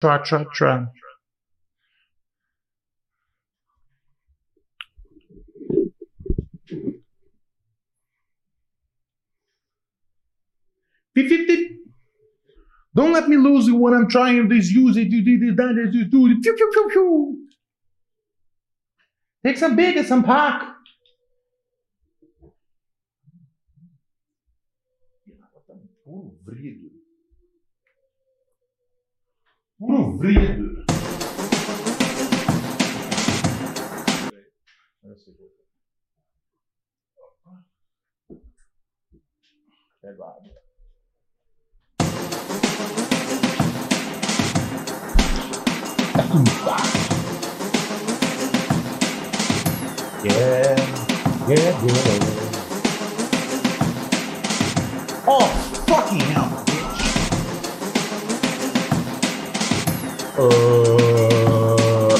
Tra, tra, tra. Beep, beep, beep. Don't let me lose you when I'm trying to use it. You did it, that is, you do it. Pew, pew, pew, pew. Take some big and some pack. Puro vrido. Puro vrido. Pega a água. Yeah, yeah, yeah. Oh, fucking hell, Uh...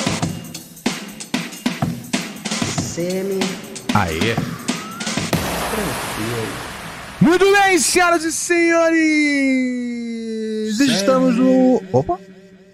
Semi Aê. tranquilo. Muito bem, senhoras e senhores! Estamos no. Opa!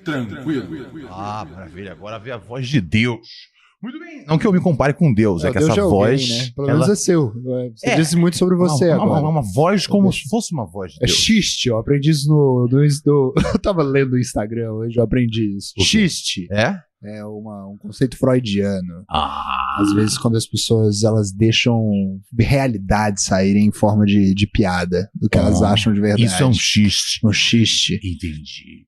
Tranquilo. Ah, maravilha, agora vê a voz de Deus. Muito bem. Não que eu me compare com Deus, é, que Deus essa de alguém, voz. né? Pelo ela- menos é seu. Você É. disse muito sobre você uma, uma- agora. uma voz como se fosse uma voz de É Deus. xiste, eu aprendi isso no, no, no- Eu tava lendo no Instagram hoje, eu aprendi isso. O? Xiste É? é uma- um conceito freudiano. Ah. Às vezes, quando as pessoas elas deixam realidade saírem em forma de, de piada do que elas Ah, acham de verdade. Isso é um xiste. um xiste. Entendi.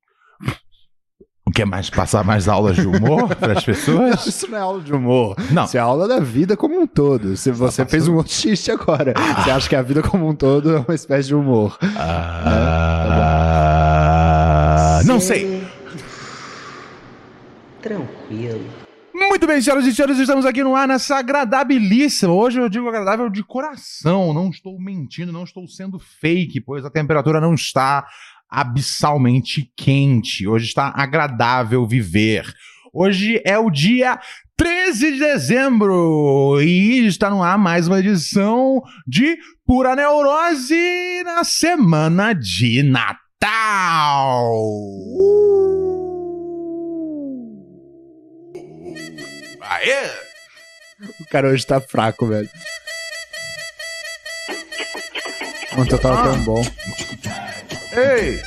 O que é mais passar mais aulas de humor para as pessoas? Isso não é aula de humor. Não. Isso é aula da vida como um todo. Se você passando- fez um outro xiste agora. Você acha que a vida como um todo é uma espécie de humor. Ah, não sei. Semi Tranquilo. Muito bem, senhoras e senhores, estamos aqui no ar nessa agradabilíssima. Hoje eu digo agradável de coração. Não estou mentindo, não estou sendo fake, pois a temperatura não está abissalmente quente. Hoje está agradável viver. Hoje é o dia 13 de dezembro e está no ar mais uma edição de Pura Neurose na semana de Natal. Aê! O cara hoje tá fraco, velho. Ontem eu tava Ah. tão bom. Ei!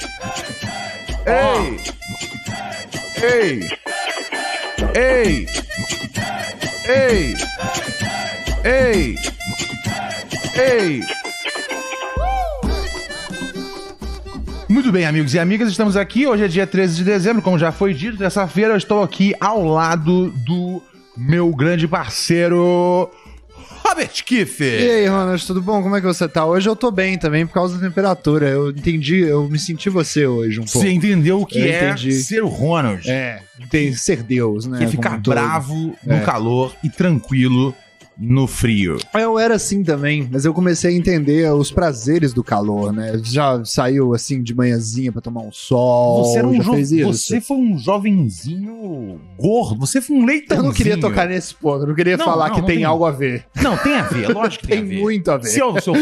Ei! Ei! Ei! Ei! Ei! Ei! Muito bem, amigos e amigas, estamos aqui. Hoje é dia 13 de dezembro, como já foi dito. Terça-feira eu estou aqui ao lado do meu grande parceiro Robert E Kiffer. aí, Ronald, tudo bom? Como é que você tá? Hoje eu tô bem também por causa da temperatura. Eu entendi, eu me senti você hoje um pouco. Você entendeu o que Eu é entendi. ser o Ronald? É, tem ser Deus, né? que ficar bravo no É. calor e tranquilo no frio. Eu era assim também, mas eu comecei a entender os prazeres do calor, né? Já saiu assim de manhãzinha pra tomar um sol, Você, era um já jo- fez isso. você foi um jovenzinho gordo. Você foi um leitãozinho. Eu não queria tocar nesse ponto, eu não queria Não, falar não, que não tem, tem- algo a ver. Não, tem a ver. Lógico que tem, Tem a ver. muito a ver. Se eu, se, eu,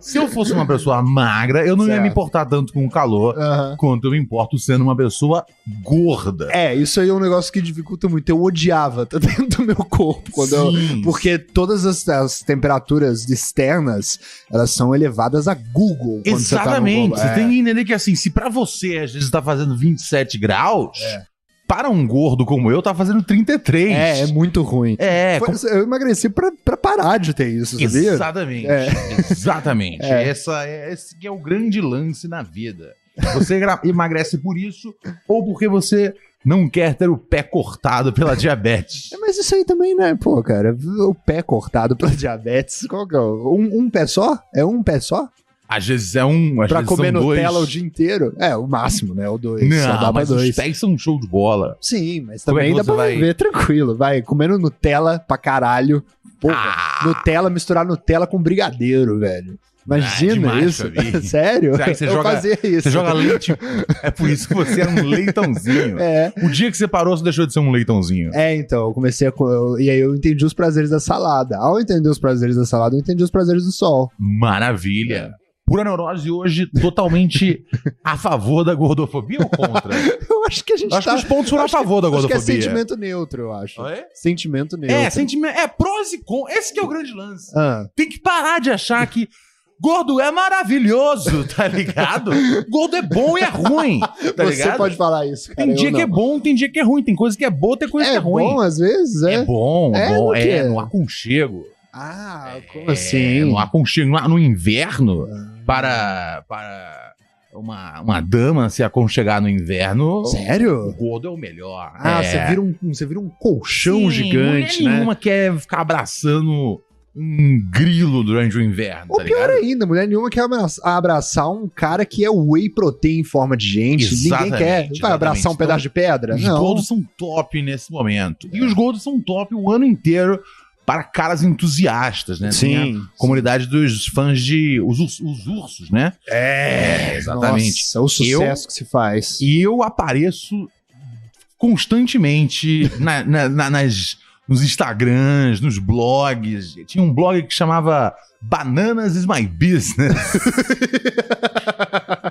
se eu fosse uma pessoa magra, eu não ia Certo. me importar tanto com o calor quanto eu me importo sendo uma pessoa gorda. É, isso aí é um negócio que dificulta muito. Eu odiava tá dentro do meu corpo quando eu, Sim. Porque todas as, as temperaturas externas, elas são elevadas a Google. você tá Exatamente. Você É. tem que entender que assim, se pra você às vezes tá fazendo 27 graus, É. para um gordo como eu tá fazendo 33. É, é muito ruim. É, Foi- eu emagreci pra, pra parar de ter isso, sabia? Exatamente. É. Exatamente. É. Essa é, esse que é o grande lance na vida. Você emagrece por isso ou porque você não quer ter o pé cortado pela diabetes. É, Mas isso aí também, né, pô, cara? O pé cortado pela diabetes, qual que é? Um, um pé só? É um pé só? Às vezes é um, às Pra vezes comer são dois. Nutella o dia inteiro? É, o máximo, né? O dois. só dá Não, pra mas dois. os pés são um show de bola. Sim, mas Como é também que dá você pra vai- viver tranquilo. Vai comendo Nutella pra caralho. Porra, Ah, Nutella, misturar Nutella com brigadeiro, velho. Imagina Ah, demais, isso. Fabi. Sério? Aí você eu joga- fazia isso. Você joga leite. É por isso que você é um leitãozinho. É. O dia que você parou, você deixou de ser um leitãozinho. É, então, eu comecei a. eu- e aí eu entendi os prazeres da salada. Ao entender os prazeres da salada, eu entendi os prazeres do sol. Maravilha. Pura neurose hoje totalmente a favor da gordofobia ou contra? Eu acho que a gente Eu acho tá... que os pontos foram a acho que- favor da Acho que é gordofobia. sentimento neutro, eu acho. Sentimento neutro. É, sentimento. É, prós e contras. Esse que é o grande lance. Ah, Tem que parar de achar que gordo é maravilhoso, tá ligado? gordo é bom e é ruim, tá você ligado? pode falar isso, cara. Tem dia que é bom, tem dia que é ruim. Tem coisa que é boa, tem coisa que É é ruim. bom, às vezes, é. É bom, É, bom. quê? É, no aconchego. Ah, como É, assim? No aconchego. No, no inverno, para, para uma, uma dama se aconchegar no inverno, o Sério? gordo é o melhor. Ah, É. você, vira um, você vira um colchão Sim, gigante, mulher né? nenhuma quer ficar abraçando um grilo durante o inverno, Ou tá pior ligado? ainda, mulher nenhuma quer abraçar, um cara que é whey protein em forma de gente. Ninguém Exatamente, quer. Vai abraçar um pedaço de pedra? Os Não. são top nesse momento. E os gordos são top o ano inteiro para caras entusiastas, né? Tem a Sim. comunidade dos fãs de. Os, os ursos, né? É, exatamente. Nossa, o sucesso que se faz. E eu apareço constantemente na- na- na- nas, nos Instagrams, nos blogs. Tinha um blog que chamava Bananas is my business.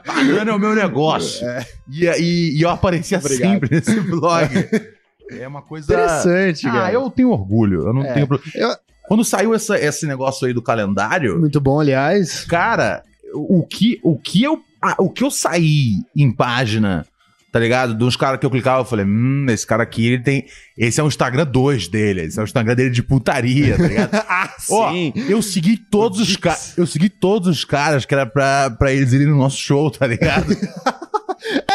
Banana é o meu negócio. E, e- e eu aparecia Obrigado. sempre nesse blog. É uma coisa. Interessante, Ah, cara. eu tenho orgulho. Eu não É. tenho pro- Eu- Quando saiu essa- esse negócio aí do calendário, Muito bom, aliás. cara, o que, o que eu ah, o que eu saí em página, tá ligado? Dos caras que eu clicava, eu falei, hum, esse cara aqui, ele tem. Esse é o Instagram 2 dele. Esse é o Instagram dele de putaria, tá ligado? ah, Ó, eu segui todos os caras. Eu segui todos os caras que era pra, pra eles irem no nosso show, tá ligado?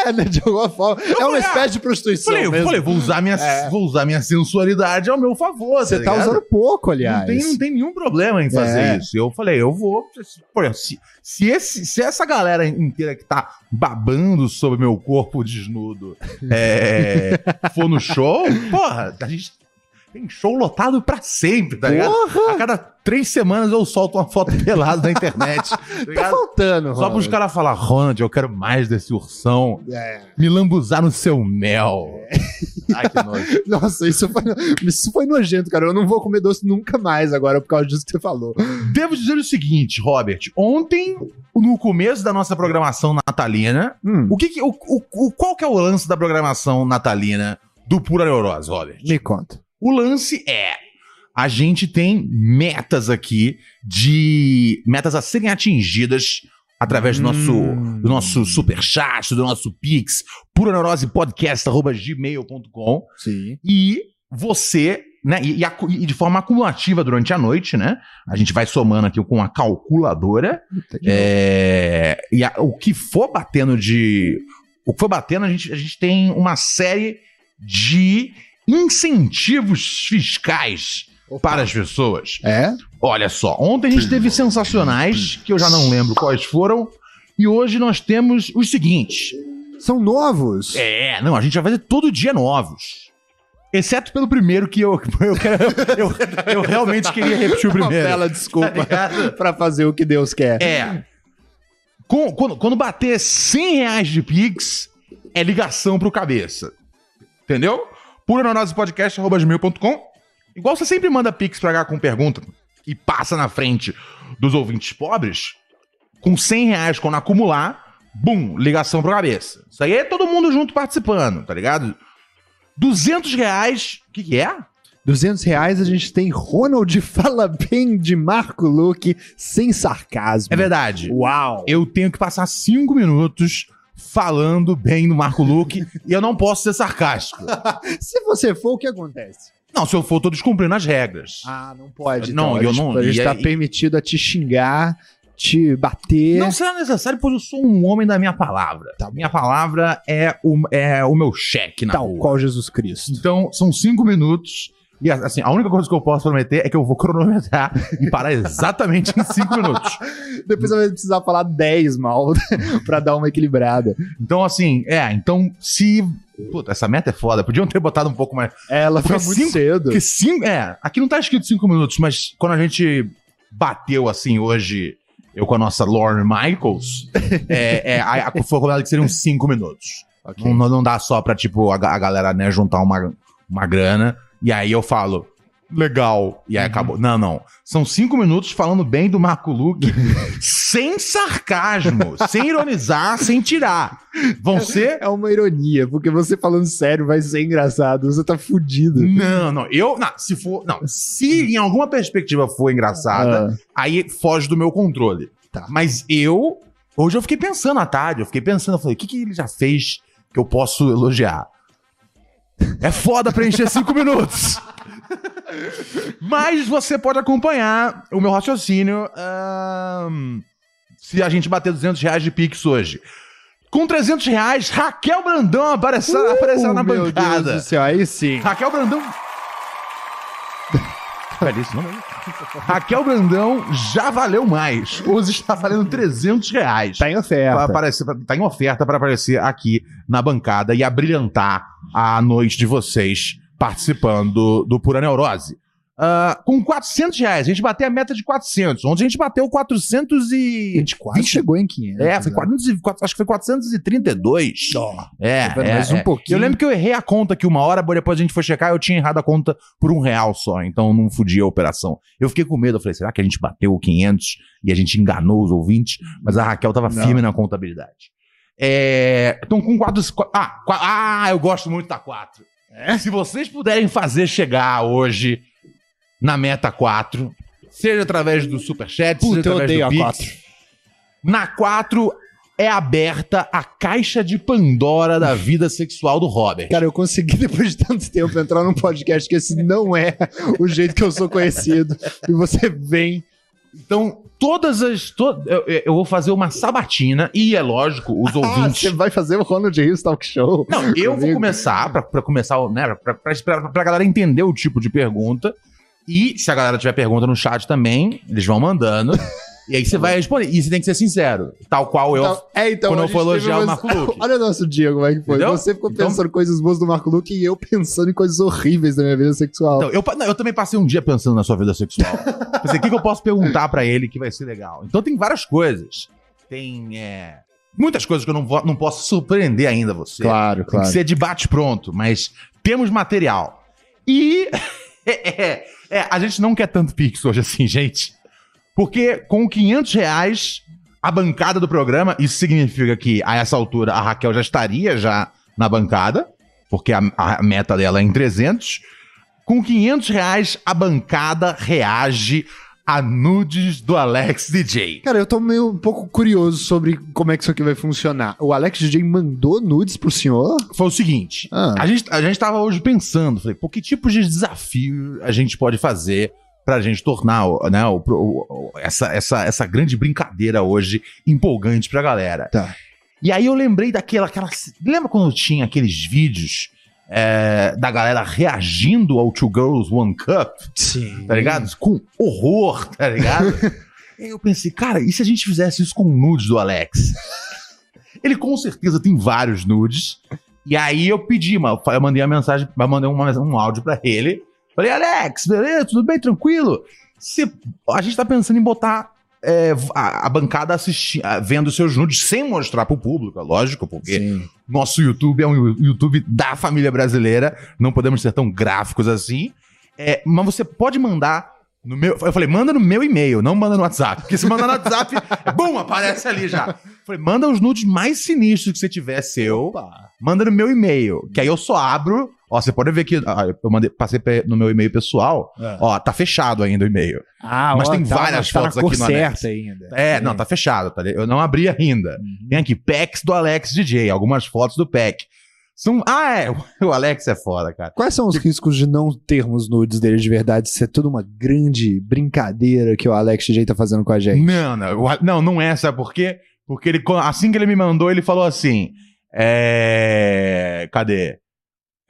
É, né, de alguma forma. É uma falei, espécie de prostituição falei, eu mesmo. falei, vou usar minha, É. vou usar minha sensualidade ao meu favor. Você tá ligado? usando pouco, aliás. Não tem, não tem nenhum problema em fazer É. isso. Eu falei, eu vou. Por se, se, esse, se essa galera inteira que tá babando sobre meu corpo desnudo é, for no show, porra, a gente tem show lotado pra sempre, tá ligado? Porra! A cada três semanas eu solto uma foto pelada na internet. tá Tá faltando, Só pros Ronald. caras falar, Ronald, eu quero mais desse ursão. É. Me lambuzar no seu mel. Ai, que nojo. Nossa, isso foi, isso foi nojento, cara. Eu não vou comer doce nunca mais agora por causa disso que você falou. Devo dizer o seguinte, Robert. Ontem, no começo da nossa programação natalina, Hum, o que, que- o- o- qual que é o lance da programação natalina do Pura Neurose, Robert? me conta. O lance é a gente tem metas aqui de metas a serem atingidas através do nosso Hum. do nosso superchat, do nosso pix, puraneurosepodcast@gmail.com Sim. e você, né, e, e de forma acumulativa durante a noite, né? A gente vai somando aqui com a calculadora. É, e a- o que for batendo de. O que for batendo, a gente, a gente tem uma série de incentivos fiscais para as pessoas. É? Olha só, ontem a gente teve sensacionais, que eu já não lembro quais foram, e hoje nós temos os seguintes. São novos? É, não, a gente vai fazer todo dia novos. Exceto pelo primeiro que eu, eu, eu, eu realmente queria repetir o Uma primeiro. bela Tá desculpa ligado? pra fazer o que Deus quer. É. Com- quando, quando bater 100 reais de Pix, é ligação pro cabeça. Entendeu? Pura na podcast.com. Igual você sempre manda Pix pra cá com pergunta e passa na frente dos ouvintes pobres, com 100 reais quando acumular, bum, ligação pro cabeça. Isso aí é todo mundo junto participando, tá ligado? 200 reais, o que, que é? 200 reais a gente tem Ronald Fala Bem de Marco Luque sem sarcasmo. É verdade. Uau! eu tenho que passar cinco minutos falando bem do Marco Luque e eu não posso ser sarcástico. Se você for, o que acontece? Não, se eu for, tô descumprindo as regras. Ah, não pode. Não, então. eu não- A gente e tá permitido a te xingar, te bater. Não será necessário, pois eu sou um homem da minha palavra. Tá minha palavra é o, é o meu cheque na tal rua. qual Jesus Cristo. Então, são cinco minutos. E assim, a única coisa que eu posso prometer é que eu vou cronometrar e parar exatamente em cinco minutos. Depois você vai precisar falar 10 mal pra dar uma equilibrada. Então, assim, é, então se. Puta, essa meta é foda. Podiam ter botado um pouco mais. Ela foi muito cinco- cedo. Porque cinco. É, aqui não tá escrito cinco minutos, mas quando a gente bateu assim hoje, eu com a nossa Lauren Michaels, é, é, a, a, foi combinado que seriam cinco minutos. Ok. Não, não dá só pra, tipo, a, a galera, né, juntar uma, uma grana. E aí eu falo, legal. E aí acabou. Não, não. São cinco minutos falando bem do Marco Luque, sem sarcasmo, sem ironizar, sem tirar. Vão ser. É uma ironia, porque você falando sério vai ser engraçado. Você tá fudido. Não, não. Eu. Não, se for. Não. Se em alguma perspectiva for engraçada, Ah, aí foge do meu controle. Tá. Mas eu. Hoje eu fiquei pensando à tarde, eu fiquei pensando, eu falei, o que, que ele já fez que eu posso elogiar? É foda preencher cinco minutos. Mas você pode acompanhar o meu raciocínio ahn, se a gente bater 200 reais de Pix hoje. Com 300 reais, Raquel Brandão apareceu, apareceu na Uh, meu Deus bancada. do céu, aí sim. Raquel Brandão. Peraí, isso não é. Raquel Brandão já valeu mais. Hoje está valendo 300 reais. Tá em Pra oferta. aparecer, pra- tá em oferta para aparecer aqui na bancada e abrilhantar a noite de vocês participando do, do Pura Neurose. Ah, com 400 reais, a gente bateu a meta de 400. Ontem a gente bateu 400 A e... gente quase chegou em 500. É, foi né? 400 e- quatro- acho que foi 432. Ó, É, é, Mais um é. pouquinho. Eu lembro que eu errei a conta aqui uma hora, depois a gente foi checar, eu tinha errado a conta por um real só, então não fudia a operação. Eu fiquei com medo, eu falei, será que a gente bateu o 500 e a gente enganou os ouvintes? Mas a Raquel tava Não. firme na contabilidade. É, então com quatro... Ah, ah, eu gosto muito da 4. Se vocês puderem fazer chegar hoje na meta 4, seja através do Superchat, seja Puta, eu através odeio do a Pix, 4. na 4 é aberta a caixa de Pandora da vida sexual do Robert. Cara, eu consegui, depois de tanto tempo, entrar num podcast que esse não é o jeito que eu sou conhecido. E você vem. Então, todas as. to- eu, eu vou fazer uma sabatina, e é lógico, os Ah, ouvintes. você vai fazer o Ronald Rios Talk Show. Não, eu vou Comigo. começar, pra, pra começar, né, pra, pra, pra, pra galera entender o tipo de pergunta. E se a galera tiver pergunta no chat também, eles vão mandando. e aí você vai responder. E você tem que ser sincero. Tal qual eu. Então, é, então, quando eu for elogiar o umas- Marco Luque. Olha o nosso dia, como é que foi. Entendeu? Você ficou Então- pensando coisas boas do Marco Luque e eu pensando em coisas horríveis da minha vida sexual. Então, eu, não, eu também passei um dia pensando na sua vida sexual. Pensei, o que, que eu posso perguntar pra ele que vai ser legal? Então tem várias coisas. Tem é, muitas coisas que eu não, vou- não posso surpreender ainda você. claro, Tem que ser de bate pronto, mas temos material. E é, é, a gente não quer tanto Pix hoje assim, gente. Porque com 500 reais, a bancada do programa, isso significa que a essa altura a Raquel já estaria já na bancada, porque a, a meta dela é em 300. Com 500 reais, a bancada reage a nudes do Alex DJ. Cara, eu tô meio um pouco curioso sobre como é que isso aqui vai funcionar. O Alex DJ mandou nudes pro senhor? Foi o seguinte, Ah. A gente, a gente tava hoje pensando, falei, pô, que tipo de desafio a gente pode fazer pra gente tornar né, o, o- o- essa, essa, essa grande brincadeira hoje empolgante pra galera. Tá. E aí eu lembrei daquela. Aquela, lembra quando tinha aqueles vídeos é, da galera reagindo ao Two Girls One Cup, Sim. tá ligado? Com horror, tá ligado? e eu pensei, cara, e se a gente fizesse isso com o nudes do Alex? Ele com certeza tem vários nudes. E aí eu pedi, eu mandei uma mensagem, eu mandei uma- um áudio pra ele. Falei, Alex, beleza? Tudo bem? Tranquilo? Se, a gente tá pensando em botar é, a, a bancada assisti- ah, vendo seus nudes sem mostrar pro público, é lógico, porque Sim. nosso YouTube é um YouTube da família brasileira, não podemos ser tão gráficos assim. É, mas você pode mandar no meu. Eu falei, manda no meu e-mail, não manda no WhatsApp. Porque se mandar no WhatsApp, bum, aparece ali já. Eu falei, manda os nudes mais sinistros que você tiver seu, Opa. manda no meu e-mail. Que aí eu só abro. Ó, você pode ver que ah, eu mandei, passei no meu e-mail pessoal. Ó, tá fechado ainda o e-mail. Ah, Mas ó, tem tá, várias tá fotos na cor aqui no certa ainda. É, não, tá fechado, tá? ligado? Eu não abri ainda. Tem aqui, packs do Alex DJ, algumas fotos do pack. São. Ah, é. O Alex é foda, cara. Quais são os riscos de não termos nudes dele de verdade? Ser tudo uma grande brincadeira que o Alex DJ tá fazendo com a gente? Não, não, não, não é, sabe por quê? Porque ele, assim que ele me mandou, ele falou assim: É. Cadê?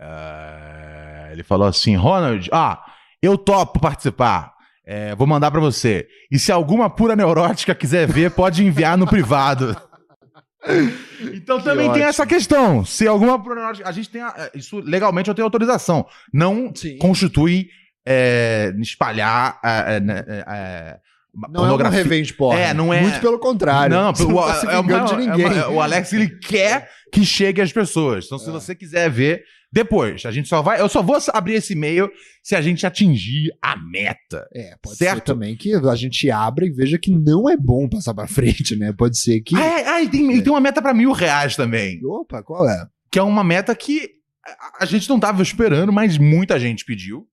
É, Ele falou assim: Ronald, ah, eu topo participar. É, vou mandar pra você. E se alguma pura neurótica quiser ver, pode enviar no privado. Então também tem ótimo. essa questão. Se alguma pura neurótica. A gente tem. a- isso legalmente eu tenho autorização. Não Sim. constitui é, espalhar. é, é, né, é, Não é um revenge porn. É, não é- Muito pelo contrário. Não, Você o, não tá se é vingando de é ninguém. uma- o Alex ele quer que chegue às pessoas. Então, se É. você quiser ver, Depois, a gente só vai. Eu só vou abrir esse e-mail se a gente atingir a meta. É, pode Certo. ser também que a gente abra e veja que não é bom passar pra frente, né? Pode ser que. Ah, é, ah, e tem, e tem uma meta pra mil reais também. Opa, qual é? Que é uma meta que a- a gente não tava esperando, mas muita gente pediu.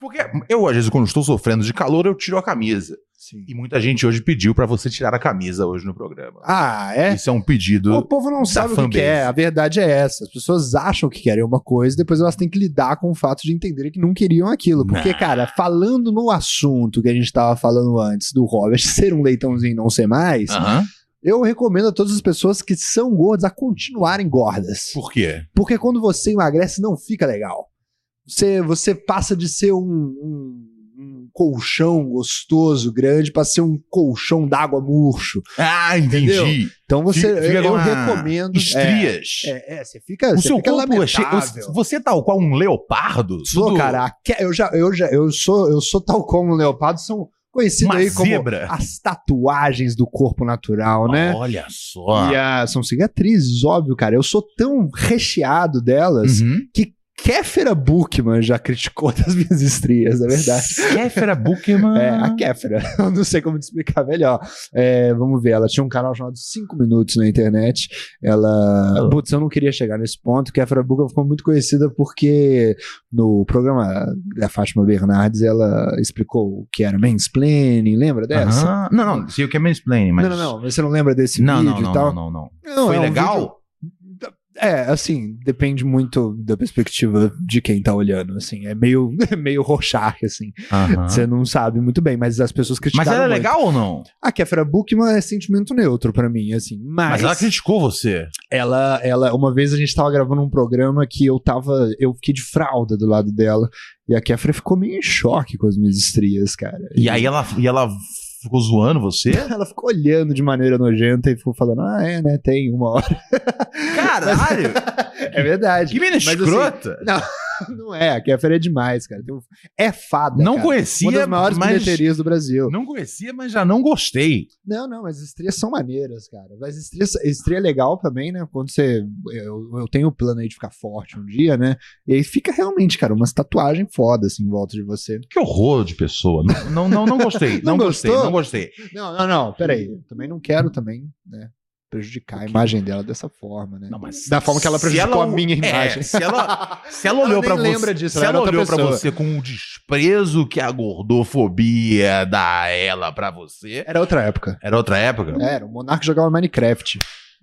Porque eu, às vezes, quando estou sofrendo de calor, eu tiro a camisa. Sim. E muita gente hoje pediu pra você tirar a camisa hoje no programa. Ah, é? Isso é um pedido. O povo não sabe o que quer. A verdade é essa. As pessoas acham que querem uma coisa, depois elas têm que lidar com o fato de entenderem que não queriam aquilo. Porque, Não. cara, falando no assunto que a gente tava falando antes do Robert ser um leitãozinho e não ser mais, eu recomendo a todas as pessoas que são gordas a continuarem gordas. Por quê? Porque quando você emagrece, não fica legal. Você, você passa de ser um- um colchão gostoso, grande, pra ser um colchão d'água murcho. Ah, entendi. Entendeu? Então você, Fica- eu, eu recomendo. Estrias. É, é, você fica. O você seu fica corpo é cheio. Você é tal qual um leopardo? Sou, Tudo- cara, eu já, eu já, eu sou, eu sou tal como o leopardo, são conhecidos Uma aí como zebra. as tatuagens do corpo natural, né? Olha só. E a- são cicatrizes, óbvio, cara. Eu sou tão recheado delas Uhum. que Kéfera Bookman já criticou das minhas estrias, é verdade. Kéfera Buchmann. É, a Kéfera. Eu não sei como te explicar melhor. É, vamos ver, ela tinha um canal chamado 5 Minutos na internet. Ela. Oh. Putz, eu não queria chegar nesse ponto. Kéfera Bookman ficou muito conhecida porque no programa da Fátima Bernardes ela explicou o que era mansplaining, lembra dessa? Aham. Não, não, sei o que é mansplaining, mas. Não, não, não. Você não lembra desse Não, vídeo não, e tal? não, não, não. Não, Foi é um legal? vídeo- É, assim, depende muito da perspectiva de quem tá olhando, assim. É meio, meio rochar, assim. Aham. Você não sabe muito bem, mas as pessoas Mas criticaram ela é muito. legal ou não? A Kéfera Bookman é sentimento neutro pra mim, assim. Mas, Mas ela criticou você. ela, ela, uma vez a gente tava gravando um programa que eu tava, eu fiquei de fralda do lado dela, e a Kéfera ficou meio em choque com as minhas estrias, cara. E aí ela, e ela ficou zoando você? ela ficou olhando de maneira nojenta e ficou falando, ah, é, né, tem uma hora. Caralho! É verdade. que menina Mas, assim, escrota! Não é, a Kéfera é demais, cara. É fada. não cara. conhecia, Uma das maiores mas... bilheterias do Brasil. Não conhecia, mas já não gostei. Não, não, mas estrias são maneiras, cara. Mas estrias, estria é legal também, né? Quando você. Eu, eu tenho o plano aí de ficar forte um dia, né? E aí fica realmente, cara, umas tatuagens foda assim em volta de você. Que horror de pessoa. Não, não, não, não gostei. Não não gostei, não gostei. Não, não, não, peraí. Também não quero também, né? Prejudicar a imagem dela dessa forma, né? Não, mas Da forma que ela prejudicou ela- a minha é, imagem. se ela, se ela olhou pra você, lembra disso, se ela olhou pra pessoa. você com o desprezo que a gordofobia dá a ela pra você, Era outra época. era outra época. Era, o Monark jogava Minecraft.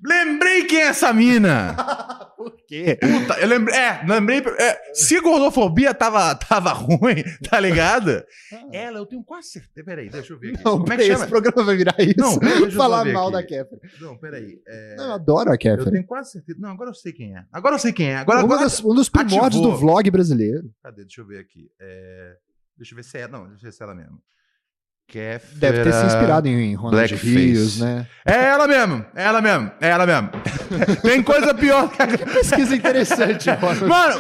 Lembrei quem é essa mina. Por quê? Puta, eu lembrei, é, lembrei, é, se gordofobia tava, tava ruim, tá ligado? Ela, eu tenho quase certeza, peraí, deixa eu ver aqui. Não, Como é que peraí, chama? esse programa vai virar isso. Não, deixa eu falar mal aqui. da Kéfera. Não, peraí. é, Não, eu adoro a eu Kéfera. tenho quase certeza. Não, agora eu sei quem é. Agora eu sei quem é. Agora, um, agora... dos, um dos primórdios ativou. do vlog brasileiro. Cadê? Deixa eu ver aqui. É, Deixa eu ver se é. Não, deixa eu ver se é ela mesmo. Kéfera... Deve ter se inspirado em Ronald Blackface. Rios, né? É ela mesmo, é ela mesmo, é ela mesmo. Tem coisa pior que a... Pesquisa interessante, mano. Mano,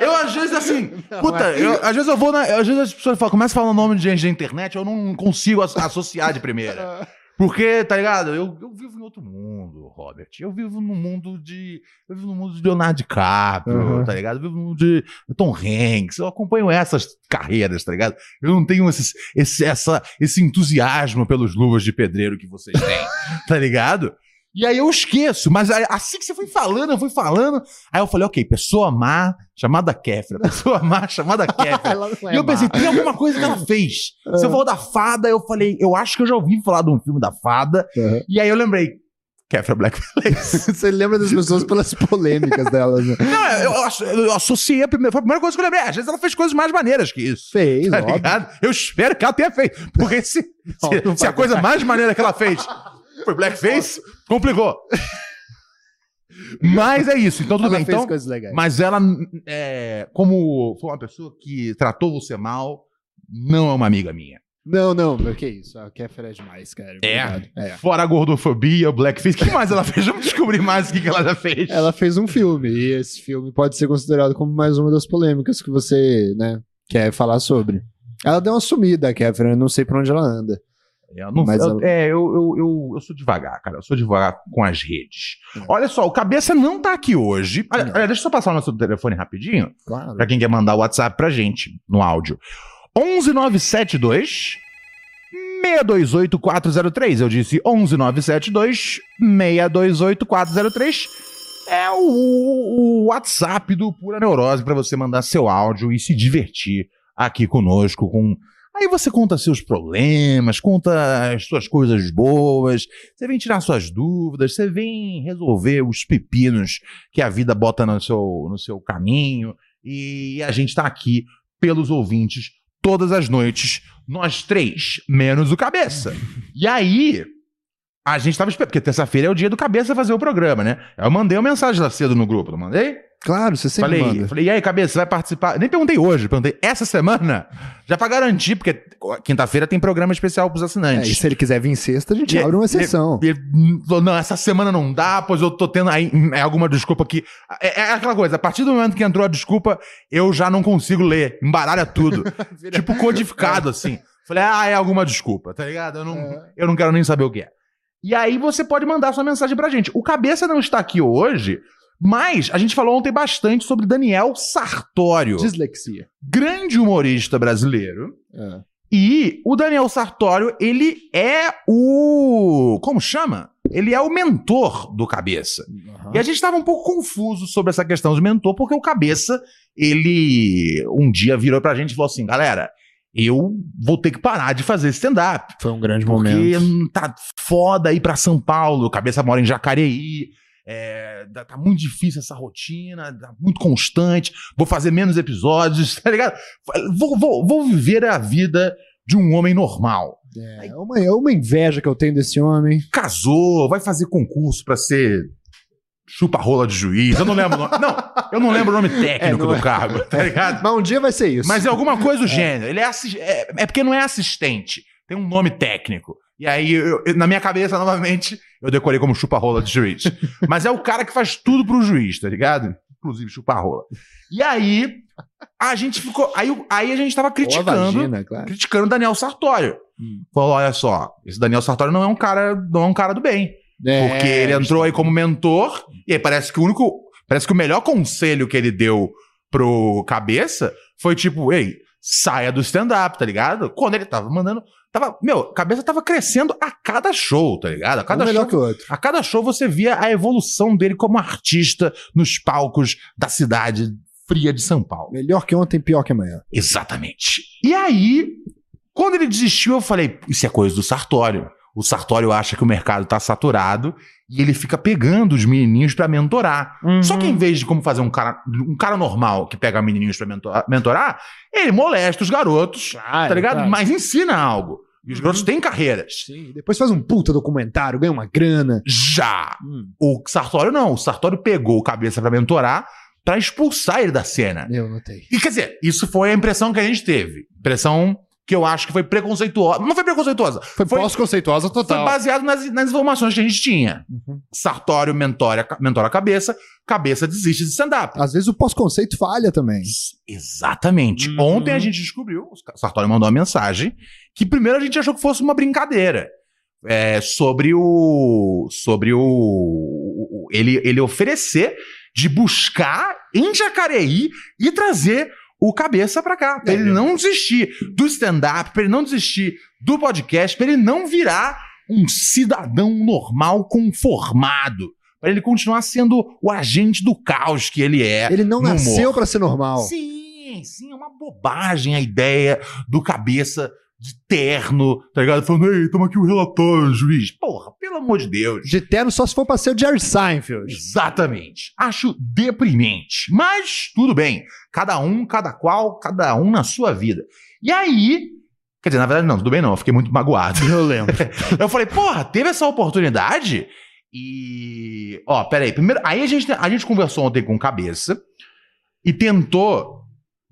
eu às vezes assim, puta, é. eu- às vezes eu vou na. Às vezes as pessoas falam, começam a falar o nome de gente da internet, eu não consigo as- associar de primeira. Porque, tá ligado? Eu, eu vivo em outro mundo, Robert. Eu vivo num mundo de. Eu vivo no mundo de Leonardo DiCaprio, Uhum. tá ligado? Eu vivo no mundo de Tom Hanks. Eu acompanho essas carreiras, tá ligado? Eu não tenho esses- esse, essa, esse entusiasmo pelos luvas de pedreiro que vocês têm, tá ligado? E aí eu esqueço, mas assim que você foi falando, eu fui falando. Aí eu falei, ok, pessoa má chamada Kéfera. Pessoa má chamada não é E eu pensei, tem alguma coisa que ela fez. Você falou da fada, eu falei, eu acho que eu já ouvi falar de um filme da fada. Uhum. E aí eu lembrei, Kéfera Blackface. Você lembra das pessoas pelas polêmicas delas, né? Não, eu, eu, eu associei a primeira, foi a primeira coisa que eu lembrei. Às vezes ela fez coisas mais maneiras que isso. Fez, Tá óbvio. ligado? Eu espero que ela tenha feito. Porque se, Não, se, não se a coisa mais maneira que ela fez foi Blackface, complicou. Mas é isso, então tudo Ela bem. fez Então, coisas legais. Mas ela, é, como foi uma pessoa que tratou você mal, não é uma amiga minha. Não, não, mas que isso. A Kéfera é demais, cara. É? Obrigado. é. Fora a gordofobia, o blackface, o que mais ela fez? Vamos descobrir mais o que, que ela já fez. Ela fez um filme, e esse filme pode ser considerado como mais uma das polêmicas que você, né, quer falar sobre. Ela deu uma sumida, a Kéfera, eu não sei pra onde ela anda. Eu não- Mas eu- É, eu, eu, eu, eu sou devagar, cara. Eu sou devagar com as redes. É. Olha só, o Cabeça não tá aqui hoje. Olha, Não. olha, deixa eu só passar o nosso telefone rapidinho, Claro. pra quem quer mandar o WhatsApp pra gente, no áudio. 11972 628 403. Eu disse 11972 628 403. É o, o WhatsApp do Pura Neurose pra você mandar seu áudio e se divertir aqui conosco com Aí você conta seus problemas, conta as suas coisas boas, você vem tirar suas dúvidas, você vem resolver os pepinos que a vida bota no seu, no seu caminho. E a gente tá aqui pelos ouvintes todas as noites, nós três, menos o cabeça. E aí, a gente tava esperando, porque terça-feira é o dia do cabeça fazer o programa, né? Eu mandei uma mensagem lá cedo no grupo, não mandei? Claro, você sempre falei, manda. falei, e aí, cabeça, você vai participar? Nem perguntei hoje, perguntei essa semana, já pra garantir, porque quinta-feira tem programa especial pros É, assinantes. e se ele quiser vir sexta, a gente E- abre uma e-. E ele falou, não, essa semana não dá, pois eu tô tendo aí é alguma desculpa aqui. É, é aquela coisa, a partir do momento que entrou a desculpa, eu já não consigo ler, embaralha tudo. tipo codificado, assim. Falei, ah, é alguma desculpa, tá ligado? Eu não, É. eu não quero nem saber o que é. E aí você pode mandar sua mensagem pra gente. O Cabeça não está aqui hoje, mas a gente falou ontem bastante sobre Daniel Sartório, Dislexia. grande humorista brasileiro. É. E o Daniel Sartório, ele é o. Como chama? Ele é o mentor do Cabeça. Aham. E a gente estava um pouco confuso sobre essa questão de mentor, porque o Cabeça, ele um dia virou pra gente e falou assim: galera, eu vou ter que parar de fazer stand-up. Foi um grande Porque momento. hum, tá foda ir pra São Paulo, o Cabeça mora em Jacareí. É, tá- muito difícil essa rotina, tá muito constante. Vou fazer menos episódios, tá ligado? Vou, vou, vou viver a vida de um homem normal. É uma, é uma inveja que eu tenho desse homem. Casou, vai fazer concurso pra ser chupa-rola de juiz. Eu não lembro o nome. Não, eu não lembro o nome técnico É, do é. cargo, tá ligado? Mas um dia vai ser isso. Mas é alguma coisa do gênero. Ele é, é, é porque não é assistente. Tem um nome técnico. E aí, eu- eu- na minha cabeça, novamente, eu decorei como chupa-rola de juiz. Mas é o cara que faz tudo pro juiz, tá ligado? Inclusive chupa-rola. E aí, a gente ficou. Aí, aí a gente tava criticando. vagina, claro. criticando o Daniel Sartório. Hum. Falou: olha só, esse Daniel Sartório não é um cara, não é um cara do bem. É, Porque ele entrou aí como mentor, e aí parece que o único. Parece que o melhor conselho que ele deu pro cabeça foi tipo, ei, saia do stand-up, tá ligado? Quando ele tava mandando. Tava, meu, cabeça tava crescendo a cada show, tá ligado? A Um cada melhor show. que o outro. A cada show você via a evolução dele como artista nos palcos da cidade fria de São Paulo. Melhor que ontem, pior que amanhã. Exatamente. E aí, quando ele desistiu, eu falei: Isso é coisa do Sartório. O Sartório acha que o mercado tá saturado e ele fica pegando os menininhos pra mentorar. Só que em vez de como fazer um cara, um cara normal que pega menininhos pra mentorar, mentorar, ele molesta os garotos, Claro, tá ligado? claro. Mas ensina algo. E os Uhum. garotos têm carreiras. Sim, depois faz um puta documentário, ganha uma grana. Já. O Sartório não. O Sartório pegou o cabeça pra mentorar pra expulsar ele da cena. Eu notei. E quer dizer, isso foi a impressão que a gente teve. Impressão que eu acho que foi preconceituosa. Não foi preconceituosa. Foi, Foi- pós-conceituosa Foi total. baseado nas, nas informações que a gente tinha. Uhum. Sartório mentora, mentora a cabeça, cabeça desiste de stand-up. Às vezes o pós-conceito falha também. Exatamente. Uhum. Ontem a gente descobriu, o Sartório mandou uma mensagem, que primeiro a gente achou que fosse uma brincadeira. é, sobre o. Sobre o- ele, ele oferecer de buscar em Jacareí e trazer o cabeça pra cá. Pra É ele não desistir do stand-up, pra ele não desistir do podcast, pra ele não virar um cidadão normal conformado. Pra ele continuar sendo o agente do caos que ele é. Ele não nasceu pra ser normal. Sim, sim, é uma bobagem a ideia do cabeça de terno, tá ligado? Falando, ei, toma aqui o relatório, juiz. Porra, pelo amor de Deus. De terno só se for pra ser o Jerry Seinfeld. Exatamente. Acho deprimente. Mas tudo bem. Cada um, cada qual, cada um na sua vida. E aí. Quer dizer, na verdade, não, tudo bem não. Eu fiquei muito magoado. Eu lembro. Eu falei, porra, teve essa oportunidade? E. Ó, peraí. Primeiro, aí a gente, a gente conversou ontem com o cabeça e tentou.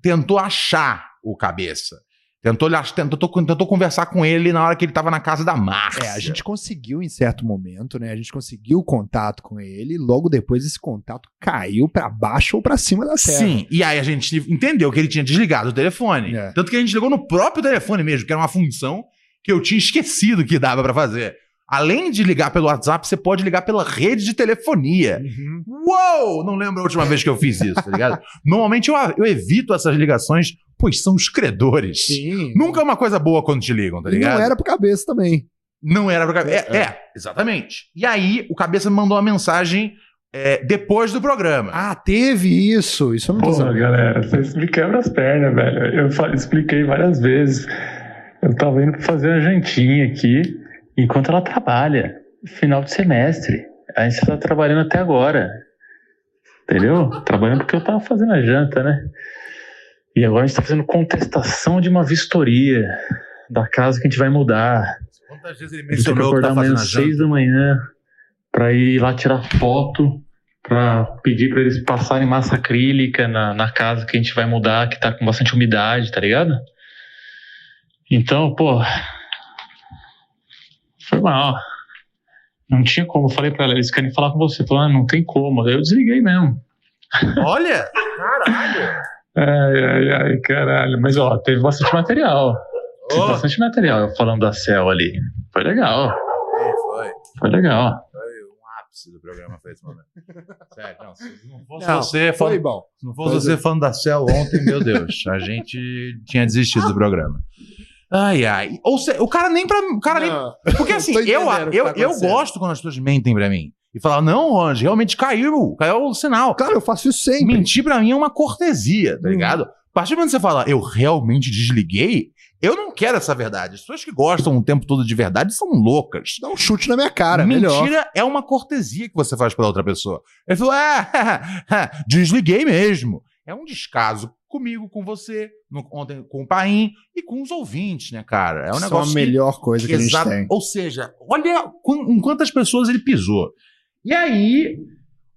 Tentou achar o cabeça. Tentou, tentou, tentou conversar com ele na hora que ele tava na casa da Márcia. É, a gente conseguiu em certo momento, né? A gente conseguiu o contato com ele. Logo depois esse contato caiu pra baixo ou pra cima da terra. Sim, e aí a gente entendeu que ele tinha desligado o telefone. É. Tanto que a gente ligou no próprio telefone mesmo, que era uma função que eu tinha esquecido que dava pra fazer. Além de ligar pelo WhatsApp, você pode ligar pela rede de telefonia. Uou! Não lembro a última vez que eu fiz isso, tá ligado? Normalmente eu, eu evito essas ligações, pois são os credores. Sim. Nunca é uma coisa boa quando te ligam, tá E ligado? não era pro cabeça também. Não era pro cabeça. É, é, exatamente. E aí, o cabeça me mandou uma mensagem é, depois do programa. Ah, teve isso. Isso eu não tô sabendo. galera, vocês me quebram as pernas, velho. Eu expliquei várias vezes. Eu tava indo pra fazer uma jantinha aqui enquanto ela trabalha. Final de semestre. A gente tá trabalhando até agora. Entendeu? Trabalhando porque eu tava fazendo a janta, né? E agora a gente tá fazendo contestação de uma vistoria da casa que a gente vai mudar. Quantas vezes ele mencionou que acordar tá amanhã às seis da manhã pra ir lá tirar foto, pra pedir pra eles passarem massa acrílica na, na casa que a gente vai mudar, que tá com bastante umidade, tá ligado? Então, pô. Foi mal. Não tinha como. Eu falei pra ela, eles querem falar com você. Falou, ah, não tem como. Aí eu desliguei mesmo. Olha! Caralho! Ai, ai, ai, caralho. Mas, ó, teve bastante material. Teve Oh. bastante material falando da Cell ali. Foi legal. Foi, Foi legal. foi um ápice do programa foi esse momento. Sério, não, se não fosse Não, você Foi falando, bom. se não fosse Foi você falando da Cell ontem, meu Deus, a gente tinha desistido do programa. Ai, ai. Ou seja, o cara nem pra. O cara nem Não. Porque assim, eu, eu, tá eu gosto quando as pessoas mentem pra mim. E falam, não, Ronald, realmente caiu, caiu o sinal. Claro, eu faço isso sempre. Mentir pra mim é uma cortesia, tá Hum. ligado? A partir do momento que você fala, eu realmente desliguei, eu não quero essa verdade. As pessoas que gostam o tempo todo de verdade são loucas. Dá um chute na minha cara, melhor. Mentira é uma cortesia que você faz pela outra pessoa. Ele falou, é, desliguei mesmo. É um descaso comigo, com você, no- ontem com o Paim e com os ouvintes, né, cara? É um negócio é a que- melhor coisa que a gente Exato. tem. Ou seja, olha qu- em quantas pessoas ele pisou. E aí,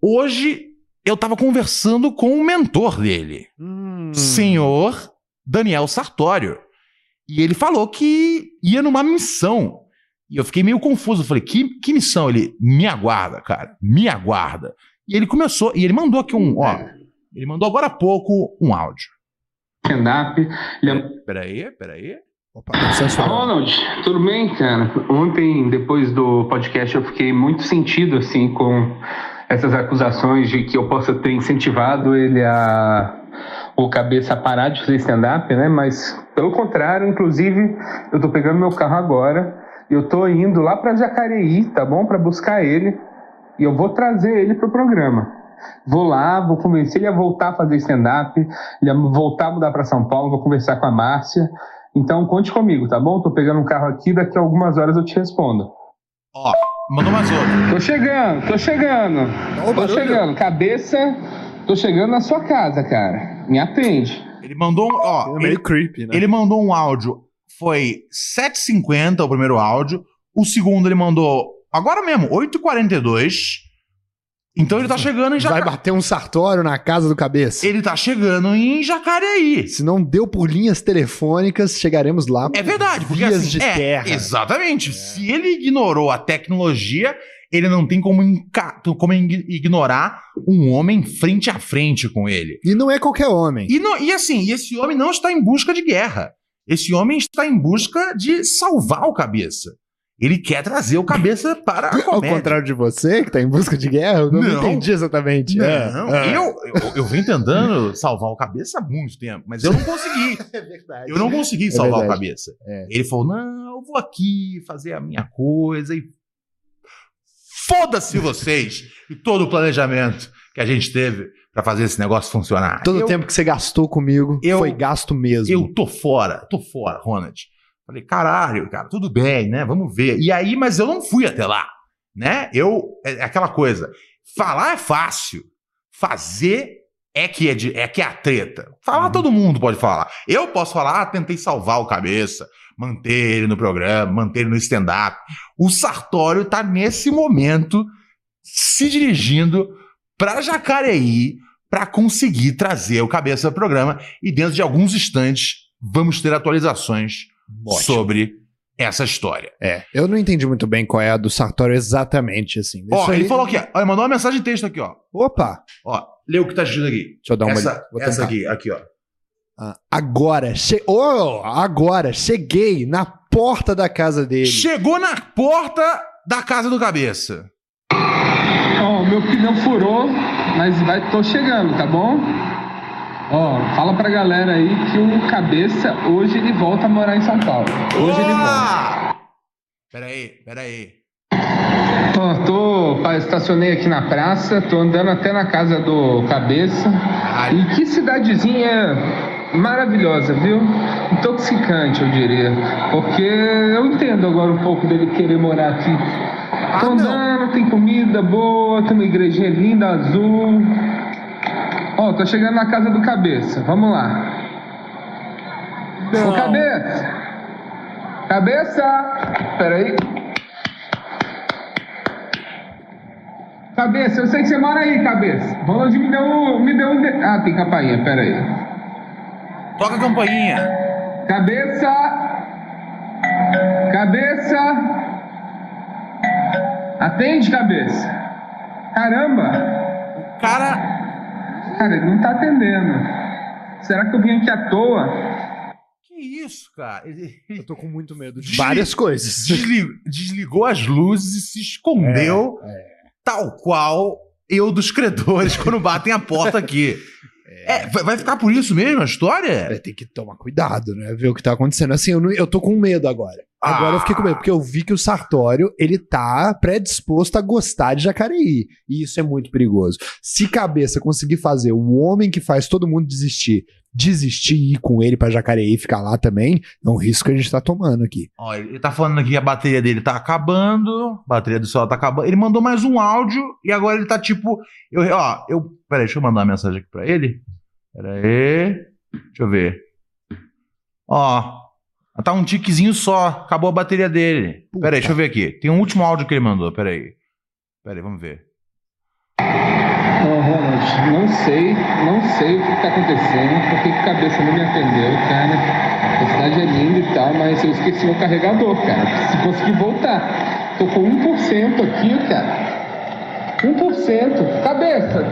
hoje, eu tava conversando com o mentor dele, Hum. senhor Daniel Sartório. E ele falou que ia numa missão. E eu fiquei meio confuso. Eu falei, que, que missão? Ele, me aguarda, cara, me aguarda. E ele começou, e ele mandou aqui um, ó, ele mandou agora há pouco um áudio. Stand-up. É Peraí, peraí. Opa, tá. Ronald, tudo bem, cara? Ontem, depois do podcast, eu fiquei muito sentido, assim, com essas acusações de que eu possa ter incentivado ele a o cabeça a parar de fazer stand-up, né? Mas, pelo contrário, inclusive, eu tô pegando meu carro agora e eu tô indo lá pra Jacareí, tá bom? Pra buscar ele e eu vou trazer ele pro programa. Vou lá, vou convencer ele a voltar a fazer stand-up, ele a voltar a mudar para São Paulo, vou conversar com a Márcia. Então conte comigo, tá bom? Tô pegando um carro aqui, daqui a algumas horas eu te respondo. Ó, mandou mais outro. Tô chegando, tô chegando. Ó o Tô barulho. chegando. Cabeça, tô chegando na sua casa, cara. Me atende. Ele mandou um, ó, É ele, meio creepy, né? Ele mandou um áudio, foi 7h50 o primeiro áudio. O segundo ele mandou agora mesmo, 8h42. Então ele tá chegando em Vai Jacareí. bater um sartório na casa do cabeça. Ele tá chegando em Jacareí. Se não deu por linhas telefônicas, chegaremos lá. É verdade, porque Vias assim, de é, terra. Exatamente. Se ele ignorou a tecnologia, ele não tem como, como ig- ignorar um homem frente a frente com ele. E não é qualquer homem. E, não- e assim, esse homem não está em busca de guerra. Esse homem está em busca de salvar o cabeça. Ele quer trazer o cabeça para a Ao comédia. contrário de você, que tá em busca de guerra, eu não, Não. entendi exatamente. É, Não, é. eu, eu, eu venho tentando salvar o cabeça há muito tempo, mas eu não consegui. É verdade. Eu não consegui salvar o verdade. cabeça. É. Ele falou: não, eu vou aqui fazer a minha coisa e. Foda-se vocês e todo o planejamento que a gente teve pra fazer esse negócio funcionar. Todo o tempo que você gastou comigo eu- foi gasto mesmo. Eu tô fora, tô fora, Ronald. Falei, caralho, cara, tudo bem, né? Vamos ver. E aí, mas eu não fui até lá, né? Eu, é é aquela coisa, falar é fácil, fazer é que é, de, é que é a treta. Falar todo mundo pode falar. Eu posso falar, ah, tentei salvar o cabeça, manter ele no programa, manter ele no stand-up. O Sartório tá nesse momento se dirigindo para Jacareí para conseguir trazer o cabeça do programa e dentro de alguns instantes vamos ter atualizações Ótimo. sobre essa história. É, eu não entendi muito bem qual é a do Sartório exatamente, assim. Ó, Isso ele aí- falou aqui, ó, ele mandou uma mensagem de texto aqui, ó. Opa, Ó, lê o que tá escrito aqui. deixa eu dar uma essa vou essa aqui, aqui, ó. Ah, agora, che... oh, agora, cheguei na porta da casa dele. Chegou na porta da casa do cabeça. Ó, meu pneu furou, mas vai, tô chegando, tá bom? Ó, fala pra galera aí que o cabeça hoje ele volta a morar em São Paulo. Hoje ele volta. Peraí, peraí. Tô, pa- estacionei aqui na praça, tô andando até na casa do cabeça. Caralho. E que cidadezinha maravilhosa, viu? Intoxicante, eu diria. Porque eu entendo agora um pouco dele querer morar aqui. Tô Ah, não. andando, tem comida boa, tem uma igrejinha linda, azul. Ó, tô chegando na casa do cabeça. Vamos lá. Ô, cabeça! Cabeça! Peraí. Cabeça, eu sei que você mora aí, cabeça. O Ronald me deu, um- me deu um. de- Ah, tem campainha, peraí. Toca a campainha. Cabeça! Cabeça! Atende, cabeça! Caramba! Cara, Cara, ele não tá atendendo. Será que eu vim aqui à toa? que isso, cara? Ele Eu tô com muito medo de Desli- várias coisas. desli- desligou as luzes e se escondeu, tal qual eu dos credores quando batem a porta aqui. É, vai vai ficar por isso mesmo a história? É, tem que tomar cuidado, né? Ver o que tá acontecendo. Assim, eu, não- eu tô com medo agora. Agora eu fiquei com medo, porque eu vi que o Sartório, ele tá predisposto a gostar de Jacareí. E isso é muito perigoso. Se cabeça conseguir fazer o homem que faz todo mundo desistir, desistir e ir com ele pra Jacareí e ficar lá também, é um risco que a gente tá tomando aqui. Ó, ele tá falando aqui que a bateria dele tá acabando, a bateria do celular tá acabando. Ele mandou mais um áudio e agora ele tá tipo. Eu, ó, eu. Peraí, deixa eu mandar uma mensagem aqui pra ele. Peraí. Deixa eu ver. Ó. Tá um tiquezinho só. Acabou a bateria dele. Puta. Peraí, deixa eu ver aqui. Tem um último áudio que ele mandou. Peraí. Peraí, vamos ver. Ô, Ronald, não sei, não sei o que tá acontecendo, por que cabeça não me atendeu, cara. A cidade é linda e tal, mas eu esqueci meu carregador, cara. Se conseguir voltar. Tô com 1% aqui, cara. 1%. Cabeça.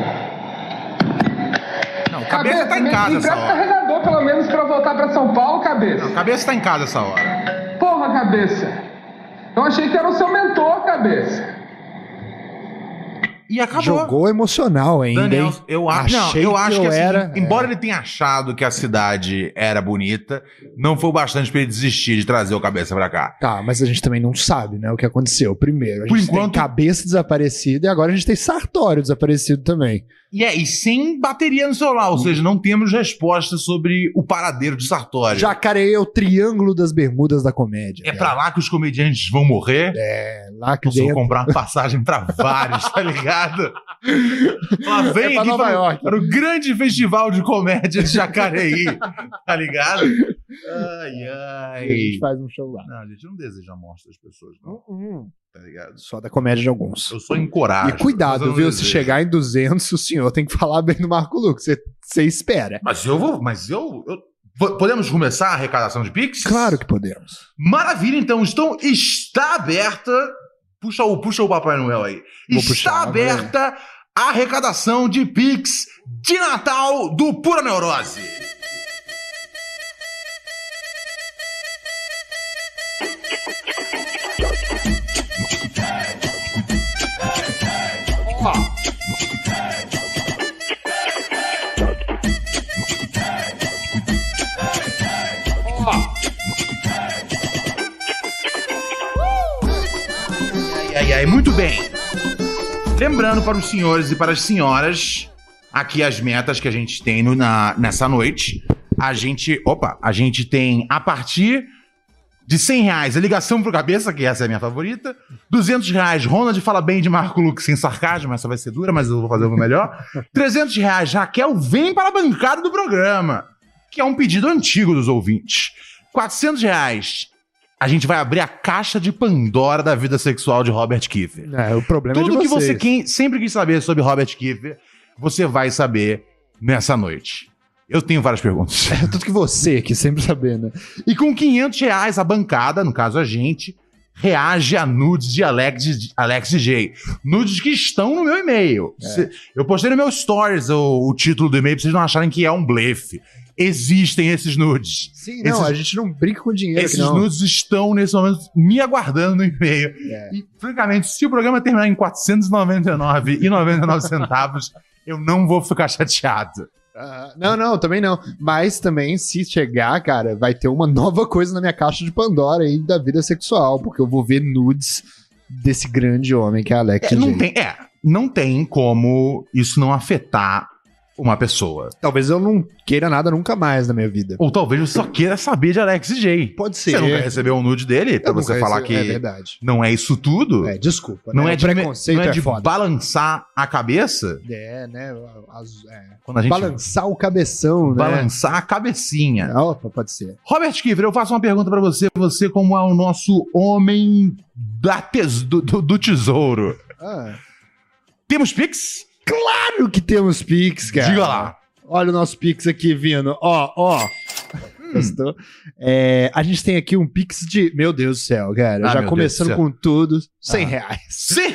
Não, o cabeça tá em casa me pelo menos, pra eu voltar pra São Paulo, cabeça. Não, cabeça tá em casa essa hora. Porra, cabeça. Eu achei que era o seu mentor, cabeça. E acabou. Jogou emocional ainda, Daniel, hein? eu acho, não, eu que acho que, eu assim, era- embora ele tenha achado que a cidade era bonita, não foi o bastante pra ele desistir de trazer o cabeça pra cá. Tá, mas a gente também não sabe, né, o que aconteceu. Primeiro, a Por gente enquanto- tem cabeça desaparecida e agora a gente tem Sartório desaparecido também. E é, e sem bateria no celular, ou seja, não temos resposta sobre o paradeiro de Sartório. Jacareí é o triângulo das bermudas da comédia. É pra lá que os comediantes vão morrer? É, lá que Posso dentro. comprar uma passagem pra vários, tá ligado? Lá vem É pra aqui Nova para, o- York. para o grande festival de comédia de Jacareí, tá ligado? Ai, E a ai. gente faz um show lá. Não, a gente não deseja a morte das pessoas, não, Hum, tá ligado? Só da comédia de alguns. Eu sou encorajado. E cuidado, viu? Se desejo. chegar em 200, o senhor tem que falar bem do Marco Lucas. Você- Você espera. Mas eu vou. Mas eu. eu- po- Podemos começar a arrecadação de Pix? Claro que podemos. Maravilha, então. Então, está aberta. Puxa o, puxa o Papai Noel aí. Vou está puxar, aberta a arrecadação de Pix de Natal do Pura Neurose. Ai, muito bem. Lembrando para os senhores e para as senhoras, aqui as metas que a gente tem no- na, nessa noite. A gente. Opa, a gente tem a partir de 100 reais a ligação pro cabeça, que essa é a minha favorita. 200 reais, Ronald fala bem de Marco Lucas sem sarcasmo, essa vai ser dura, mas eu vou fazer o meu melhor. 300 reais, Raquel vem para a bancada do programa, que é um pedido antigo dos ouvintes. 400 reais, a gente vai abrir a caixa de Pandora da vida sexual de Robert Kiefer. É, o problema é Tudo de que você vocês. quem- sempre quis saber sobre Robert Kiefer, você vai saber nessa noite. Eu tenho várias perguntas. É tudo que você que sempre saber, né? E com 500 reais a bancada, no caso a gente, reage a nudes de Alex, Alex DJ. Nudes que estão no meu e-mail. Se- Eu postei no meu stories o, o título do e-mail pra vocês não acharem que é um blefe. Existem esses nudes. Sim, não, Esses- a gente não brinca com dinheiro Esses nudes estão nesse momento me aguardando no e-mail. É. E, francamente, se o programa terminar em 499,99 centavos, eu não vou ficar chateado. Ah, não, não, também não. Mas também, se chegar, cara, vai ter uma nova coisa na minha caixa de Pandora aí da vida sexual, porque eu vou ver nudes desse grande homem que é Alex É, não tem, é, não tem como isso não afetar uma pessoa. Talvez eu não queira nada nunca mais na minha vida. Ou talvez você só queira saber de Alex J. Pode ser. Você nunca recebeu um nude dele pra Eu você falar recebi- que É verdade. não é isso tudo? É, desculpa. Não né? é de, preconceito não é é, de foda. balançar a cabeça? É, né? as- é. Quando a gente Balançar o cabeção, né? balançar a cabecinha. Opa, pode ser. Robert Kiefer, eu faço uma pergunta pra você. Você, como é o nosso homem da tes- do, do- do tesouro. Ah, Temos Pix? Claro que temos Pix, cara. Diga lá. Olha o nosso Pix aqui vindo. Ó, ó. Hum. Gostou? É, a gente tem aqui um Pix de. Meu Deus do céu, cara. Ah, já começando com tudo. 100 Ah. reais. Sim!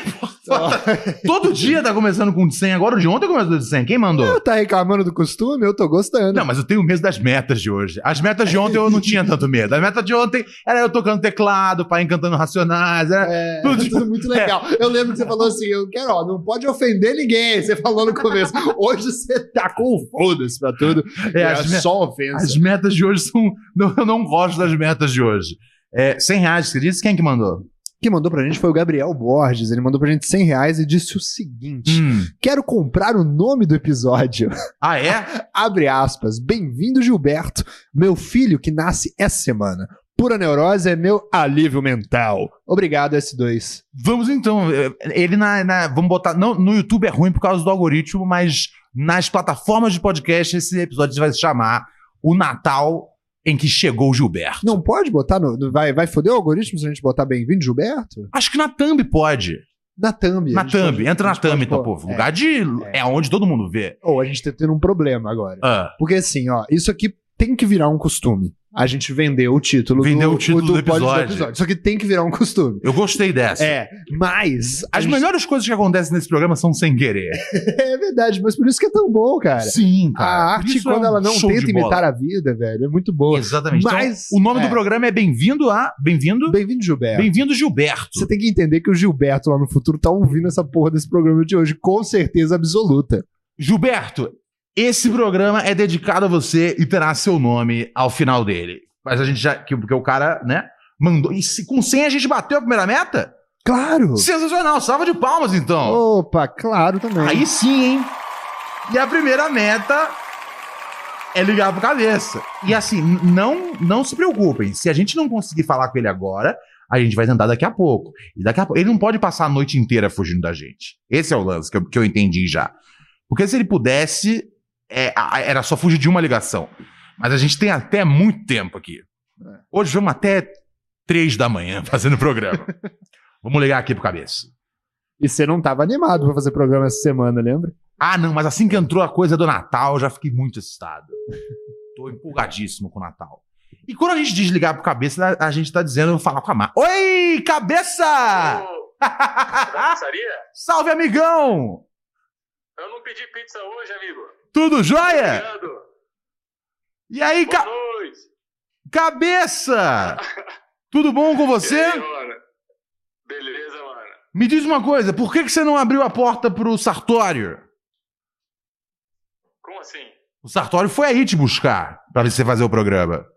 Todo dia tá começando com 100. Agora o de ontem começou de 100. Quem mandou? tá reclamando do costume? Eu tô gostando. Não, mas eu tenho medo das metas de hoje. As metas de ontem eu não tinha tanto medo. A meta de ontem era eu tocando teclado, pai encantando racionais. Era... É, Tudo- tudo, muito legal. Eu lembro que você falou assim: eu quero, ó, não pode ofender ninguém. Você falou no começo. Hoje você tá com foda-se pra tudo. É, É, as, me- só ofensa. as metas de hoje são. Não, eu não gosto das metas de hoje. É, 100 reais, você disse? Quem que mandou? Quem mandou pra gente foi o Gabriel Borges. Ele mandou pra gente 100 reais e disse o seguinte: Hum. Quero comprar o nome do episódio. Ah, é? Abre aspas. Bem-vindo, Gilberto. Meu filho que nasce essa semana. Pura neurose é meu alívio mental. Obrigado, S2. Vamos então. é, Ele na, na- Vamos botar. Não, no YouTube é ruim por causa do algoritmo, mas nas plataformas de podcast esse episódio vai se chamar O Natal em que chegou o Gilberto. Não pode botar no. no- vai, vai foder o algoritmo se a gente botar bem-vindo, Gilberto? Acho que na Thumb pode. Na thumb. Na Thumb. pode- Entra na Thumb, então, pô. É. Lugar de. É onde todo mundo vê. Ou a gente tá tendo um problema agora. Ah. Porque assim, ó, isso aqui tem que virar um costume. A gente vendeu o título Vendeu do, o título do pod- episódio. Isso aqui tem que virar um costume. Eu gostei dessa. É, mas. a As gente- melhores coisas que acontecem nesse programa são sem querer. É verdade, mas por isso que é tão bom, cara. Sim, A Por arte, isso é quando um ela não tenta imitar a vida, velho, é muito boa. Exatamente. Mas- então, o nome é. do programa é Bem-vindo a. Bem-vindo. Bem-vindo, Gilberto. Bem-vindo, Gilberto. Você tem que entender que o Gilberto lá no futuro tá ouvindo essa porra desse programa de hoje, com certeza absoluta. Gilberto, esse programa é dedicado a você e terá seu nome ao final dele. Mas a gente já. que- Porque o cara, né? Mandou. E se, com 100 a gente bateu a primeira meta? Claro! Sensacional. Salva de palmas, então. Opa, claro também. Aí sim, hein? E a primeira meta é ligar pro cabeça. E assim, não, não se preocupem. Se a gente não conseguir falar com ele agora, a gente vai tentar daqui a pouco. E daqui a pouco. Ele não pode passar a noite inteira fugindo da gente. Esse é o lance que eu, que eu entendi já. Porque se ele pudesse, é, era só fugir de uma ligação. Mas a gente tem até muito tempo aqui. Hoje vamos até três da manhã fazendo o programa. vamos ligar aqui pro cabeça. E você não tava animado pra fazer programa essa semana, lembra? Ah, não, mas assim que entrou a coisa do Natal, eu já fiquei muito excitado. Tô empolgadíssimo com o Natal. E quando a gente desligar pro cabeça, a a gente tá dizendo, eu vou falar com a Mar. Oi, cabeça! Salve, amigão! Eu não pedi pizza hoje, amigo. Tudo jóia? Obrigado. E aí, Boa ca- cabeça? Tudo bom com você? aí, mano? Beleza, mano. Me diz uma coisa, por que, que você não abriu a porta pro Sartório? Como assim? O Sartório foi aí te buscar pra você fazer o programa.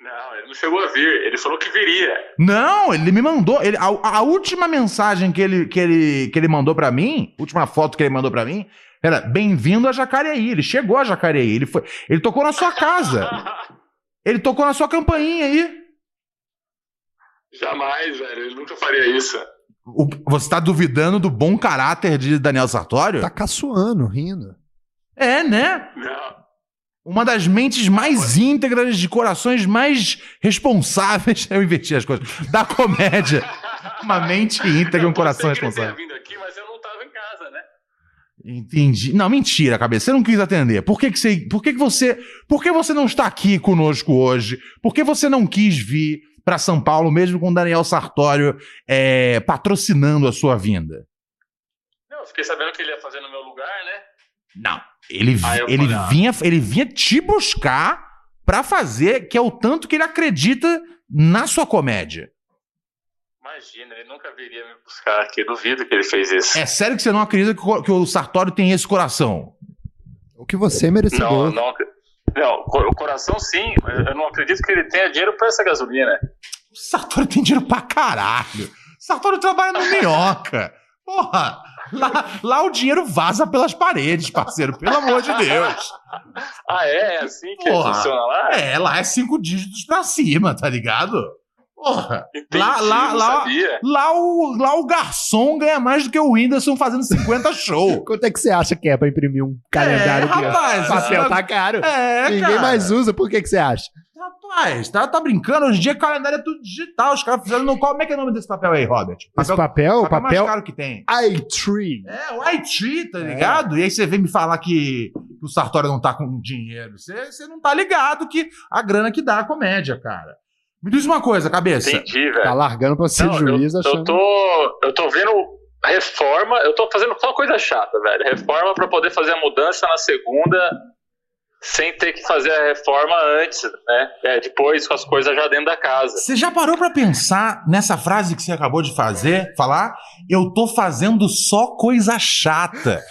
Não, ele não chegou a vir. Ele falou que viria. Não, ele me mandou. ele- a, a última mensagem que ele, que, ele, que ele mandou pra mim, última foto que ele mandou pra mim, era bem-vindo a Jacareí. Ele chegou a Jacareí. Ele, foi, ele tocou na sua casa. Ele tocou na sua campainha aí. Jamais, velho. Ele nunca faria isso. O- você tá duvidando do bom caráter de Daniel Sartório? Tá caçoando, rindo. É, né? Não. Uma das mentes mais íntegras, de corações mais responsáveis. Eu inverti as coisas. Da comédia. Uma mente íntegra e um coração responsável. aqui, mas eu não tava em casa, né? Entendi. Não, mentira, cabeça. Você não quis atender. Por que, que você. Por que, que você. Por que você não está aqui conosco hoje? Por que você não quis vir? para São Paulo, mesmo com o Daniel Sartório é, patrocinando a sua vinda? Não, eu fiquei sabendo que ele ia fazer no meu lugar, né? Não. Ele, Ah, ele, falei, ah. vinha, ele vinha te buscar pra fazer, que é o tanto que ele acredita na sua comédia. Imagina, ele nunca viria me buscar aqui. Duvido que ele fez isso. É sério que você não acredita que o, que o Sartório tem esse coração? O que você é Não, merecedor. não. Não, co- o coração sim. Eu não acredito que ele tenha dinheiro pra essa gasolina. O Sartório tem dinheiro pra caralho. O Sartório trabalha no Minhoca. Porra, lá, lá o dinheiro vaza pelas paredes, parceiro, pelo amor de Deus. Ah, é? É assim que Porra. funciona lá? É, lá é cinco dígitos pra cima, tá ligado? Porra, Entendi, lá, lá, lá, lá, o, lá o garçom ganha mais do que o Whindersson fazendo 50 shows. Quanto é que você acha que é pra imprimir um calendário? É, rapaz, papel isso- tá caro. É, Ninguém cara. mais usa, por que, que você acha? Rapaz, tá, tá brincando? Hoje em dia calendário é tudo digital. Os caras fizeram no. Como é que é o nome desse papel aí, Robert? Esse papel, o papel mais papel caro que tem. iTree. É, o IT, tá É. ligado? E aí você vem me falar que, que o Sartori não tá com dinheiro. Você, você não tá ligado que a grana que dá a comédia, cara. Me diz uma coisa, cabeça. Entendi, velho. Tá largando pra ser Não, juiz eu, achando. eu tô, eu tô vendo reforma, eu tô fazendo só coisa chata, velho. Reforma pra poder fazer a mudança na segunda sem ter que fazer a reforma antes, né? É, depois com as coisas já dentro da casa. Você já parou pra pensar nessa frase que você acabou de fazer? Falar? Eu tô fazendo só coisa chata.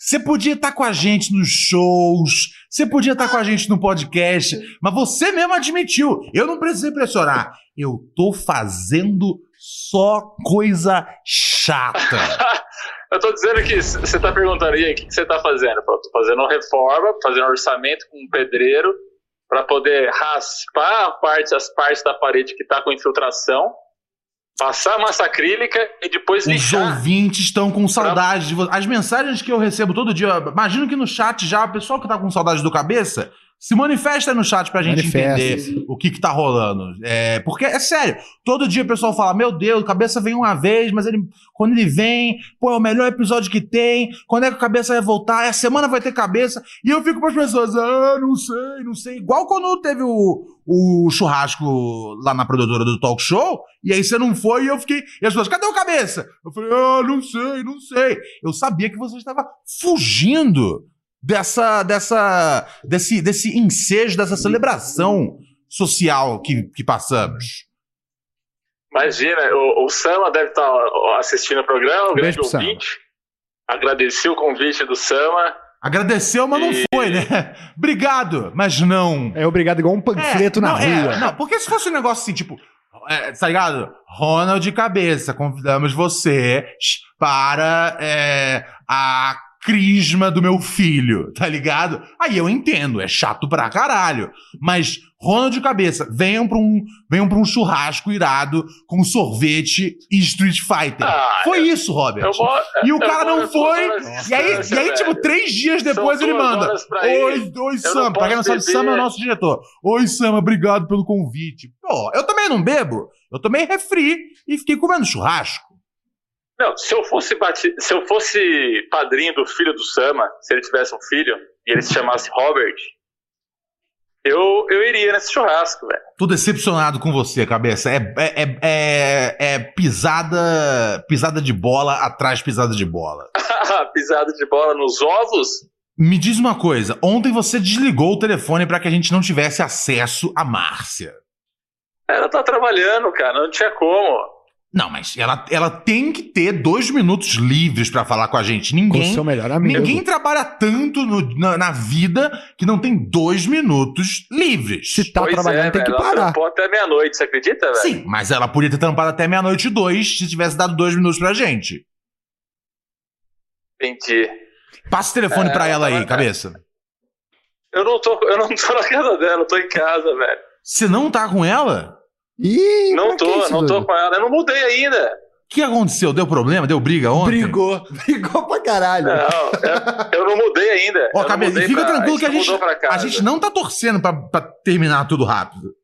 Você podia estar com a gente nos shows, você podia estar com a gente no podcast, mas você mesmo admitiu. Eu não precisei pressionar. Eu tô fazendo só coisa chata. Eu tô dizendo que você tá perguntando, e aí, o que você tá fazendo? Eu tô fazendo reforma, fazendo orçamento com um pedreiro pra poder raspar parte- as partes da parede que tá com infiltração, passar massa acrílica e depois Os lixar. ouvintes estão com saudade de você. As mensagens que eu recebo todo dia, imagino que no chat já, o pessoal que tá com saudade do cabeça, se manifesta no chat pra gente Manifesta. entender o que que tá rolando. É, porque, é sério, todo dia o pessoal fala, meu Deus, cabeça vem uma vez, mas ele, quando ele vem, pô, é o melhor episódio que tem, quando é que o cabeça vai voltar, essa semana vai ter cabeça, e eu fico pras pessoas, ah, não sei, não sei, igual quando teve o, o churrasco lá na produtora do talk show, e aí você não foi e eu fiquei. E as pessoas, cadê o cabeça? Eu falei, ah, não sei, não sei. Eu sabia que você estava fugindo dessa, dessa, desse, desse ensejo, dessa celebração social que, que passamos. Imagina, o, o Sama deve estar assistindo o programa, o grande Beijo Sama. ouvinte. Agradeci o convite do Sama. Agradeceu, mas não E- foi, né? Obrigado, mas não. É obrigado igual um panfleto É, na não, é, rua. não, porque se fosse um negócio assim, tipo, é, tá ligado? Ronald de cabeça, convidamos você para é, a crisma do meu filho, tá ligado? Aí eu entendo, é chato pra caralho. Mas, Ronald de cabeça, venham pra um, venham pra um churrasco irado com sorvete e Street Fighter. Ah, foi isso, Robert. Eu E o cara não foi. E aí, e aí tipo, três dias depois ele manda. Oi, oi, Sam. Pra quem não sabe, Sam é o nosso diretor. Oi, Sam, obrigado pelo convite. Pô, eu também não bebo. Eu tomei refri e fiquei comendo churrasco. Não, se eu fosse se eu fosse padrinho do filho do Sama, se ele tivesse um filho e ele se chamasse Robert, eu, eu iria nesse churrasco, velho. Tô decepcionado com você, cabeça. É, é, é, é, é pisada, pisada de bola atrás de pisada de bola. Pisada de bola nos ovos? Me diz uma coisa. Ontem você desligou o telefone pra que a gente não tivesse acesso a Márcia. Ela tá trabalhando, cara, não tinha como. Não, mas ela, ela tem que ter dois minutos livres pra falar com a gente. Com Ninguém seu melhor amigo. Ninguém trabalha tanto no- na, na vida que não tem dois minutos livres. Se tá Pois trabalhando, é, tem que velho, parar. Ela trampou até meia-noite, você acredita, velho? Sim, mas ela podia ter tampado até meia-noite e dois se tivesse dado dois minutos pra gente. Entendi. Passa o telefone É, pra ela aí, ela- cabeça. Eu não tô, eu não tô na casa dela, eu tô em casa, velho. Você não tá com ela? Ih, Não tô, isso, não tô com ela. Eu não mudei ainda. O que aconteceu? Deu problema? Deu briga ontem? Brigou. Brigou pra caralho. Não, eu, eu não mudei ainda. Ó, cabeça, fica pra- tranquilo que a gente, a gente não tá torcendo pra, pra terminar tudo rápido.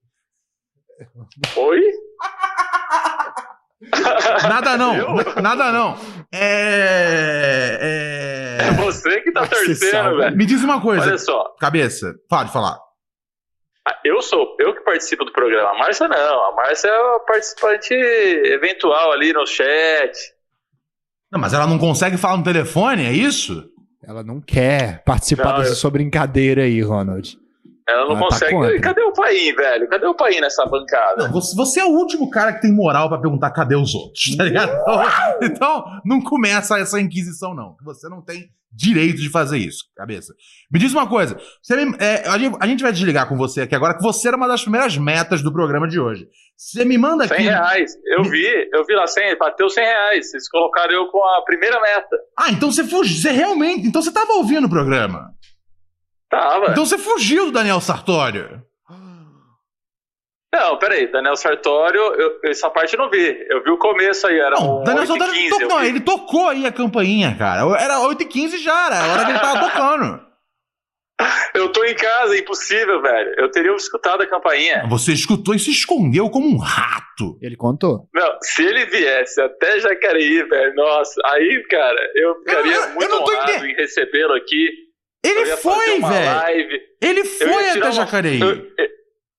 Oi? Nada não, Eu? nada não. É. É é... você que tá Você torcendo, velho. Me diz uma coisa, Olha só. cabeça, pode falar. Ah, Eu sou, eu que participo do programa. A Márcia não. A Márcia é a participante eventual ali no chat. Não, mas ela não consegue falar no telefone, é isso? Ela não quer participar Não, dessa eu- sua brincadeira aí, Ronald. Ela não Ah, tá consegue. contra. Cadê o Paim, velho? Cadê o Paim nessa bancada? Não, você, é o último cara que tem moral pra perguntar cadê os outros, tá ligado? Então, então, não começa essa inquisição, não. Você não tem direito de fazer isso, cabeça. Me diz uma coisa. Você é, a, gente, vai desligar com você aqui agora, que você era uma das primeiras metas do programa de hoje. Você me manda 100 aqui. reais. Eu vi, eu vi lá 100, bateu 100 reais. Vocês colocaram eu com a primeira meta. Ah, então você fugiu. Você realmente. Então você tava ouvindo o programa. Tava. Então você fugiu do Daniel Sartório. Não, peraí, Daniel Sartório, eu- essa parte eu não vi. Eu vi o começo aí, era Não, um Daniel 8 Sartório 15, to- eu não, vi. ele tocou aí a campainha, cara. Era 8h15 já, era a hora que ele tava tocando. Eu tô em casa, é impossível, velho. Eu teria escutado a campainha. Você escutou e se escondeu como um rato. Ele contou. Não, se ele viesse até Jacareí, velho, nossa, aí, cara, eu ficaria eu- eu muito tô honrado entendendo. em recebê-lo aqui. eu Ele foi, velho. Ele Eu foi até uma- Jacareí. Eu,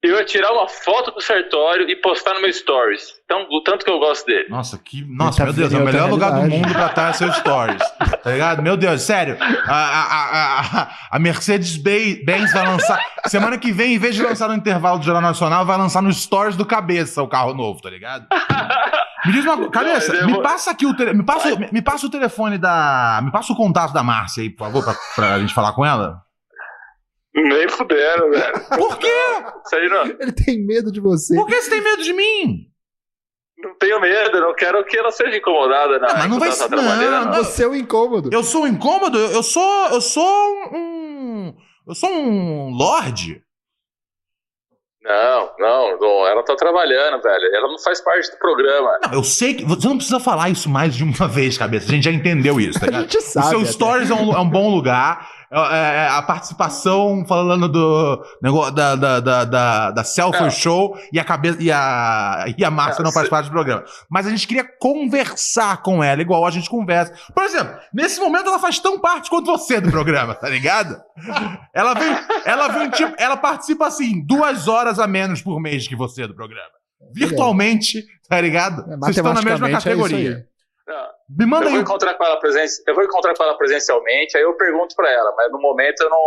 eu- ia tirar uma foto do Sartório e postar no meu stories. Então, o tanto que eu gosto dele. Nossa, que. Nossa, tá meu Deus, é o melhor lugar do mundo pra estar seus stories. Tá ligado? Meu Deus, sério. A, a, a, Mercedes-Benz vai lançar. Semana que vem, em vez de lançar no intervalo do Jornal Nacional, vai lançar no stories do cabeça o carro novo, tá ligado? Me diz uma coisa, cabeça, me passa aqui o tele, me passa, me, me passa o telefone da, me passa o contato da Márcia aí, por favor, pra, pra gente falar com ela. Nem fuderam, velho. Por quê? Isso aí não, Ele tem medo de você. Por que você tem medo de mim? não tenho medo, não quero que ela seja incomodada, não. Ah, mas não vai ser- tá trabalhando, não, não. não. Você é o incômodo. Eu sou um incômodo? Eu, sou. Eu sou um. Eu sou um lorde. Não, não, não, ela tá trabalhando, velho. Ela não faz parte do programa. Não, eu sei que. Você não precisa falar isso mais de uma vez, cabeça. A gente já entendeu isso, tá A ligado? gente O sabe. seu até. Stories é um, é um bom lugar. É, é, a participação falando do negócio da, da, da, da, da Selfie Não. Show e a cabeça e a, e a Márcia Não, não faz parte do programa. Mas a gente queria conversar com ela, igual a gente conversa. Por exemplo, nesse momento ela faz tão parte quanto você do programa, tá ligado? Ela vem, ela vem, tipo, ela participa assim, duas horas a menos por mês que você do programa. Virtualmente, tá ligado? É, Vocês estão na mesma é categoria. Me manda eu vou aí. encontrar com ela presen... eu vou encontrar com ela presencialmente, aí eu pergunto pra ela, mas no momento eu não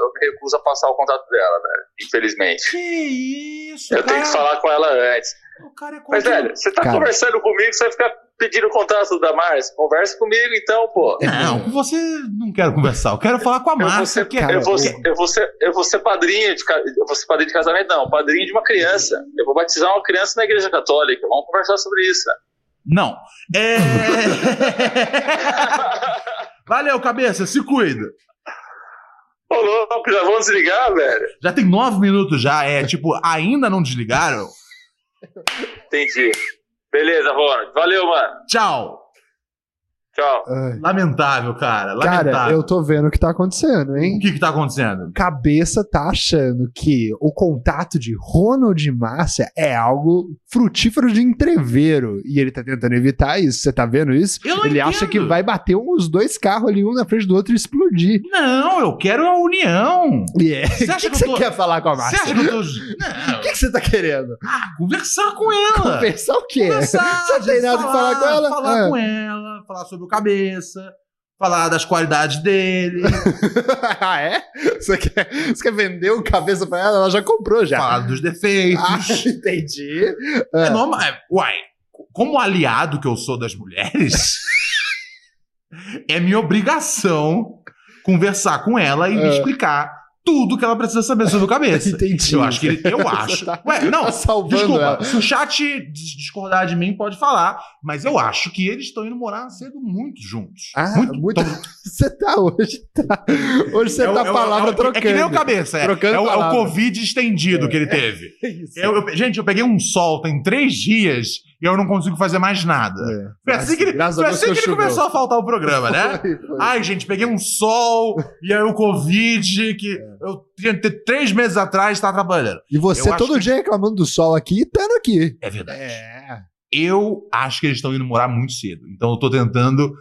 eu me recuso a passar o contato dela, velho. Infelizmente. Que isso, Eu tenho que falar com ela antes. O cara é Mas, velho, você tá Cara. conversando comigo, você vai ficar pedindo o contato da Márcia. Conversa comigo então, pô. Não, você não quero conversar. Eu quero falar com a Eu Márcia. cara, eu, vou o- ser, eu, vou ser, eu vou ser padrinho de eu vou ser padrinho de casamento, não, padrinho de uma criança. Eu vou batizar uma criança na igreja católica. Vamos conversar sobre isso. Não. É... Valeu, cabeça. Se cuida. Ô, louco, já vamos desligar, velho? Já tem nove minutos já. É tipo, ainda não desligaram? Entendi. Beleza, Ronald. Valeu, mano. Tchau. Tchau. Ai. Lamentável, cara. Lamentável. Cara, eu tô vendo o que tá acontecendo, hein? O que que tá acontecendo? Cabeça tá achando que o contato de Ronald e Márcia é algo frutífero de entreveiro. E ele tá tentando evitar isso. Você tá vendo isso? Eu não ele acha entendo. que vai bater os dois carros ali, um na frente do outro e explodir. Não, eu quero a união. E é. Você O acha que, que que você tô- quer falar com a Você Márcia? acha que eu tô... O Não, que, que você tá querendo? conversar com ela. Conversar o quê? Conversar, Você não tem nada que falar com ela? Falar Ah. com ela, falar sobre cabeça, falar das qualidades dele, ah, é? Você quer, você quer vender o cabeça pra ela? Ela já comprou já. falar dos defeitos. Ah, entendi. É Ah. normal. é, Uai, como aliado que eu sou das mulheres, é minha obrigação conversar com ela e me É. explicar tudo que ela precisa saber sobre o cabeça. Entendi. Eu acho que ele, eu acho. tá- Ué, não, tá salvando desculpa. ela. Se o chat dis- discordar de mim, pode falar. Mas eu acho que eles estão indo morar cedo muito juntos. Ah, muito. tão- Você tá hoje. Tá. Hoje você É tá é o- palavra é trocando. É que nem o cabeça. É, Trocando é o, é o. Covid estendido que ele teve. Isso. Eu- eu- gente, eu peguei um sol tem três dias e eu não consigo fazer mais nada. É. Foi assim que ele, Graças foi assim que ele começou a faltar o programa, né? Foi, foi. Ai, gente, peguei um sol e aí o Covid, que eu tinha três meses atrás estava trabalhando. E você eu todo que- dia reclamando do sol aqui e estando aqui. É verdade. É. Eu acho que eles estão indo morar muito cedo. Então eu tô tentando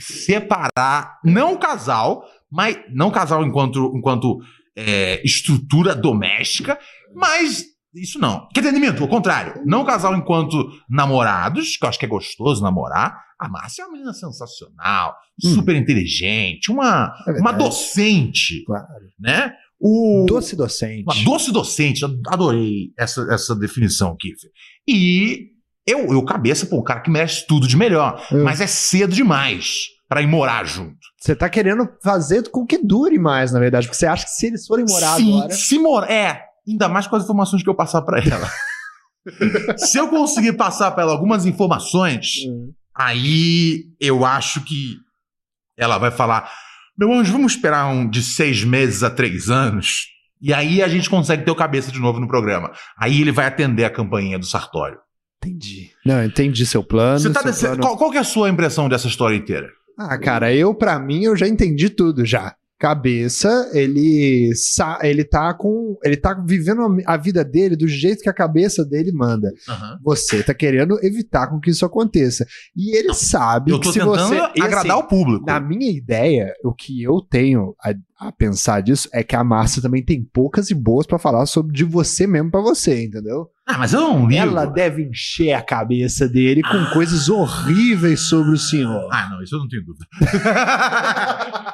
separar, não o casal, mas não o casal enquanto, enquanto é, estrutura doméstica, Mas isso não. Quer dizer, minto, ao contrário. Não casal enquanto namorados, que eu acho que é gostoso namorar. A Márcia é uma menina sensacional, Hum. super inteligente, uma, É uma docente, Claro. né? O, Doce docente. uma doce docente, adorei essa, essa definição, Kiffer. E eu, eu cabeça, pô, um cara que merece tudo de melhor. Hum. Mas é cedo demais pra ir morar junto. Você tá querendo fazer com que dure mais, na verdade. Porque você acha que se eles forem morar Sim, agora. se morar. É, ainda mais com as informações que eu passar pra ela. se eu conseguir passar pra ela algumas informações, Hum. aí eu acho que ela vai falar: meu anjo, vamos esperar um de seis meses a três anos. E aí a gente consegue ter o cabeça de novo no programa. Aí ele vai atender a campainha do Sartório. Entendi. Não, entendi seu plano. Você tá desse- plano- qual, qual que é a sua impressão dessa história inteira? Ah, cara, eu, pra mim, eu já entendi tudo já. Cabeça, ele sa ele tá com. Ele tá vivendo a vida dele do jeito que a cabeça dele manda. Você tá querendo evitar com que isso aconteça. E ele sabe Eu que tô se tentando você. agradar assim, o público. Na minha ideia, o que eu tenho a, a pensar disso é que a Márcia também tem poucas e boas pra falar sobre de você mesmo pra você, entendeu? Ah, mas eu não ligo. Ela deve encher a cabeça dele com coisas horríveis sobre o senhor. Ah, não, isso eu não tenho dúvida.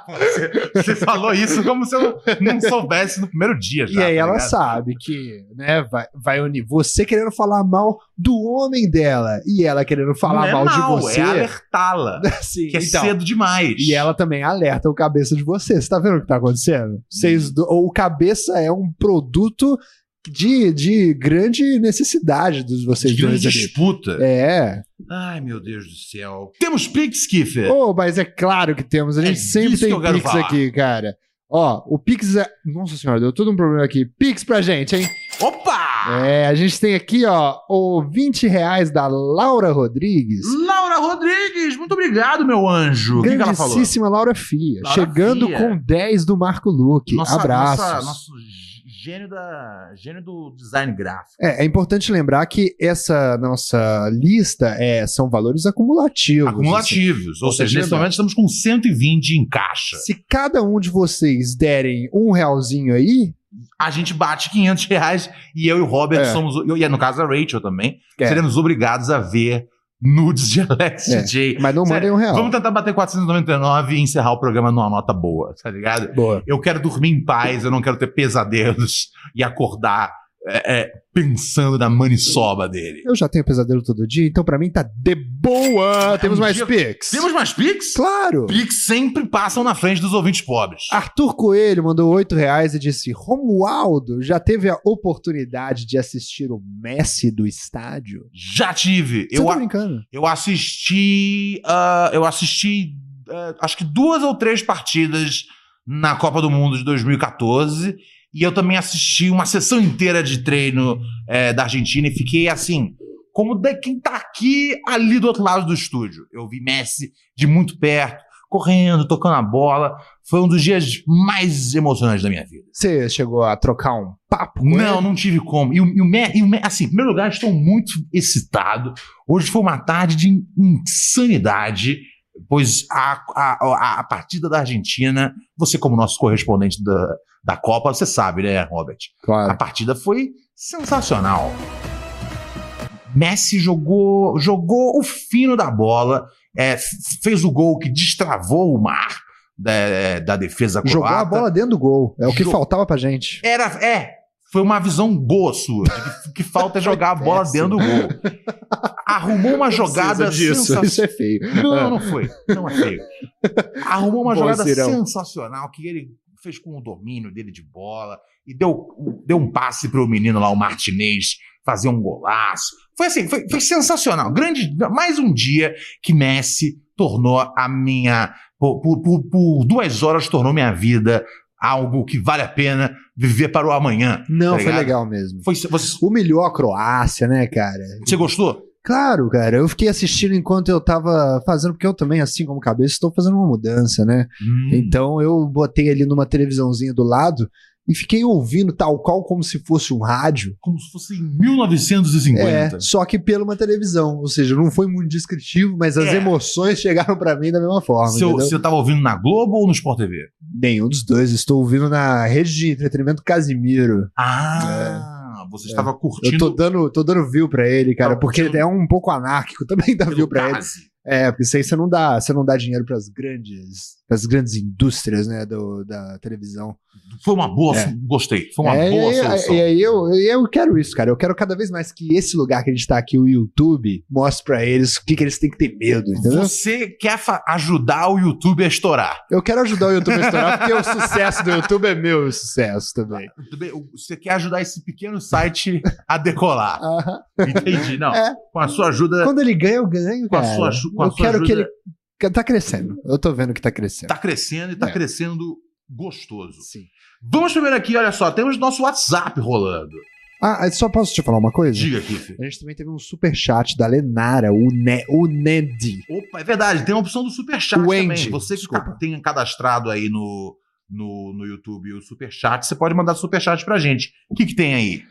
você, você falou isso como se eu não soubesse no primeiro dia já. E aí tá ela ligado? sabe que, né, vai, vai unir você querendo falar mal do homem dela e ela querendo falar é mal, mal, de você. É alertá-la. Sim, que é então. cedo demais. E ela também alerta o cabeça de você. Você tá vendo o que tá acontecendo? Vocês o cabeça é um produto de, de grande necessidade dos vocês de dois ali. disputa. É. Ai, meu Deus do céu. Temos Pix, Kiffer. Oh, mas é claro que temos. A É gente sempre disso que tem Pix falar. aqui, cara. Ó, o Pix é. Nossa senhora, deu todo um problema aqui. Pix pra gente, hein? Opa! É, a gente tem aqui, ó, o 20 reais da Laura Rodrigues. Laura Rodrigues, muito obrigado, meu anjo. O que, que ela falou? Grandíssima Laura Fia. Laura chegando Fia. com 10 do Marco Luque. Abraços. nossa- nosso gênio, da, gênio do design gráfico. É, é importante lembrar que essa nossa lista é, são valores acumulativos. assim. Acumulativos. Ou Você seja, nesse momento estamos com 120 em caixa. Se cada um de vocês derem um realzinho aí, A gente bate 500 reais e eu e o Robert É. somos. eu- E no caso a Rachel também. É. Seremos obrigados a ver nudes de Alex É, DJ. mas não mandem um real. Vamos tentar bater 499 e encerrar o programa numa nota boa, tá ligado? Boa. Eu quero dormir em paz, eu não quero ter pesadelos e acordar é, é, pensando na maniçoba dele. Eu já tenho pesadelo todo dia, então pra mim tá de boa. Temos um mais dia- Pix. Temos mais Pix? Claro. Pix sempre passam na frente dos ouvintes pobres. Arthur Coelho mandou 8 reais e disse: Romualdo já teve a oportunidade de assistir o Messi do estádio? Já tive. Você Eu, tá brincando? eu assisti. ah, eu assisti. ah, acho que duas ou três partidas na Copa do Mundo de 2014. E eu também assisti uma sessão inteira de treino eh, da Argentina e fiquei assim. Como de quem tá aqui ali do outro lado do estúdio. Eu vi Messi de muito perto, correndo, tocando a bola. Foi um dos dias mais emocionantes da minha vida. Você chegou a trocar um papo? Não, ele? não tive como. E o, e o e o assim, em primeiro lugar, estou muito excitado. Hoje foi uma tarde de insanidade, pois a, a, a, a partida da Argentina, você como nosso correspondente da, da Copa, você sabe, né, Robert? A Claro. partida foi sensacional. Messi jogou, jogou o fino da bola, é, fez o gol que destravou o mar da, da defesa Jogou a croata. bola dentro do gol. É o que Jo- faltava pra gente. Era, é, foi uma visão boa sua. de que, que falta é jogar a bola dentro do gol. Arrumou uma jogada disso. sensacional. Isso é feio. Não, não foi. Não é feio. Arrumou uma Bom, jogada Cirão. sensacional que ele fez com o domínio dele de bola e deu, deu um passe pro menino lá, o Martinez, fazer um golaço. Foi assim, foi, foi sensacional. Grande, mais um dia que Messi tornou a minha. Por, por, por- por duas horas tornou minha vida algo que vale a pena viver para o amanhã. Não, Tá foi ligado? legal mesmo. Foi, você, Humilhou a Croácia, né, cara? você gostou? Claro, cara. Eu fiquei assistindo enquanto eu tava fazendo, porque eu também, assim como cabeça, estou fazendo uma mudança, né? Hum. Então eu botei ali numa televisãozinha do lado e fiquei ouvindo tal qual como se fosse um rádio. Como se fosse em 1950. É, só que pela uma televisão. Ou seja, não foi muito descritivo, mas as É. emoções chegaram pra mim da mesma forma. Se eu, entendeu? se eu tava ouvindo na Globo ou no Sport TV? Nenhum dos dois. Estou ouvindo na rede de entretenimento Casimiro. Ah, você É. estava Eu curtindo tô dando, tô dando view pra ele, cara, Tá porque curtindo- ele é um pouco anárquico também dá pelo view pra ele. É, porque isso aí você não dá, você não dá dinheiro pras grandes, pras grandes indústrias, né, do, da televisão. Foi uma boa, É. gostei. Foi uma é, boa solução. E aí eu, eu quero isso, cara. Eu quero cada vez mais que esse lugar que a gente tá aqui, o YouTube, mostre pra eles o que, que eles têm que ter medo, entendeu? Você quer ajudar o YouTube a estourar. Eu quero ajudar o YouTube a estourar, porque o sucesso do YouTube é meu sucesso também. O- Você quer ajudar esse pequeno site a decolar. Entendi. Não. É. Com a sua ajuda, Quando ele ganha, eu ganho, Com a cara. sua aju- com a eu sua quero que ajuda- ele... Tá crescendo. Eu tô vendo que tá crescendo. tá crescendo e tá É. crescendo gostoso. Sim. Vamos primeiro aqui, olha só, temos nosso WhatsApp rolando. Ah, só posso te falar uma coisa? Diga aqui, filho. A gente também teve um super chat da Lenara, o, ne o Ned. Opa, é verdade, tem a opção do Superchat O também. Andy, Você que tá, tem cadastrado aí no, no, no YouTube o Superchat, você pode mandar Superchat pra gente. O que, que tem aí?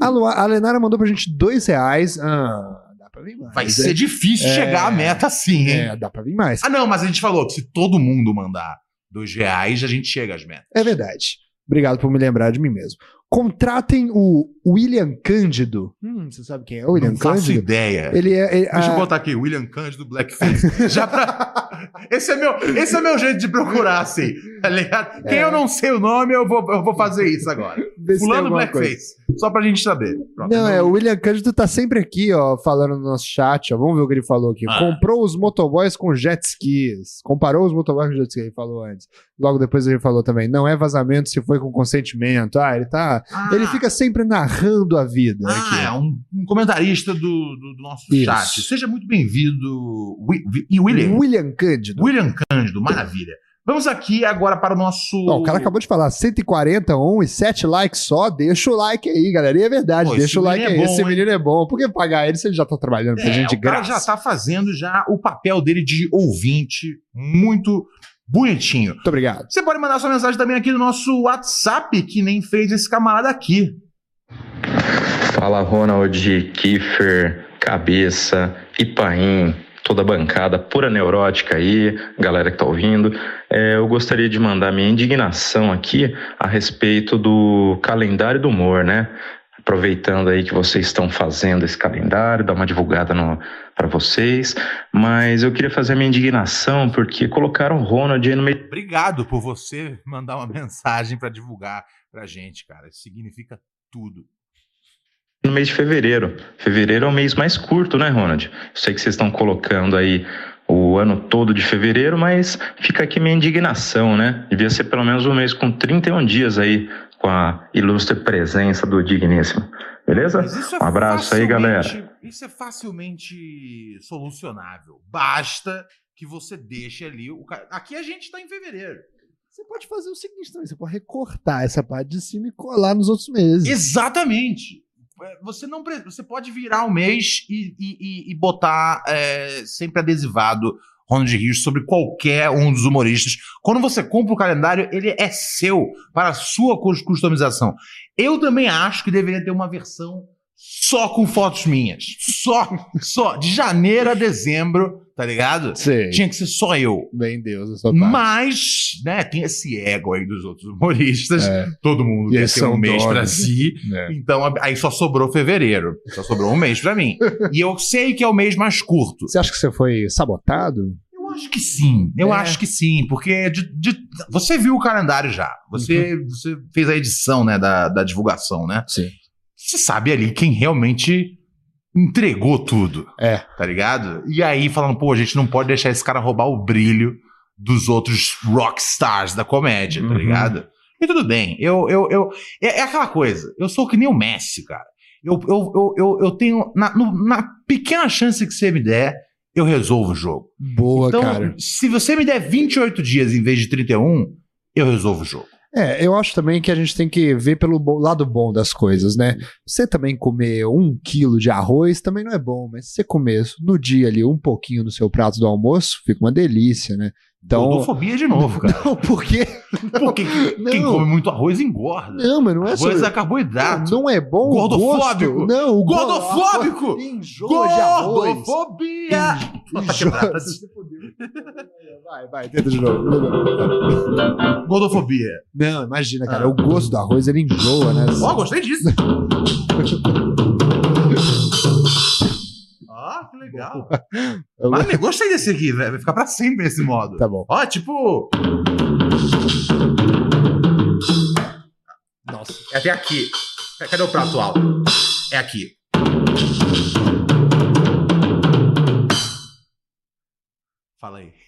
A, Lu- a Lenara mandou pra gente dois reais. Ah, pra vir mais. Vai ser difícil É. chegar à meta assim, hein? É, dá pra vir mais. Ah, não, mas a gente falou que se todo mundo mandar dois reais, a gente chega às metas. É verdade. Obrigado por me lembrar de mim mesmo. Contratem o William Cândido. Hum, você sabe quem é o William Não faço Cândido? ideia. Ele é. ele- Deixa eu ah, botar aqui, William Cândido Blackface. Já pra... esse, é meu, esse é meu jeito de procurar, assim. Tá ligado? Quem É. eu não sei o nome, eu vou, eu vou fazer isso agora. Se tem Fulano alguma Blackface. Só pra gente saber. Pronto. Não, é, o William Cândido tá sempre aqui, ó, falando no nosso chat, ó. Vamos ver o que ele falou aqui. Ah. Comprou os motoboys com jet skis. Comparou os motoboys com jet skis, ele falou antes. Logo depois ele falou também, não é vazamento se foi com consentimento. Ah, ele tá... Ah, Ele fica sempre narrando a vida Ah, aqui. é um, um comentarista do, do, do nosso Isso. chat. Seja muito bem-vindo. E William? William Cândido. William Cândido, maravilha. Vamos aqui agora para o nosso. Ó, o cara acabou de falar 140 on e 7 likes só. Deixa o like aí, galera. E é verdade, Pô, deixa o like menino aí. é bom, esse hein? menino é bom. Por que pagar ele se ele já tá trabalhando pra É, gente de o cara graça? já tá fazendo já o papel dele de ouvinte muito bonitinho. Muito obrigado. Você pode mandar sua mensagem também aqui no nosso WhatsApp, que nem fez esse camarada aqui. Fala Ronald, Kiefer, Cabeça, Ipaim, toda a bancada pura neurótica aí, galera que tá ouvindo. É, eu gostaria de mandar minha indignação aqui a respeito do calendário do humor, né? Aproveitando aí que vocês estão fazendo esse calendário, dar uma divulgada para vocês. Mas eu queria fazer a minha indignação porque colocaram o Ronald aí no meio Obrigado por você mandar uma mensagem para divulgar pra gente, cara. Isso significa tudo. No mês de fevereiro. Fevereiro é o mês mais curto, né, Ronald? Eu sei que vocês estão colocando aí o ano todo de fevereiro, mas fica aqui minha indignação, né? Devia ser pelo menos um mês com 31 dias aí, com a ilustre presença do Digníssimo. Beleza? É Um abraço aí, galera. Isso é facilmente solucionável. Basta que você deixe ali o Aqui a gente tá em fevereiro. Você pode fazer o seguinte também, você pode recortar essa parte de cima e colar nos outros meses. Exatamente. Você não você pode virar o mês e, e- e- botar é, sempre adesivado Ronald Rios sobre qualquer um dos humoristas. Quando você compra o calendário, ele é seu para a sua cus- customização. Eu também acho que deveria ter uma versão só com fotos minhas. Só, só. De janeiro a dezembro, tá ligado? Sei. Tinha que ser só eu. Bem Deus, essa parte. Mas, né, tem esse ego aí dos outros humoristas. É. Todo mundo E quer ter um mês pra si. É. Então, aí só sobrou fevereiro. Só sobrou um mês pra mim. E eu sei que é o mês mais curto. Você acha que você foi sabotado? Eu acho que sim. Eu É. acho que sim. Porque de- de- você viu o calendário já. Você, você fez a edição, né, da, da divulgação, né? Sim. Você sabe ali quem realmente entregou tudo. É. Tá ligado? E aí falando, pô, a gente não pode deixar esse cara roubar o brilho dos outros rockstars da comédia, tá Uhum. ligado? E tudo bem. Eu, eu, eu, é, é aquela coisa. Eu sou que nem o Messi, cara. Eu, eu, eu, eu, eu tenho. Na, no- na pequena chance que você me der, eu resolvo o jogo. Boa, então, cara. se você me der 28 dias em vez de 31, eu resolvo o jogo. É, eu acho também que a gente tem que ver pelo lado bom das coisas, né? Você também comer um quilo de arroz também não é bom, mas se você comer no dia ali um pouquinho no seu prato do almoço, fica uma delícia, né? Então. Gordofobia de novo, cara. Não, por quê? Porque quem Não. come muito arroz engorda. Não, mas não é arroz sobre... é carboidrato. Não é bom o Gordofóbico. gosto. Não, o go- Gordofóbico! Gordofobia! Enjoa-. Vai, vai, tenta de novo. Gordofobia. Não, imagina, cara. Ah. O gosto do arroz, ele enjoa, né? Ó, gostei disso. Ah, que legal. Mas eu gostei desse aqui, velho. Vai ficar pra sempre nesse modo. Tá bom. Ó, tipo. Nossa. É até aqui. Cadê o prato alto? É aqui. Fala aí.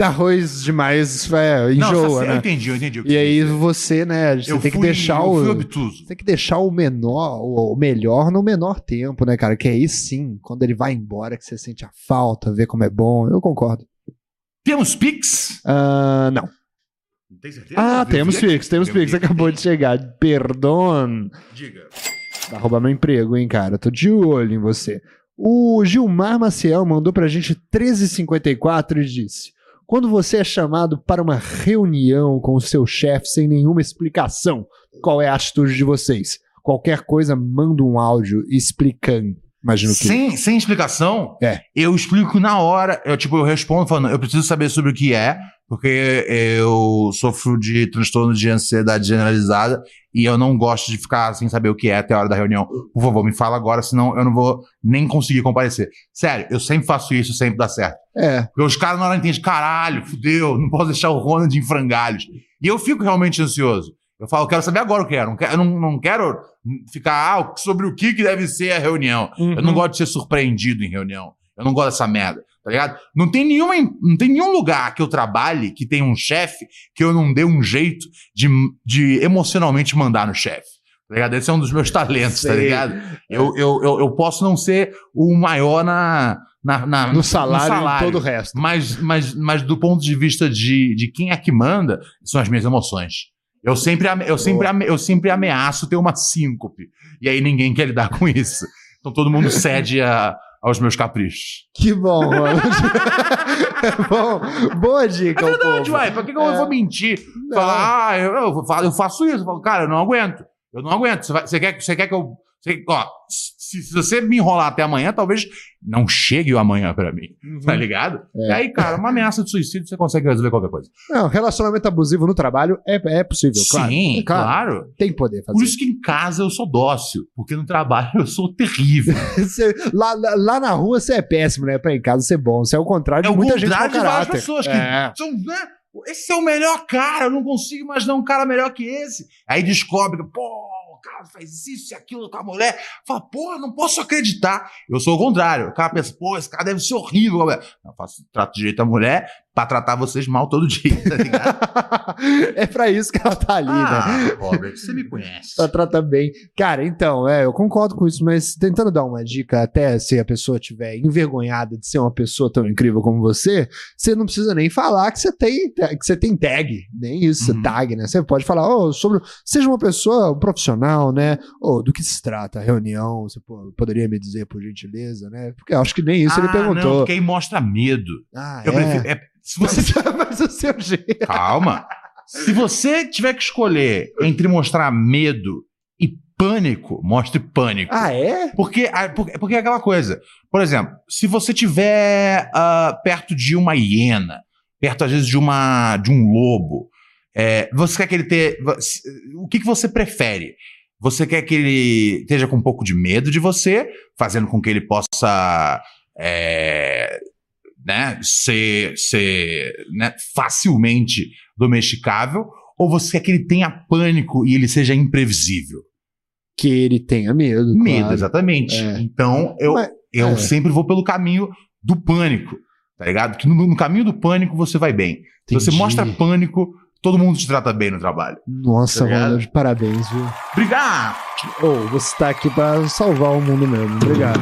Arroz demais é, Não, enjoa, só- Eu né? entendi, eu entendi. o que E aí dizer. você, né, você eu tem que fui- deixar eu o. fui obtuso. Tem que deixar o menor, o melhor no menor tempo, né, cara? Que aí sim, quando ele vai embora, que você sente a falta, vê como é bom. Eu concordo. Temos Pix? Ah, não. Não tem certeza? Ah, Eu temos. Pix, temos Eu Pix. Acabou de chegar. Perdão. Diga. Vai roubar meu emprego, hein, cara? Tô de olho em você. O Gilmar Maciel mandou pra gente 1354 e disse: Quando você é chamado para uma reunião com o seu chefe sem nenhuma explicação, qual é a atitude de vocês? Qualquer coisa, manda um áudio explicando. Imagino que. Sem, sem explicação, É. eu explico na hora. Eu, tipo, eu respondo falando, eu preciso saber sobre o que é, porque eu sofro de transtorno de ansiedade generalizada e eu não gosto de ficar sem saber o que é até a hora da reunião. Por favor, me fala agora, senão eu não vou nem conseguir comparecer. Sério, eu sempre faço isso, sempre dá certo. É. Porque os caras na hora entendem, caralho, fudeu, não posso deixar o Ronald em frangalhos. E eu fico realmente ansioso. Eu falo, eu quero saber agora o que é. Eu não quero, eu não, não quero ficar, ah, sobre o que, que deve ser a reunião. Eu não gosto de ser surpreendido em reunião. Eu não gosto dessa merda, tá ligado? Não tem, nenhuma, não tem nenhum lugar que eu trabalhe que tenha um chefe que eu não dê um jeito de, de emocionalmente mandar no chefe. Tá ligado? Esse é um dos meus talentos, tá Sei. ligado? Eu, eu, eu, eu posso não ser o maior na, na, na- No salário, e todo o resto. mas, mas, mas do ponto de vista de, de quem é que manda, são as minhas emoções. Eu sempre, eu, sempre, eu sempre ameaço ter uma síncope. E aí ninguém quer lidar com isso. Então todo mundo cede a- aos meus caprichos. Que bom, mano. é bom. Boa dica, É verdade, uai. Pra que, que eu É. vou mentir? Não. Falar, ah, eu, eu eu faço isso. Eu falo, cara, eu não aguento. Eu não aguento. Você, vai- você quer, você quer que eu. você- ó, se, se você me enrolar até amanhã, talvez não chegue o amanhã pra mim. Tá ligado? É. E aí, cara, uma ameaça de suicídio, você consegue resolver qualquer coisa. Não, relacionamento abusivo no trabalho é, é possível, claro. Sim, É claro. claro. Tem que poder fazer. Por isso que em casa eu sou dócil, porque no trabalho eu sou terrível. Você- lá, lá, na rua você é péssimo, né? Pra em casa ser bom. Você é o contrário É de o muita gente com contrário de várias pessoas que É. são, né? Esse é o melhor cara, eu não consigo imaginar um cara melhor que esse. Aí descobre que, pô, o cara faz isso e aquilo com a mulher. Fala, pô, não posso acreditar. Eu sou o contrário. O cara pensa, pô, esse cara deve ser horrível. mulher. Eu faço, trato direito a mulher pra tratar vocês mal todo dia, tá ligado? é pra isso que ela tá ali, né? ah, Robert, você me conhece. Pra tratar bem. Cara, então, é, eu concordo com isso, mas tentando dar uma dica, até se a pessoa estiver envergonhada de ser uma pessoa tão incrível como você, você não precisa nem falar que você tem, que você tem tag, nem isso, Uhum. tag, né? Você pode falar, oh, sobre, seja uma pessoa profissional, né? Ou do que se trata a reunião, você poderia me dizer por gentileza, né? Porque eu acho que nem isso ele Ah, perguntou. Não, porque aí mostra medo. Ah, Eu é? prefiro. é, se você Mas o seu jeito. Calma. Se você tiver que escolher entre mostrar medo e pânico, mostre pânico. Ah, é? Porque, ah, porque, porque é aquela coisa. Por exemplo, se você tiver ah, perto de uma hiena, perto às vezes de uma de um lobo, é, você quer que ele ter. O que, que você prefere? Você quer que ele esteja com um pouco de medo de você, fazendo com que ele possa é, né, ser, ser né, facilmente domesticável, ou você quer que ele tenha pânico e ele seja imprevisível? Que ele tenha medo. Medo, claro. exatamente. É. Então, eu, Mas- eu é. sempre vou pelo caminho do pânico, tá ligado? Que no, no caminho do pânico você vai bem. Se você mostra pânico, todo mundo te trata bem no trabalho. Nossa, Tá? Ronald, parabéns, viu? Obrigado! Ô, você tá aqui pra salvar o mundo mesmo. Obrigado.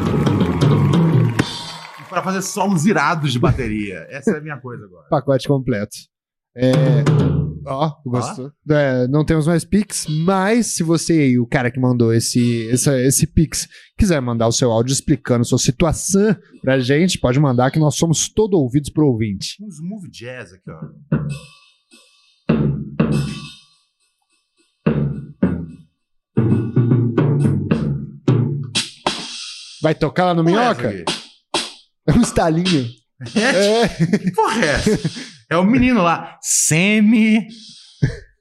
Para fazer solos irados de bateria. Essa é a minha coisa agora. Pacote completo. É. Ó, gostou? É, não temos mais Pix, mas se você e o cara que mandou esse, essa- esse Pix quiser mandar o seu áudio explicando sua situação pra gente, pode mandar que nós somos todo ouvidos pro ouvinte. Uns smooth jazz aqui, ó. Vai tocar lá no Minhoca? É um estalinho. É? É. Que porra é essa? É o menino lá. Semi.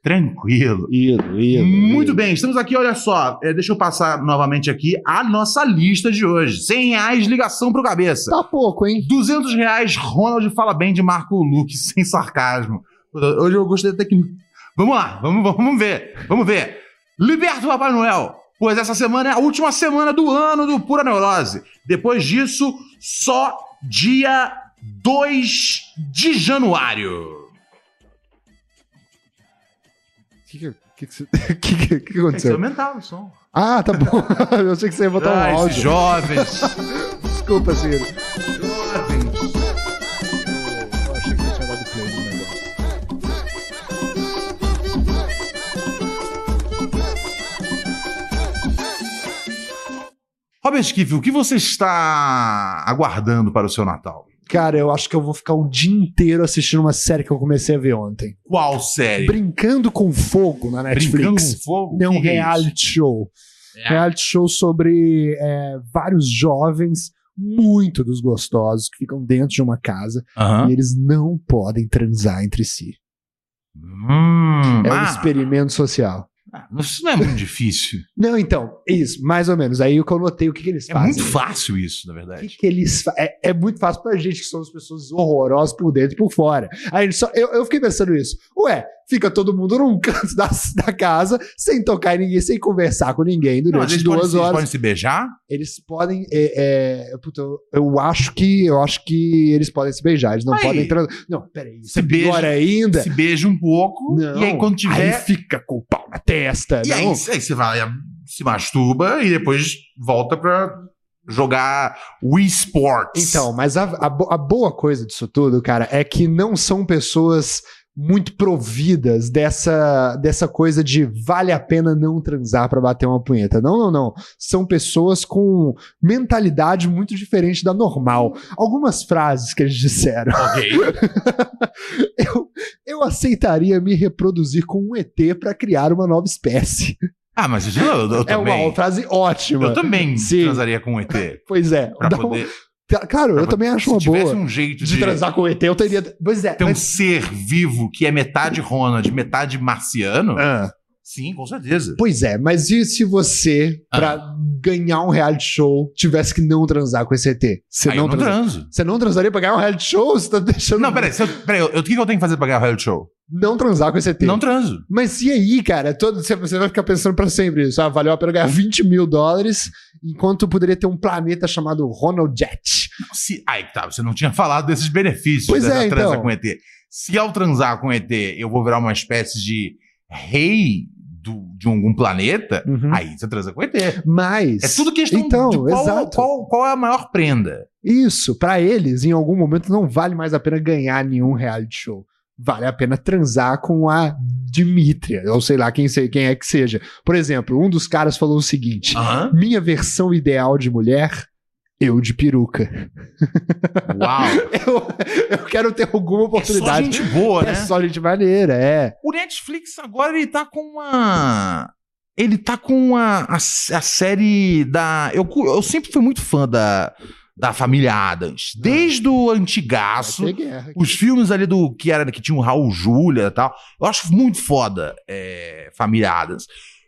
Tranquilo. Ídolo, ídolo. Muito ídolo. bem, estamos aqui, olha só. é, deixa eu passar novamente aqui a nossa lista de hoje. 100 reais, ligação pro cabeça. Tá pouco, hein? 200 reais, Ronald fala bem de Marco Luque, sem sarcasmo. Hoje eu gostei até que. Vamos lá, vamos, vamos ver, vamos ver. Liberta o Papai Noel, pois essa semana é a última semana do ano do Pura Neurose. Depois disso, só dia 2 de januário. O que, que, que, que, você- aconteceu? aumentar o som. Ah, tá bom. Eu achei que você ia botar Ah, um esses áudio. jovens. Desculpa, Ciro. Robert Skiff, o que você está aguardando para o seu Natal? Cara, eu acho que eu vou ficar o dia inteiro assistindo uma série que eu comecei a ver ontem. Qual série? Brincando com Fogo na Brincando Netflix. com fogo? É um que é reality show. É. Reality show sobre é, vários jovens muito dos gostosos que ficam dentro de uma casa e eles não podem transar entre si. Hum, É um ah, experimento social. Ah, isso não é muito difícil. Não, então, isso, mais ou menos. Aí eu notei, o que, que eles É fazem? muito fácil isso, na O que, verdade. que eles é, é muito fácil pra gente que somos pessoas horrorosas por dentro e por fora. Aí só, eu, eu fiquei pensando isso. Ué, fica todo mundo num canto da, da casa, sem tocar em ninguém, sem conversar com ninguém Não, durante eles duas podem, se- eles horas. podem se beijar? Eles podem. É, é, puta, eu, eu acho que. Eu acho que eles podem se beijar. Eles não Aí. podem transar. Não, peraí. Isso Se é beija- ainda. Se beija um pouco, Não. e aí quando Aí tiver. fica com o pau na testa. e aí, não. aí você vai, se masturba e depois volta pra jogar Wii Sports. Então, mas a, a a boa coisa disso tudo, cara, é que não são pessoas muito providas dessa, dessa coisa de vale a pena não transar pra bater uma punheta. Não, não, não. São pessoas com mentalidade muito diferente da normal. Algumas frases que eles disseram. Ok. Eu, eu aceitaria me reproduzir com um ET pra criar uma nova espécie. Ah, mas eu, eu, eu É também. uma frase ótima. Eu também Sim. transaria com um ET. Pois é. Pra Dá um- Claro, eu pra- também acho se uma tivesse boa. um jeito De de, transar com o ET, eu teria. Pois é. ter um mas- ser vivo que é metade Ronald, metade marciano, Ah. Sim, com certeza. Pois é, mas e se você, Ah. pra ganhar um reality show, tivesse que não transar com esse ET? Você Aí eu não, não transa- transo. Você não transaria pra ganhar um reality show? Você tá deixando. Não, peraí, eu, peraí, eu- o que eu tenho que fazer pra ganhar o reality show? Não transar com esse ET. Não transo. Mas e aí, cara? Todo, você, vai ficar pensando pra sempre isso. Ah, valeu a pena ganhar 20 mil dólares, enquanto poderia ter um planeta chamado Ronald Jet. Se, que tá, você não tinha falado desses benefícios Pois da, é, da transa então. com ET. Se ao transar com ET eu vou virar uma espécie de rei do- de algum planeta, Uhum. aí você transa com ET. Mas. É tudo questão Então, de qual, exato. qual, qual é a maior prenda. Isso, pra eles, em algum momento, não vale mais a pena ganhar nenhum reality show. Vale a pena transar com a Dimitria, ou sei lá quem, se- quem é que seja. Por exemplo, um dos caras falou o seguinte: minha versão ideal de mulher, eu de peruca. Uau. Eu, eu quero ter alguma É só oportunidade. gente boa, né? É só gente maneira, é. O Netflix agora ele tá com uma. Ele tá com a, a, a série da. Eu, eu sempre fui muito fã da, da família Adams. Desde o antigaço. Os filmes ali do que era que tinha o Raul Júlia e tal. Eu acho muito foda é, Família Adams.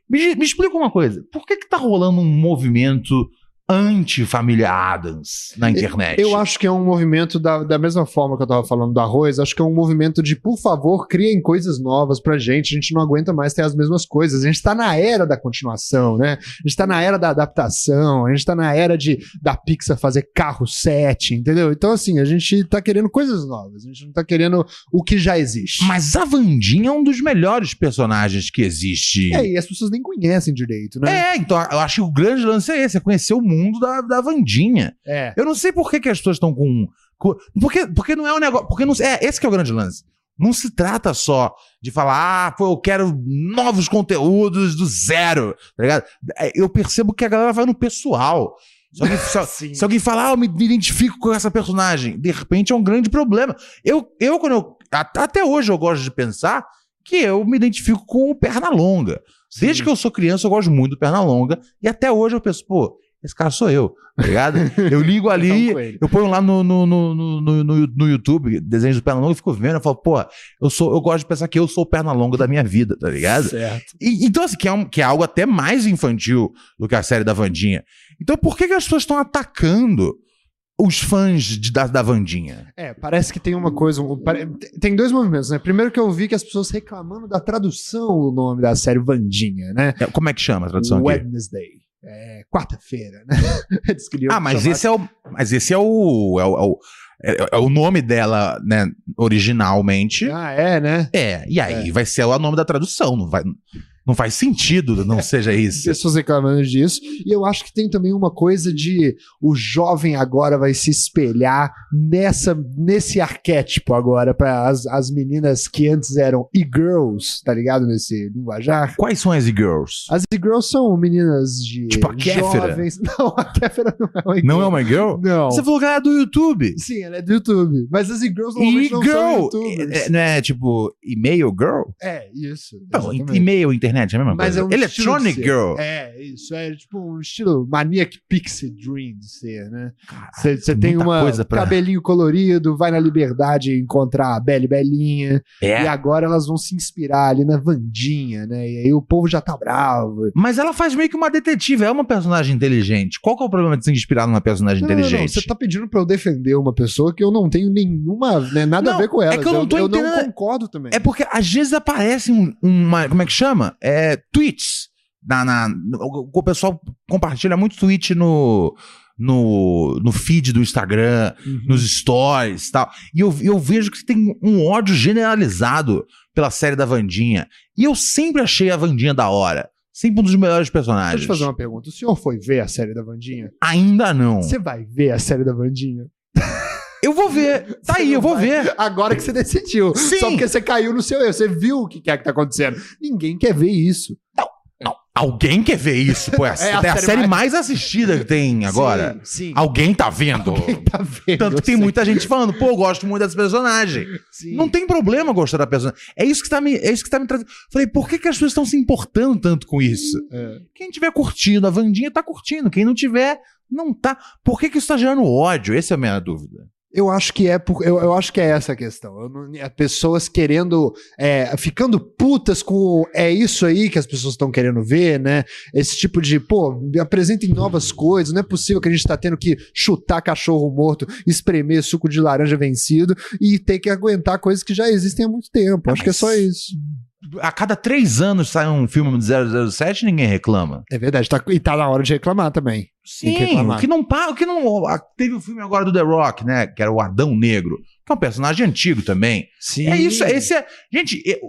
Me, me explica uma coisa. Por que que tá rolando um movimento anti-família Adams na internet? Eu acho que é um movimento da, da mesma forma que eu tava falando do arroz, acho que é um movimento de, por favor, criem coisas novas pra gente, a gente não aguenta mais ter as mesmas coisas. A gente tá na era da continuação, né? A gente tá na era da adaptação, a gente tá na era de da Pixar fazer carro 7, entendeu? Então, assim, a gente tá querendo coisas novas, a gente não tá querendo o que já existe. Mas a Vandinha é um dos melhores personagens que existe. É, e as pessoas nem conhecem direito, né? É, então eu acho que o grande lance é esse, é conhecer o mundo da, da Vandinha. É. Eu não sei por que, que as pessoas estão com. com porque, porque não é um negócio. Porque não, é, esse que é o grande lance. Não se trata só de falar, ah, pô, eu quero novos conteúdos do zero, tá ligado? É, Eu percebo que a galera vai no pessoal. Se alguém, se- se alguém falar, ah, eu me identifico com essa personagem, de repente é um grande problema. Eu, eu quando eu. Até hoje eu gosto de pensar que eu me identifico com o Pernalonga. Desde que eu sou criança, eu gosto muito do Pernalonga. E até hoje eu penso, pô, esse cara sou eu, tá ligado? Eu ligo ali, Então, ele. eu ponho lá no, no, no, no, no, YouTube desenhos do Pernalonga e fico vendo, eu falo, pô, eu sou, eu gosto de pensar que eu sou o Pernalonga da minha vida, tá ligado? Certo. E- então, assim, que é, um- que é algo até mais infantil do que a série da Vandinha. Então, por que, que as pessoas estão atacando os fãs de- da, da Vandinha? É, parece que tem uma coisa. um- tem dois movimentos, né? Primeiro que eu vi que as pessoas reclamando da tradução do nome da série Vandinha, né? É, Como é que chama a tradução aqui? Wednesday. É, quarta-feira, né? Ah, mas esse é o. Mas esse é o. É o, é o, é- é o nome dela, né? Originalmente. Ah, é, né? É, e aí vai ser o nome da tradução. Não, vai, não faz sentido não seja isso. Pessoas reclamando disso. E eu acho que tem também uma coisa de o jovem agora vai se espelhar nessa, nesse arquétipo agora para as, as meninas que antes eram e-girls, tá ligado? Nesse linguajar. Quais são as e-girls? As e-girls são meninas de Tipo a Kéfera? jovens. Não, a Kéfera não é uma e-girl. Não é uma girl? Não. Você falou que ela é do YouTube. Sim, ela é do YouTube. Mas as e-girls normalmente não são E-girl. youtubers. É, não é tipo e-mail girl? É, isso. Não, e-mail, internet, é a mesma Mas coisa. é um Electronic girl. É, isso. É tipo um estilo Maniac Pixie Dream de ser, né? Você tem uma coisa pra- cabelinho colorido, vai na liberdade encontrar a Bela e Belinha. É. E agora elas vão se inspirar ali na Vandinha, né? E aí o povo já tá bravo. Mas ela faz meio que uma detetive, é uma personagem inteligente. Qual que é o problema de se inspirar numa personagem Não, não, não, inteligente? Você tá pedindo pra eu defender uma pessoa que eu não tenho nenhuma, né, nada Não, a ver com ela. é que eu não tô eu entendendo- não concordo também. É porque às vezes aparece um- uma. Como é que chama? É. Tweets. Na, na- o, pessoal compartilha muito tweet no. No, no feed do Instagram, Uhum. nos stories e tal. E eu, eu vejo que tem um ódio generalizado pela série da Vandinha. E eu sempre achei a Vandinha da hora. Sempre um dos melhores Deixa eu personagens. te fazer uma pergunta. O senhor foi ver a série da Vandinha? Ainda não. Você vai ver a série da Vandinha? Eu vou ver. Tá Você aí, não eu vou vai. ver. Agora que você decidiu. Sim. Só porque você caiu no seu erro. Você viu o que é que tá acontecendo. Ninguém quer ver isso. Não, alguém quer ver isso, pô. É, É a a, série série mais- mais... assistida que tem agora. Sim, sim. Alguém tá vendo. Alguém tá vendo. Tanto que tem sei. muita gente falando, pô, eu gosto muito dessa personagem. Sim. Não tem problema gostar da personagem. É isso que tá me, é isso que tá me trazendo. Falei, por que, que as pessoas estão se importando tanto com isso? É. Quem tiver curtindo, a Vandinha tá curtindo. Quem não tiver, não tá. Por que, que isso tá gerando ódio? Essa é a minha dúvida. Eu acho que é por, eu, eu acho que é essa a questão. Não- é pessoas querendo, é, ficando putas com é isso aí que as pessoas estão querendo ver, né? Esse tipo de, pô, apresentem novas coisas. Não é possível que a gente tá tendo que chutar cachorro morto, espremer suco de laranja vencido e ter que aguentar coisas que já existem há muito tempo. Acho que é só isso. A cada três anos sai um filme de 007 ninguém reclama. É verdade. Tá, e tá na hora de reclamar também. Que Sim, reclamar. o que não pa- o que não teve o filme agora do The Rock, né, que era o Adão Negro, que é um personagem antigo também. Sim. É isso, esse é, gente, é,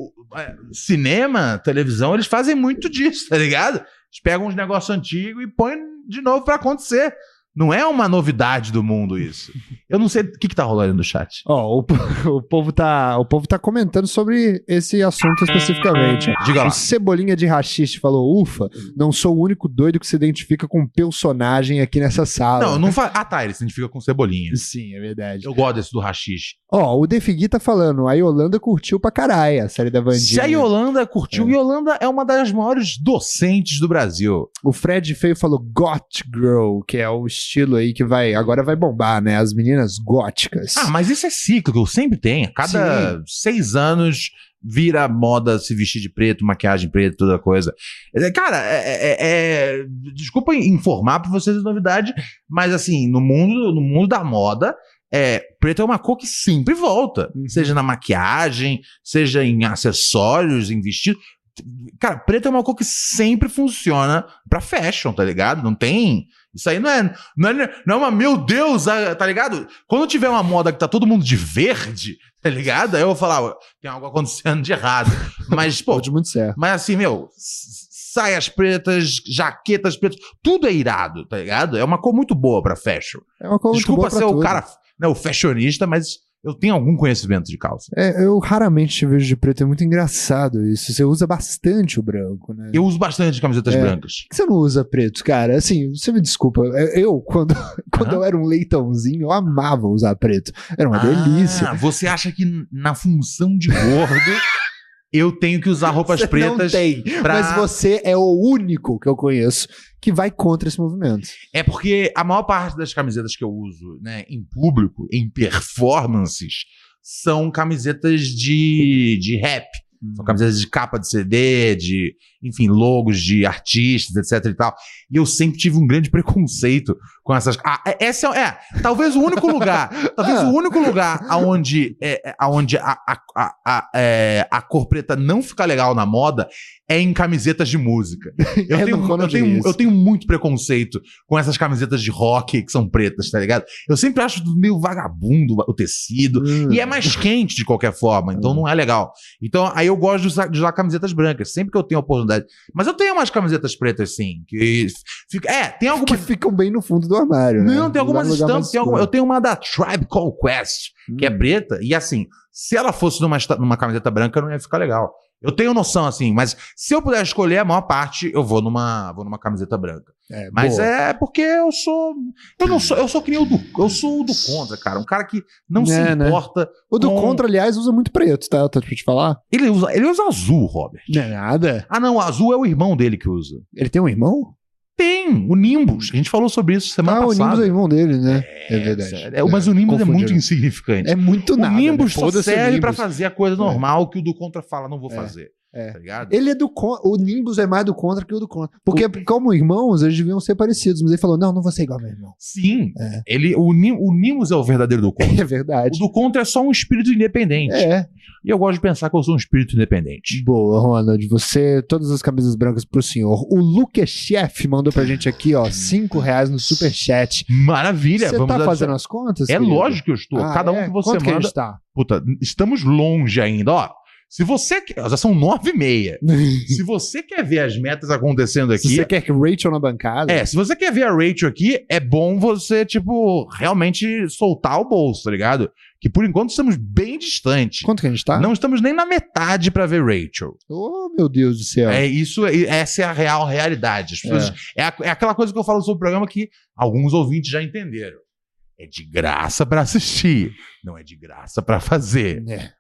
é, cinema, televisão, eles fazem muito disso, tá ligado? Eles pegam uns negócios antigos e põem de novo pra acontecer. Não é uma novidade do mundo isso. Eu não sei o que, que tá rolando no chat. Ó, o, po- o povo tá, o povo tá comentando sobre esse assunto especificamente. Diga lá. O Cebolinha de Rachiste falou: Ufa, não sou o único doido que se identifica com personagem aqui nessa sala. Não, não fa... Ah, tá, ele se identifica com cebolinha. Sim, é verdade. Eu gosto desse do Rachixe. Ó, o Defigui tá falando: a Yolanda curtiu pra caralho a série da Vandinha. Se a Yolanda curtiu, Yolanda é uma das maiores docentes do Brasil. O Fred Feio falou Got Girl, que é o estilo aí que vai agora vai bombar, né? As meninas góticas. Ah, mas isso é cíclico, sempre tem. A cada seis anos vira moda se vestir de preto, maquiagem preta, toda coisa. É, Cara, é, é- é- desculpa informar pra vocês a novidade, mas assim, no mundo, no mundo da moda, é, preto é uma cor que sempre volta. Uhum. Seja na maquiagem, seja em acessórios, em vestido. Cara, preto é uma cor que sempre funciona pra fashion, tá ligado? Não tem. Isso aí não é, não é, não é uma, meu Deus, tá ligado? Quando tiver uma moda que tá todo mundo de verde, tá ligado? Aí eu vou falar, "Ó, tem algo acontecendo de errado. Mas, pô, Pode muito certo. mas assim, meu, saias pretas, jaquetas pretas, tudo é irado, tá ligado? É uma cor muito boa pra fashion. É uma muito Desculpa boa pra ser o tudo. cara, né, o fashionista, mas eu tenho algum conhecimento de calça. É, eu raramente te vejo de preto, é muito engraçado isso. Você usa bastante o branco, né? Eu uso bastante camisetas É. brancas. Por que você não usa preto, cara? Assim, você me desculpa. Eu, quando, quando eu era um leitãozinho, eu amava usar preto. Era uma delícia. Ah, você acha que na função de gordo Eu tenho que usar roupas Você pretas. Não tem. pra- Mas você é o único que eu conheço que vai contra esse movimento. É porque a maior parte das camisetas que eu uso, né, em público, em performances, são camisetas de, de rap. São camisetas de capa de CD, de, enfim, logos de artistas, etc e tal. E eu sempre tive um grande preconceito com essas. Ah, é- esse é, é talvez o único lugar, talvez Ah. o único lugar aonde, é, é, aonde a, a, a, a, é, a cor preta não fica legal na moda é em camisetas de música. Eu, É tenho, eu, tenho, eu tenho muito preconceito com essas camisetas de rock que são pretas, tá ligado? Eu sempre acho meio vagabundo o tecido. Hum. E é mais quente de qualquer forma, então não é legal. Então aí eu gosto de usar, de usar camisetas brancas, sempre que eu tenho a oportunidade. Mas eu tenho umas camisetas pretas, sim, que fica. É, tem Que algumas. ficam bem no fundo do armário. né? Não, tem algumas estampas. Tem alguma- eu tenho uma da Tribe Call Quest, que é Hum. preta, e assim, se ela fosse numa, numa camiseta branca, não ia ficar legal. Eu tenho noção, assim, mas se eu puder escolher a maior parte, eu vou numa, vou numa camiseta branca. É, Mas boa. é porque eu sou. Eu não sou. Eu sou que nem o do. Eu sou o do contra, cara. Um cara que não se É, né? importa. O do com- Contra, aliás, usa muito preto, tá? Tô pra te falar. Ele usa, ele usa azul, Robert. Não é nada. Ah, não, o azul é o irmão dele que usa. Ele tem um irmão? Tem, o Nimbus. A gente falou sobre isso semana ah, o passada. Nimbus é o irmão dele, né? É, verdade. É, mas o Nimbus é muito insignificante. É muito o nada. Nimbus né? só o serve Nimbus. fazer a coisa normal que o do contra fala, não vou É, fazer. É. Tá ligado? Ele é do con- O Nimbus é mais do contra que o do contra. Porque, como irmãos, eles deviam ser parecidos. Mas ele falou: não, não vou ser igual meu irmão. Sim. É. Ele, o, Nim- o Nimbus é o verdadeiro do contra. É o verdade. do contra é só um espírito independente. É. E eu gosto de pensar que eu sou um espírito independente. Boa, Ronald. Você, todas as camisas brancas pro senhor. O Luke Chef mandou pra gente aqui, ó, cinco reais no superchat. Maravilha. Você vamos tá fazendo as contas? É querido? lógico que eu estou. Ah, Cada um é? que você Quanto que a manda. gente tá? Puta, estamos longe ainda, ó. Se você quer. Já são nove e meia. Se você quer ver as metas acontecendo Se aqui. você quer que Rachel na bancada. É, se você quer ver a Rachel aqui, é bom você, tipo, realmente soltar o bolso, tá ligado? Que por enquanto estamos bem distantes. Quanto que a gente tá? Não estamos nem na metade pra ver Rachel. Oh, meu Deus do céu. É isso, é- essa é a real realidade. As pessoas- é. a- é aquela coisa que eu falo sobre o programa que alguns ouvintes já entenderam. É de graça pra assistir, não é de graça pra fazer. É.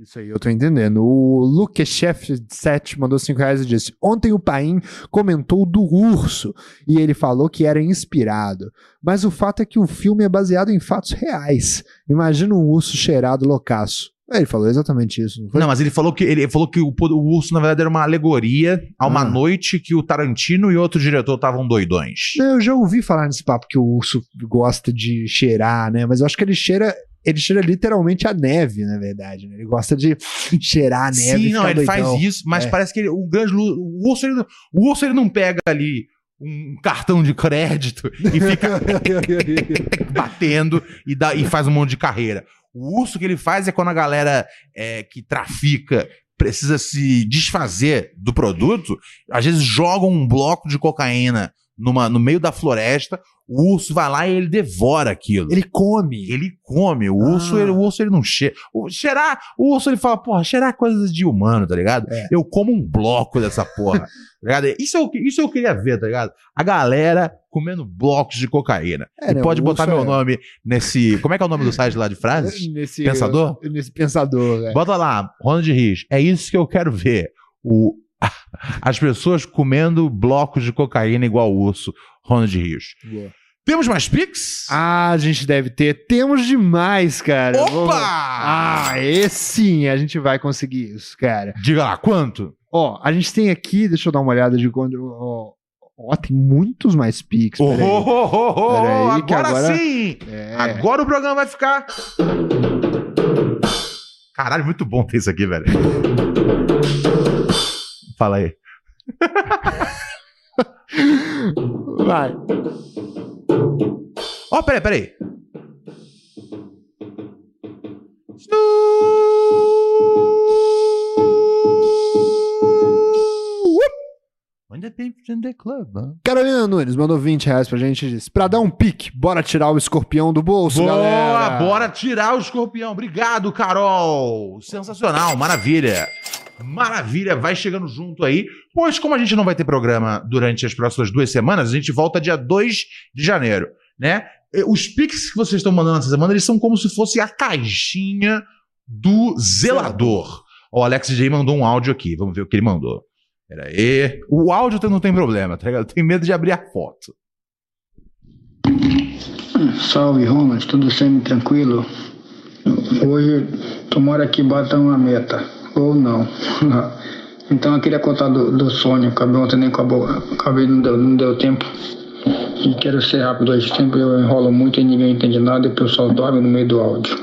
Isso aí, eu tô entendendo. O Luke Chef 7 mandou 5 reais e disse: Ontem o Paim comentou do urso e ele falou que era inspirado. Mas o fato é que o filme é baseado em fatos reais. Imagina um urso cheirado loucaço. Ele falou exatamente isso, não foi? Não, mas ele falou que ele falou que o, o urso, na verdade, era uma alegoria a uma Ah. noite que o Tarantino e outro diretor estavam doidões. Eu já ouvi falar nesse papo que o urso gosta de cheirar, né? Mas eu acho que ele cheira. Ele cheira literalmente a neve, na verdade. Né? Ele gosta de cheirar a neve. e Sim, não, ele doidão. faz isso, mas É. parece que ele- o grande o urso, ele, não- o urso ele não pega ali um cartão de crédito e fica batendo e, dá, e faz um monte de carreira. O urso que ele faz é quando a galera é, que trafica precisa se desfazer do produto, às vezes jogam um bloco de cocaína numa, no meio da floresta, o urso vai lá e ele devora aquilo. Ele come. Ele come. O urso, Ah. ele, o urso ele não cheira. O, cheirar, o urso ele fala, porra, cheirar é coisa de humano, tá ligado? É. Eu como um bloco dessa porra. tá ligado? Isso eu, isso eu queria ver, tá ligado? A galera comendo blocos de cocaína. É, e né, pode botar urso meu é- nome nesse. Como é que é o nome do site lá de frases? Nesse, Pensador? Nesse pensador, né? Bota lá, Ronald Rios. É isso que eu quero ver. O, as pessoas comendo blocos de cocaína igual o urso, Ronald Rios. Boa. Temos mais Pix? Ah, a gente deve ter. Temos demais, cara. Opa! Vamos- Ah, esse sim, a gente vai conseguir isso, cara. Diga lá, quanto? Ó, a gente tem aqui, deixa eu dar uma olhada de quando. Ó, ó, tem muitos mais Pix. Oh, oh, oh, oh, oh, agora, agora- sim! É. Agora o programa vai ficar. Caralho, muito bom ter isso aqui, velho. Fala aí. Vai. Ó, peraí, peraí. Club, huh? Carolina Nunes mandou 20 reais pra gente e disse: pra dar um pique, bora tirar o escorpião do bolso, Boa, galera. bora tirar o escorpião. Obrigado, Carol. Sensacional, maravilha. Maravilha, vai chegando junto aí. Pois, como a gente não vai ter programa durante as próximas duas semanas, a gente volta dia 2 de janeiro, né? Os pics que vocês estão mandando essa semana, eles são como se fosse a caixinha do zelador. O Alex J mandou um áudio aqui. Vamos ver o que ele mandou. Pera aí. O áudio não tem problema, tá ligado? Eu tenho medo de abrir a foto. Salve, Ronald, tudo semi-tranquilo? Hoje, tomara que bata uma meta, ou não. Então, eu queria contar do, do sonho, acabei ontem nem acabou, acabei, não deu, não deu tempo. E quero ser rápido hoje, sempre eu enrolo muito e ninguém entende nada e o pessoal dorme no meio do áudio.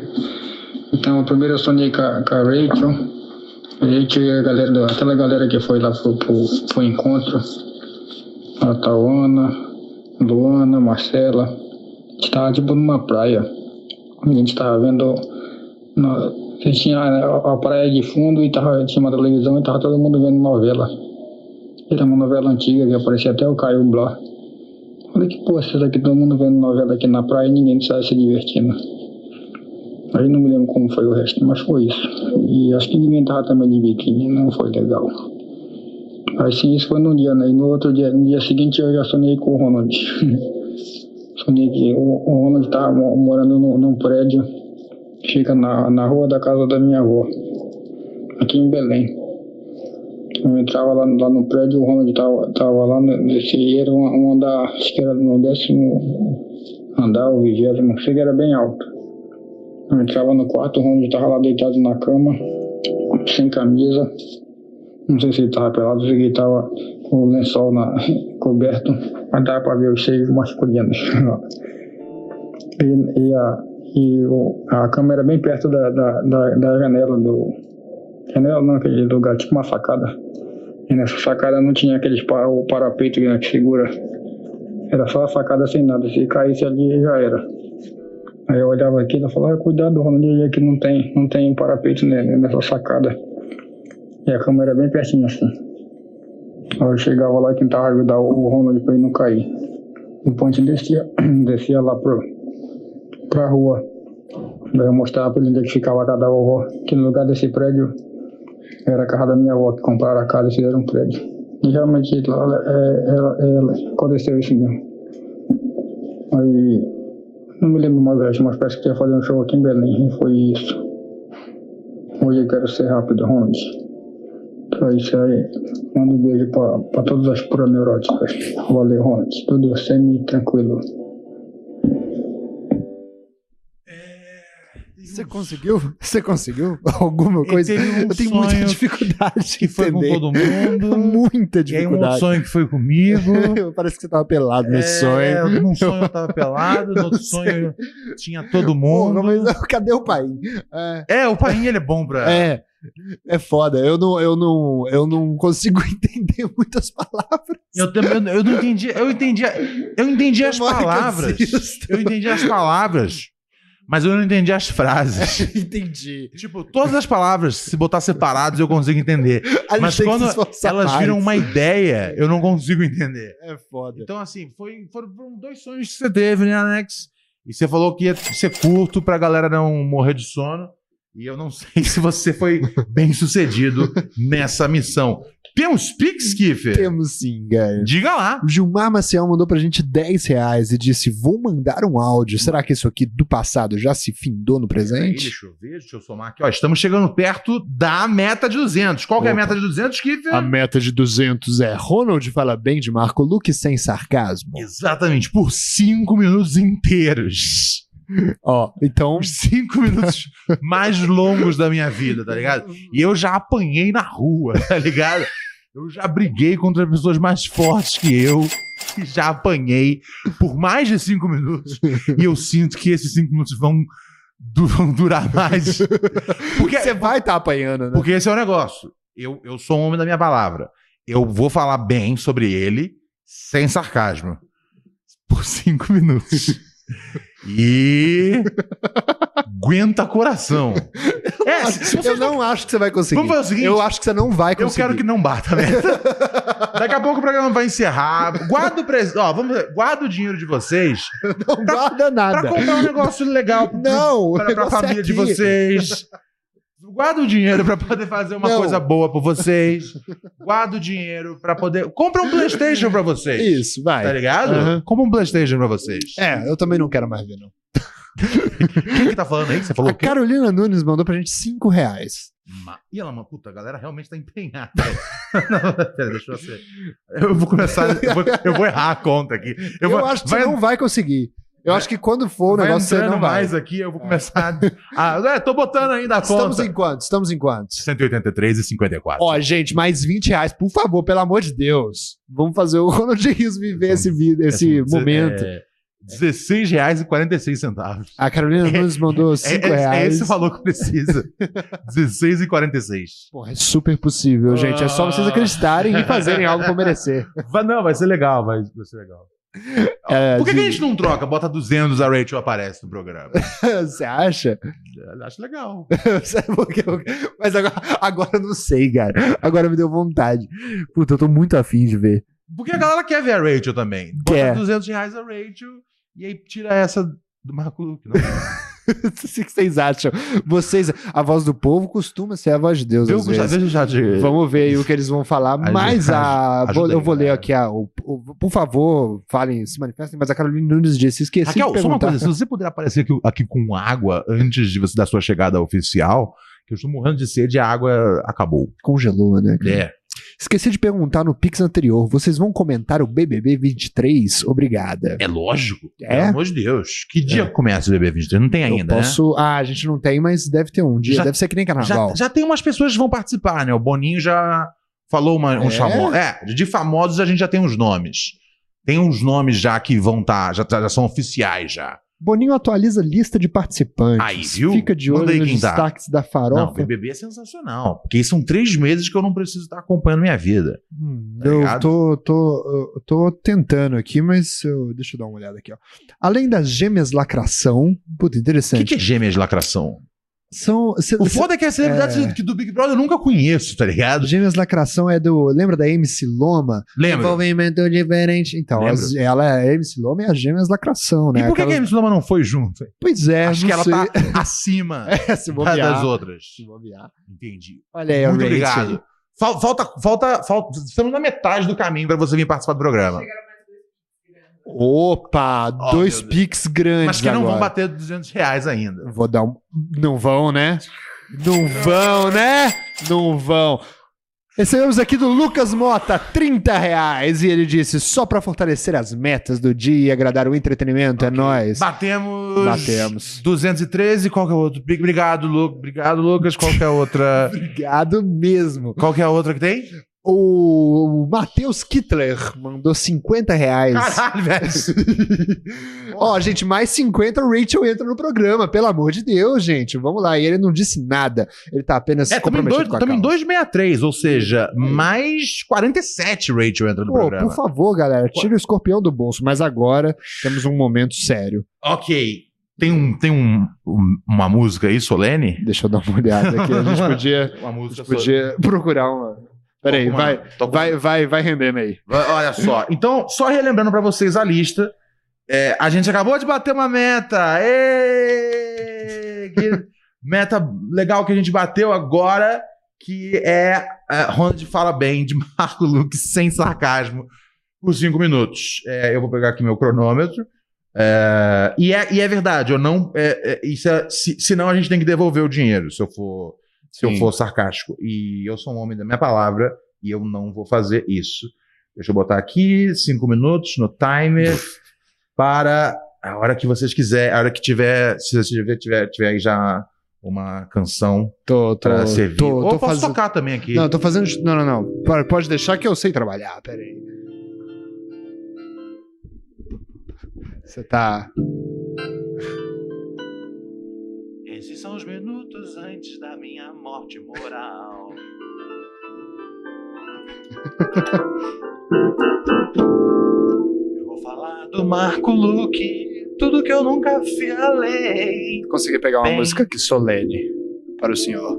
então, primeiro eu sonhei com a, com a Rachel, Rachel e a galera, aquela galera que foi lá pro, pro, pro encontro, a Tawana, Luana, Marcela, a gente tava tipo numa praia. A gente tava vendo. Na- tinha a, a praia de fundo e tava, tinha uma televisão e tava todo mundo vendo novela. Era uma novela antiga que aparecia até o Caio Blá. Falei que, pô, será que todo mundo vendo novela aqui na praia e ninguém estava se divertindo? Aí não me lembro como foi o resto, mas foi isso. E acho que ninguém tava também de biquíni, não foi legal. Aí sim, isso foi num dia, né? E no outro dia, no dia seguinte eu já sonhei com o Ronald. sonhei que o, o Ronald estava morando num, num prédio, fica na, na rua da casa da minha avó, aqui em Belém. Eu entrava lá, lá no prédio, o Ronald tava, tava lá nesse, era um, um andar, acho que era no décimo andar, o vigésimo, não sei era bem alto. Eu entrava no quarto, o Ronald tava lá deitado na cama, sem camisa, não sei se ele tava pelado, que ele tava com o lençol na, coberto, mas dava pra ver os seios masculinos. e e, a, e o, a cama era bem perto da, da, da, da janela do. Janela não, aquele lugar, tipo uma sacada. E nessa sacada não tinha aqueles pa, o parapeito que, né, que segura. Era só a sacada sem nada. Se caísse ali já era. Aí eu olhava aquilo e falava, cuidado, Ronald, aqui não tem, não tem parapeito né, nessa sacada. E a cama era bem pertinho assim. Aí eu chegava lá e tentava ajudar o Ronald pra ele não cair. A gente descia, descia lá pro, pra rua. Daí eu mostrava pra ele onde é ficava a casa da vovó. Que no lugar desse prédio era a casa da minha avó, que compraram a casa e fizeram um prédio. E realmente lá é, ela, ela, aconteceu isso mesmo. Aí não me lembro mais resto, mas parece que ia fazer um show aqui em Belém. E foi isso. Hoje eu quero ser rápido, Ronald. Então é isso aí. Manda um beijo pra todas as proneuróticas. Valeu, Ronald. Tudo semi-tranquilo. Você conseguiu? Você conseguiu alguma coisa? um eu tenho muita dificuldade de Que foi com todo mundo. Muita E aí um dificuldade. sonho que foi comigo. Parece que você tava pelado nesse É, sonho. Num sonho eu tava pelado, no outro sonho tinha todo mundo. Porra, mas cadê o pai? É, É, o pai ele é bom pra. é, é foda. Eu não, eu, não, eu não consigo entender muitas palavras. Eu também eu, não entendi. Eu entendi, eu entendi as palavras. Eu entendi as palavras, mas eu não entendi as frases. Entendi. Tipo, todas as palavras, se botar separadas, eu consigo entender. Mas quando elas mais. viram uma ideia, eu não consigo entender. É foda. Então, assim, foi, foram foram dois sonhos que você teve, né, Alex? E você falou que ia ser curto pra galera não morrer de sono. E eu não sei se você foi bem sucedido nessa missão. Temos Pix, Kiffer? Temos sim, cara. Diga lá. O Gilmar Maciel mandou pra gente 10 reais e disse: Vou mandar um áudio. Será que isso aqui do passado já se findou no Aí, presente? deixa eu ver, deixa eu somar aqui. Ó, estamos chegando perto da meta de 200. Qual que é a meta de 200, Kiffer? A meta de 200 é Ronald fala bem de Marco Luque sem sarcasmo. Exatamente, por cinco minutos inteiros. Ó, então. Os cinco minutos mais longos da minha vida, tá ligado? E eu já apanhei na rua, tá ligado? Eu já briguei contra pessoas mais fortes que eu. E já apanhei por mais de cinco minutos. E eu sinto que esses cinco minutos vão, du- vão durar mais. Porque, Você vai estar apanhando, né? porque esse é o negócio. Eu, eu sou um homem da minha palavra. Eu vou falar bem sobre ele, sem sarcasmo. Por cinco minutos. E. Aguenta coração. É, eu vocês não acho que você vai conseguir. Vamos fazer o seguinte, eu acho que você não vai eu conseguir. quero que não bata, né? Daqui a pouco o programa vai encerrar. Guarda o pres... Ó, vamos. Guarda o dinheiro de vocês não guarda nada. pra comprar um negócio legal Não, pra, pra negócio é família de vocês. Guarda o dinheiro pra poder fazer uma Não. coisa boa pra vocês. Guarda o dinheiro pra poder. Compra um PlayStation pra vocês. Isso, vai. Tá ligado? Aham. Compra um PlayStation pra vocês. É, eu também não quero mais ver, não. Quem que tá falando aí? Você falou A? Carolina Nunes mandou pra gente 5 reais. Ma... Ih, ela, mano, puta, a galera realmente tá empenhada. Não, deixa eu ser. Eu vou começar. Eu vou, eu vou errar a conta aqui. Eu, vou, acho que vai, você não vai conseguir. Eu acho que quando for o vai negócio, você não vai. mais aqui, eu vou começar. a... é, tô botando ainda a Estamos conta. em quantos? Estamos em quantos? 183 e 54. Ó, gente, mais 20 reais, por favor, pelo amor de Deus. Vamos fazer o Ronald Rios viver esse, vídeo, esse Esse- momento. É, 16 reais e 46 centavos. A Carolina Nunes mandou 5 É, é, é reais. esse o valor que precisa. 16 e 46. Porra, é super possível, gente. É só vocês acreditarem e fazerem algo pra merecer. Não, vai ser legal, vai, vai ser legal. É, Por que, que a de- gente não troca? Bota 200, a Rachel aparece no programa. Você acha? Eu Acho legal. Mas agora, agora eu não sei, cara. Agora me deu vontade. Puta, eu tô muito afim de ver. Porque a galera quer ver a Rachel também. Bota Quer. 200 reais a Rachel e aí tira essa do Marco Luque. Não. O que vocês acham? Vocês, a voz do povo costuma ser a voz de Deus. Deu, às vezes. já te... Vamos ver aí o que eles vão falar. Ajuda- mas a. vou- eu vou ler galera. aqui a. o- o- por favor, falem, se manifestem. Mas a Carolina Nunes disse: esqueci Raquel, de só uma perguntar. coisa, se você puder aparecer aqui, aqui com água antes de você da sua chegada oficial, que eu estou morrendo de sede e a água acabou. Congelou, né? cara? É. Esqueci de perguntar no Pix anterior. Vocês vão comentar o BBB 23? Obrigada. É lógico. É? Pelo amor de Deus. Que dia começa o BB23? Não tem ainda, eu posso. Ah, a gente não tem, mas deve ter um dia. Já- deve ser que nem né? carnaval. Já, já tem umas pessoas que vão participar, né? O Boninho já falou uma- uns É? famosos. É, de famosos a gente já tem uns nomes. Tem uns nomes já que vão estar, já, tá- já são oficiais já. Boninho atualiza a lista de participantes. Aí, viu? Fica de olho nos destaques da Não, farofa. o BBB é sensacional. Porque são três meses que eu não preciso estar acompanhando minha vida. Hum, Tá eu ligado? tô, tô, eu tô tentando aqui, mas eu- deixa eu dar uma olhada aqui. Ó. Além das gêmeas lacração, puta, O que, interessante. que é gêmeas lacração? São, cê- O cê- foda é que a celebridade É. que do Big Brother eu nunca conheço, tá ligado? Gêmeas lacração é do. Lembra da MC Loma? Lembra? Envolvimento diferente. Então, as- ela é a MC Loma e as gêmeas lacração, né? E por que, que a MC Loma não foi junto? Pois é, Acho que ela sei. tá acima É, se da- bobear. das outras. Se bobear. Entendi. Olha aí, a Muito obrigado. Fal- Falta, falta, falta. Estamos na metade do caminho pra você vir participar do programa. Opa, Oh, dois piques grandes. Mas que não vão agora. bater 200 reais ainda. Vou dar um. Não vão, né? Não vão, né? Não vão. Recebemos aqui do Lucas Mota 30 reais e ele disse: só pra fortalecer as metas do dia e agradar o entretenimento, é nóis. Batemos. Batemos. 213. Qual que é o outro? Obrigado, Lu... Obrigado, Lucas. Qual que é a outra? Obrigado mesmo. Qual que é a outra que tem? O Matheus Kittler mandou 50 reais. Caralho, velho. Ó, gente, mais 50 o Rachel entra no programa, pelo amor de Deus, gente. Vamos lá. E ele não disse nada. Ele tá apenas É, comprometido dois- com em causa. 263, ou seja, mais 47 Rachel entra no Pô, programa. por favor, galera, tira o escorpião do bolso. Mas agora temos um momento sério. Ok. Tem, um, tem um, um- uma música aí, Solene? Deixa eu dar uma olhada aqui. A gente podia, Uma música gente podia procurar uma. Peraí, vai, uma- vai, vai, vai rendendo aí. Vai- Olha só. Então, só relembrando pra vocês a lista. é, a gente acabou de bater uma meta. Que meta legal que a gente bateu agora, que é a Ronald Fala Bem, de Marco Luque, sem sarcasmo, por cinco minutos. É, eu vou pegar aqui meu cronômetro. É, e, é, e é verdade, eu não. É, é, isso é- se, senão a gente tem que devolver o dinheiro, se eu for, se eu Sim. for sarcástico. E eu sou um homem da minha palavra e eu não vou fazer isso. Deixa eu botar aqui, cinco minutos no timer, para a hora que vocês quiserem, a hora que tiver, se você tiver, tiver, tiver aí já uma canção Tô, tô, para servir. tô, Ou tô eu posso fazendo. tocar também aqui. Não, tô fazendo. Não, não, não. Pode- Pode deixar que eu sei trabalhar. Peraí. Você tá. Esses são os minutos antes da minha morte moral. Eu vou falar do Marco Luque, tudo que eu nunca falei. Consegui pegar uma Bem. música aqui solene para o senhor.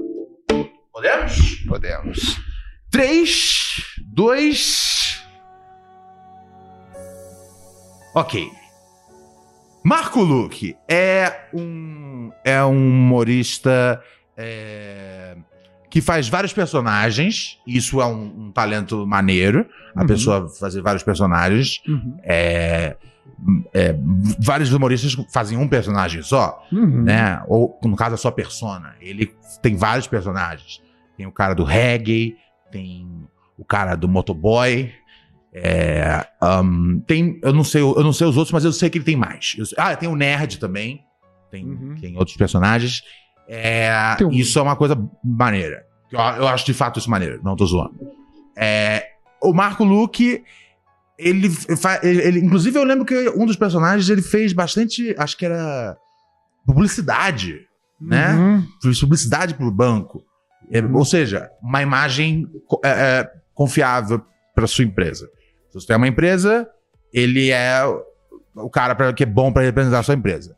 Podemos? Podemos. 3, 2. Ok. Marco Luque é um, é um humorista é, que faz vários personagens. Isso é um, um talento maneiro. A Uhum. pessoa fazer vários personagens. É, é, vários humoristas fazem um personagem só Uhum. né? Ou, no caso, a sua persona. Ele tem vários personagens. tem o cara do reggae, tem o cara do motoboy. é, ahn, tem, eu não sei, eu não sei os outros, mas eu sei que ele tem mais. Eu ah, tem o nerd também. Tem, Uhum. tem outros personagens. É, um- Isso é uma coisa maneira. Eu, eu acho de fato isso maneiro. Não tô zoando. É, o Marco Luke, ele, ele, ele- Inclusive, eu lembro que um dos personagens ele fez bastante. Acho que era. Publicidade. Né? Uhum. Fez publicidade pro banco. É, ou seja, uma imagem é, é, confiável para sua empresa. Se você tem uma empresa, ele é o- cara pra, que é bom para representar a sua empresa.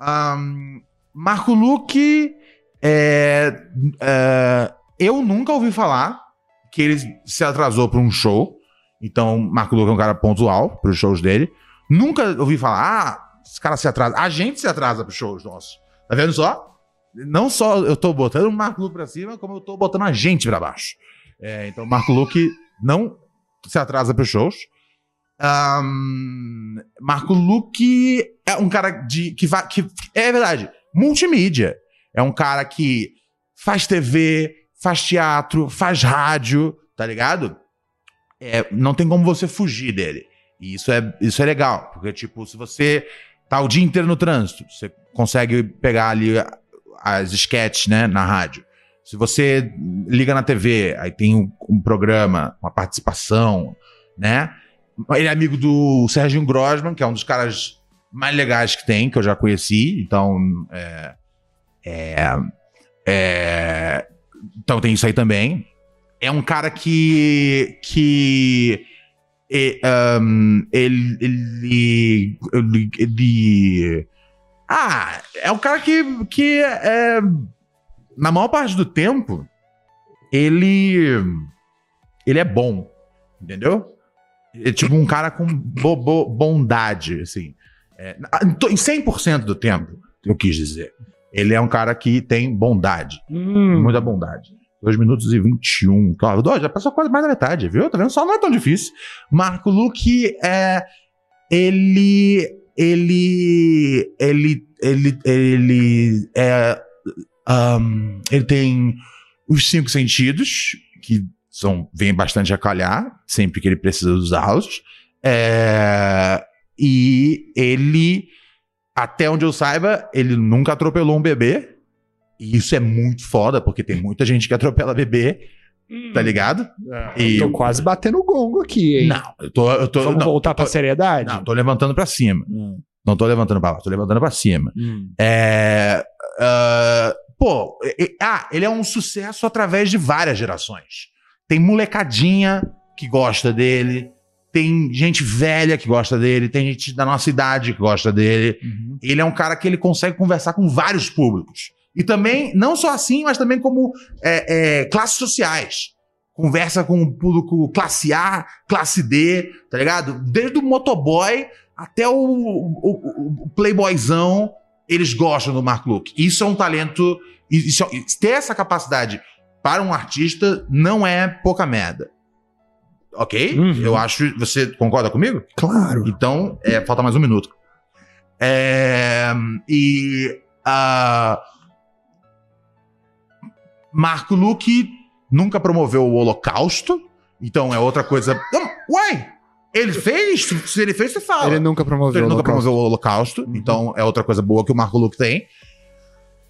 Ahn, Marco Luque, é, é, eu nunca ouvi falar que ele se atrasou para um show. Então, Marco Luque é um cara pontual para os shows dele. Nunca ouvi falar, ah, esse cara se atrasa. A gente se atrasa para os shows nossos. Tá vendo só? Não só eu tô botando o Marco Luque pra cima, como eu tô botando a gente pra baixo. É, então, Marco Luque não se atrasa pros shows. Ahn, Marco Luque é um cara de, que, vai, que é verdade, multimídia. É um cara que faz TV, faz teatro, faz rádio, tá ligado? É, não tem como você fugir dele. E isso é, isso é legal, porque, tipo, se você tá o dia inteiro no trânsito, você consegue pegar ali as sketches, né, na rádio. Se você liga na TV, aí tem um, um programa, uma participação, né? Ele é amigo do Serginho Grosman, que é um dos caras mais legais que tem, que eu já conheci. Então, é, é, é, então tem isso aí também. É um cara que que e, ahn, ele, ele, ele, ele- ah, é um cara que, que é, na maior parte do tempo, ele. Ele é bom. Entendeu? É tipo um cara com bo- bo- bondade, assim. É, em to- em 100% do tempo, eu quis dizer. Ele é um cara que tem bondade. Hum. Muita bondade. 2 minutos e 21. Claro, dois, já passou quase mais da metade, viu? Tá vendo? Só não é tão difícil. Marco Luque é. Ele. Ele. Ele. Ele. Ele. É. ahn, ele tem os cinco sentidos, que são, vêm bastante a calhar, sempre que ele precisa usá-los. É, e ele, até onde eu saiba, ele nunca atropelou um bebê. E isso é muito foda, porque tem muita gente que atropela bebê, tá ligado? E- Tô quase batendo o gongo aqui, hein? Não, eu tô. Eu tô Vamos não, voltar pra tô- seriedade? Não, tô levantando pra cima. Não tô levantando pra baixo, tô levantando pra cima. Hum. É, ah, pô, e- ah, ele é um sucesso através de várias gerações. Tem molecadinha que gosta dele, tem gente velha que gosta dele, tem gente da nossa idade que gosta dele. Ele é um cara que ele consegue conversar com vários públicos. E também, não só assim, mas também como é, é, classes sociais. Conversa com o público classe A, classe D, tá ligado? Desde o motoboy até o, o- o- playboyzão, eles gostam do Mark Luke. Isso é um talento. Isso, ter essa capacidade para um artista não é pouca merda. Ok? Uhum. Eu acho. Você concorda comigo? Claro. Então, é, falta mais um minuto. É, e. ah, Marco Luque nunca promoveu o Holocausto. Então é outra coisa. Não, uai! Ele fez? Se ele fez, você fala. Ele nunca promoveu Ele o nunca promoveu o Holocausto, então é outra coisa boa que o Marco Luque tem.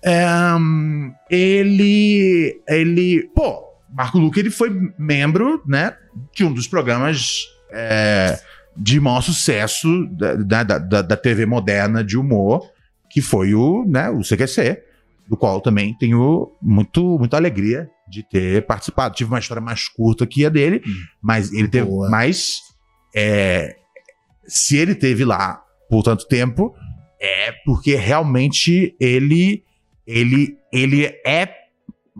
É, hum, ele. Ele. Pô, Marco Luque ele foi membro, né, de um dos programas é, de maior sucesso da, da, da, da TV moderna de humor, que foi o, né, o CQC, do qual também tenho muito, muita alegria de ter participado. Tive uma história mais curta que a dele, mas ele teve Boa. mais. é, se ele teve lá por tanto tempo, é porque realmente ele ele ele é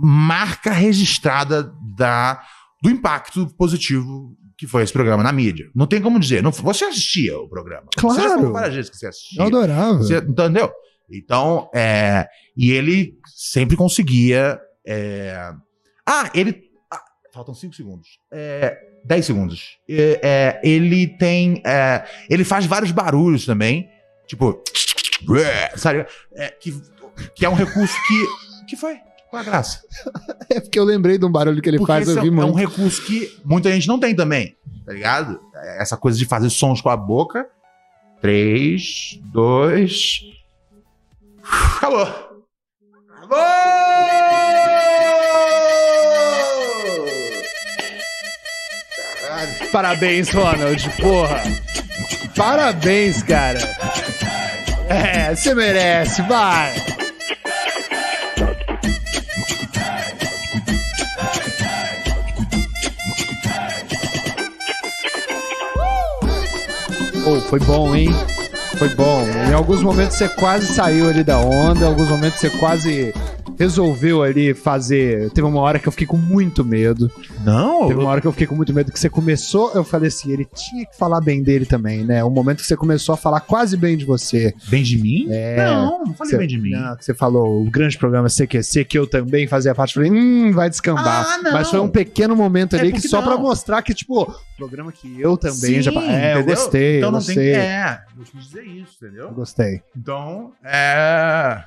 marca registrada da do impacto positivo que foi esse programa na mídia. Não tem como dizer. Não, você assistia o programa. Você Claro. falou várias vezes que você assistia. Eu adorava. Você entendeu? Então, é, e ele sempre conseguia. é, ah, ele. ah, faltam 5 segundos. É, 10 segundos. É, é, ele tem. é, ele faz vários barulhos também. Tipo. Sabe? É, que, que é um recurso que. que foi? Qual a graça? É porque eu lembrei de um barulho que ele Porque faz, esse eu é, vi é um muito. recurso que muita gente não tem também, tá ligado? Essa coisa de fazer sons com a boca. Três, dois. Acabou. Acabou! Parabéns, Ronald, porra. Parabéns, cara. É, você merece, vai. Oh, foi bom, hein? Foi bom. Em alguns momentos você quase saiu ali da onda, em alguns momentos você quase resolveu ali fazer. Teve uma hora que eu fiquei com muito medo. Não, Teve uma hora que eu fiquei com muito medo que você começou, eu falei assim, ele tinha que falar bem dele também, né? Um momento que você começou a falar quase bem de você. bem de mim? É. Não, não falei Você- bem de mim. Não, que você falou, o grande programa CQC, que eu também fazia parte, falei, hum, vai descambar. Ah, não. Mas foi um pequeno momento É ali que porque só não. pra mostrar que, tipo, programa que eu também Sim, já. É, eu gostei, Então eu não tem gostei. É, eu quis dizer isso, entendeu? Eu gostei. Então, é.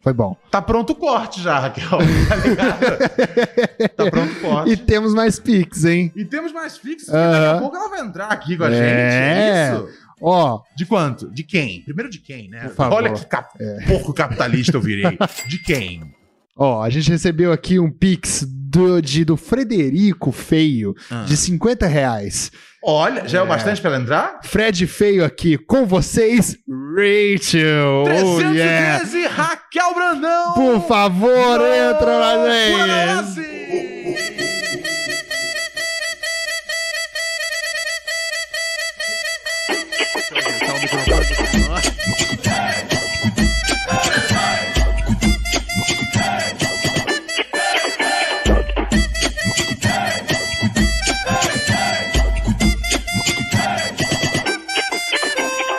Foi bom. Tá pronto o corte já, Raquel. Tá ligado? tá pronto o corte. E temos mais pics, hein? E temos mais fixos, porque daqui a pouco ela vai entrar aqui com a É. gente. É isso? Ó, De quanto? De quem? Primeiro de quem, né? Por favor. É. Olha que cap... porco capitalista eu virei. De quem? ó, a gente recebeu aqui um pix do, de, do Frederico Feio, Ah. de 50 reais. Olha, já é, o bastante pra ela entrar? Fred Feio aqui com vocês, Rachel. Oh, yeah. 313, Raquel Brandão! Por favor, entra na Loucura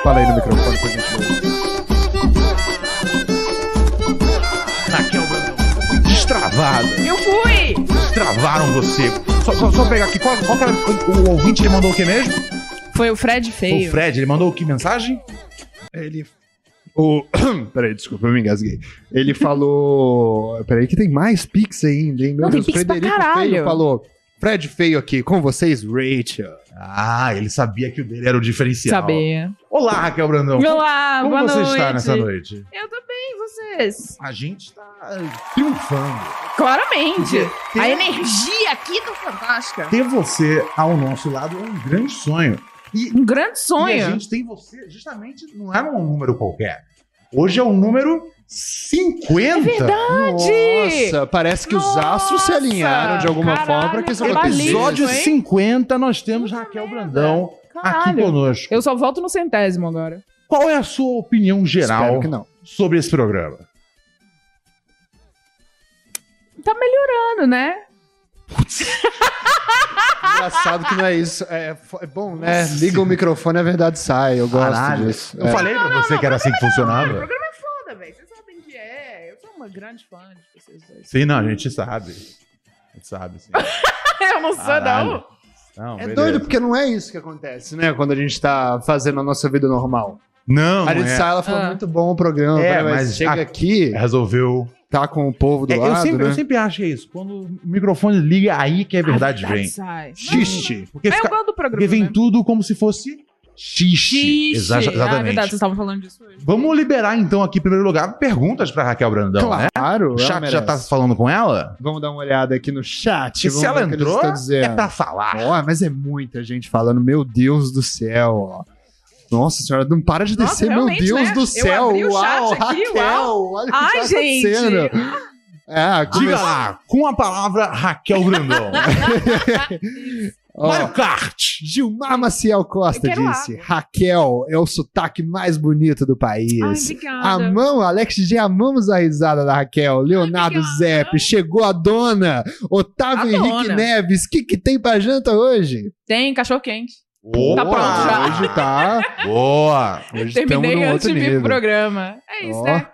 Fala aí no microfone pra gente ver. Raquel Brandão, você foi destravada. Eu fui! Destravaram você. Só, só, só pegar aqui, qual, qual que era o, o ouvinte, ele mandou o que mesmo? Foi o Fred Foi Feio. O Fred, ele mandou o que mensagem? Ele. O... Peraí, desculpa, eu me engasguei. Ele falou. Peraí, que tem mais Pix ainda, hein? Meu Não, tem Deus, Pix pra Frederico caralho. Feio falou. Fred Feio aqui, com vocês, Rachel. Ah, ele sabia que o dele era o diferencial. Sabia. Olá, Raquel Brandão. Olá, Como boa você noite. está nessa noite? Eu tô bem, vocês? A gente está triunfando. Claramente. Tem- A energia aqui tá fantástica. Ter você ao nosso lado é um grande sonho. E, Um grande e sonho. a gente tem você, justamente, não era um número qualquer. Hoje é o número 50. É verdade. Nossa, parece que os astros se Nossa, alinharam de alguma caralho, forma para que acontecesse. Episódio hein? 50, nós temos Raquel Brandão aqui Caralho. conosco. Eu só volto no centésimo agora. Qual é a sua opinião geral não. sobre esse programa? Tá melhorando, né? Engraçado que não é isso. É, é bom, né? Liga o microfone, a verdade sai. Eu gosto Caralho. disso. Eu É. falei pra você que era assim que funcionava. programa é foda, velho. Vocês sabem que é. Eu sou uma grande fã de vocês dois. Sim, não, a gente sabe. A gente sabe, sim. Eu não sou, Caralho. não. Não, É beleza. doido porque não é isso que acontece, né? Quando a gente tá fazendo a nossa vida normal. Não, a gente é. sai, ela fala Ah. muito bom o programa, É, mas, mas chega a- aqui, Resolveu. tá com o povo do É, eu, lado, sempre, né? eu sempre acho é isso. Quando o microfone liga, aí que a verdade vem. sai. Xiste. Porque, É, eu fica- do programa. porque vem né? tudo como se fosse xixi. Exa- Ah, é verdade, exatamente. vocês estavam falando disso hoje. Vamos liberar então aqui, em primeiro lugar, perguntas pra Raquel Brandão, né? Claro, O ela chat já tá falando com ela? Vamos dar uma olhada aqui no chat. Vamos se ela o entrou, é pra falar. Ó, mas é muita gente falando, meu Deus do céu, ó. Nossa senhora, não para de Nossa, descer, meu Deus né? do Eu céu. abri o uau, chat aqui, Raquel, uau. olha o que Ai, tá gente. acontecendo. É, Diga lá, com a palavra Raquel Brandão. Mario Kart. Gilmar Maciel Costa disse: Raquel é o sotaque mais bonito do país. Ai, obrigada. Amamos, Alex G, amamos a risada da Raquel. Leonardo obrigada. Zepp, chegou a dona. Otávio A Henrique dona. Neves, o que, que tem pra janta hoje? Tem cachorro quente. Boa. Tá pronto já. Hoje tá. Boa. Hoje Terminei antes outro de vir pro programa. É isso, Ó. né?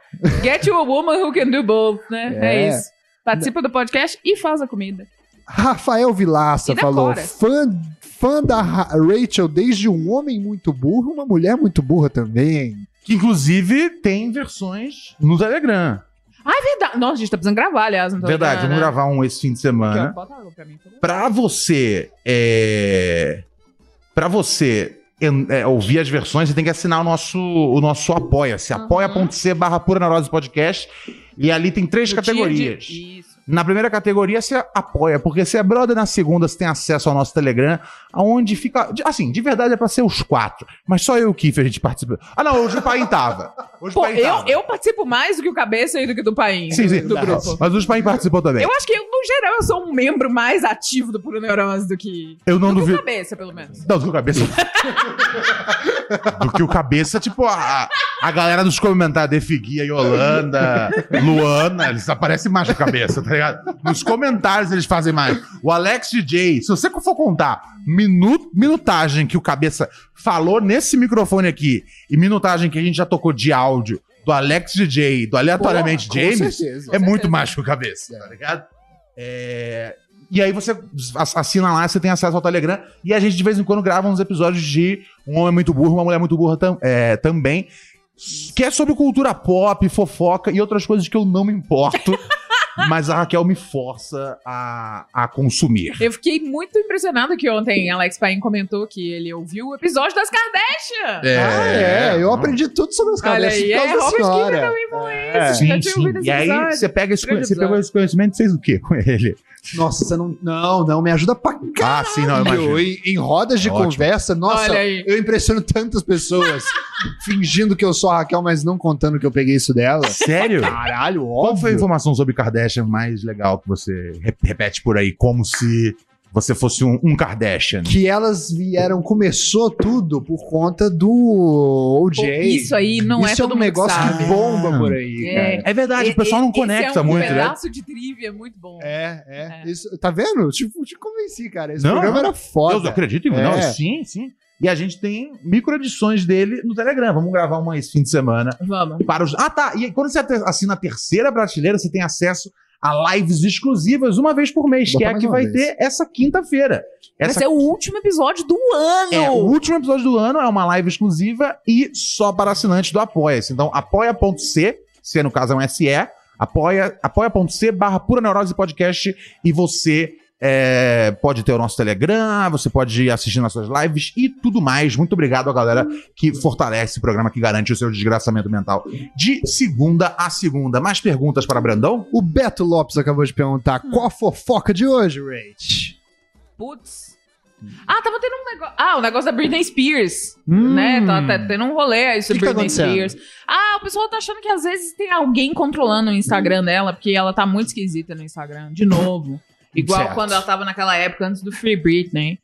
Get you a woman who can do both, né? É, É. isso. Participa do podcast e faz a comida. Rafael Vilaça falou: fã, fã da Ra- Rachel desde um homem muito burro, uma mulher muito burra também. Que inclusive tem versões no Telegram. Ah, é verdade. Nossa, a gente tá precisando gravar, aliás. Não Verdade, vamos né? gravar um esse fim de Aqui, semana. ó, bota água pra mim, você. É... Pra você é, ouvir as versões, você tem que assinar o nosso, o nosso Apoia-se. Uhum. Apoia.c barra Pura Neurose Podcast. E ali tem três No categorias. de- Isso. Na primeira categoria você apoia, porque se é brother na segunda você tem acesso ao nosso Telegram, aonde fica. Assim, de verdade é pra ser os quatro. Mas só eu e o Kiff a gente participa. Ah, não, hoje o Paim tava. Hoje Pô, o Paim eu, tava. eu participo mais do que o Cabeça e do que do Paim, Sim, sim. do grupo. Mas hoje o Paim participou também. Eu acho que, no geral, eu sou um membro mais ativo do Puro Neurose do que. Eu não do que duvido. o Cabeça, pelo menos. Não, do que o cabeça. do que o cabeça, tipo, a, a galera dos comentários, Defiguia, Yolanda, Luana, eles aparecem mais com cabeça, tá ligado? Nos comentários eles fazem mais. O Alex DJ, se você for contar minu- minutagem que o cabeça falou nesse microfone aqui e minutagem que a gente já tocou de áudio do Alex DJ, do Aleatoriamente Porra, James, certeza. é Com muito certeza. mais que o cabeça, tá ligado? É, E aí você ass- assina lá, você tem acesso ao Telegram. E a gente de vez em quando grava uns episódios de Um Homem Muito Burro, Uma Mulher Muito Burra tam- é, também. Que é sobre cultura pop, fofoca e outras coisas que eu não me importo. mas a Raquel me força a, a consumir. Eu fiquei muito impressionado que ontem Alex Paim comentou que ele ouviu o episódio das Kardashian. Ah, é. Eu aprendi tudo sobre os Olha caras aí, por é, causa da Robert senhora. Kiefer também falou É. Sim, sim. E aí episódio. você pega esse, você pegou esse conhecimento e fez o quê com ele? Nossa, você não. Não, não, me ajuda pra caralho. Ah, sim, não, eu imagino. Em, em rodas de Ótimo. conversa, nossa, Olha aí. eu impressiono tantas pessoas fingindo que eu sou a Raquel, mas não contando que eu peguei isso dela. Sério? Caralho, Qual óbvio. foi a informação sobre Kardashian mais legal que você re- repete por aí? Como se você fosse um, um Kardashian. Que elas vieram, começou tudo por conta do OJ. Isso aí não é Isso é todo um mundo que negócio sabe. que bomba por aí, É. cara. É verdade, o pessoal não e- conecta esse é um muito, né? pedaço de trivia muito bom. É, é. Isso, tá vendo? Tipo, te convenci, cara. Esse Não, programa era foda. Eu acredito em É. não, sim, sim. E a gente tem micro edições dele no Telegram. Vamos gravar uma esse fim de semana. Vamos. Para os... Ah, tá. E quando você assina a terceira prateleira, você tem acesso a lives exclusivas uma vez por mês, Vou que é a que vai vez. ter essa quinta-feira. Essa ser o último episódio do ano. É, o último episódio do ano é uma live exclusiva e só para assinantes do Apoia-se. Então, apoia.c, se no caso é um SE, apoia, apoia.c barra Pura Neurose Podcast e você é, pode ter o nosso Telegram, você pode assistir nossas lives e tudo mais. Muito obrigado a galera que fortalece o programa, que garante o seu desgraçamento mental de segunda a segunda. Mais perguntas para Brandão? O Beto Lopes acabou de perguntar qual a fofoca de hoje, Rach? Putz. Ah, tava tendo um negócio. Ah, o negócio da Britney Spears. Hum. Né? Tá, tá tendo um rolê aí sobre Que que tá Britney acontecendo? Spears. Ah, o pessoal tá achando que às vezes tem alguém controlando o Instagram dela, porque ela tá muito esquisita no Instagram. De novo. Igual Certo. quando ela tava naquela época antes do Free Britney.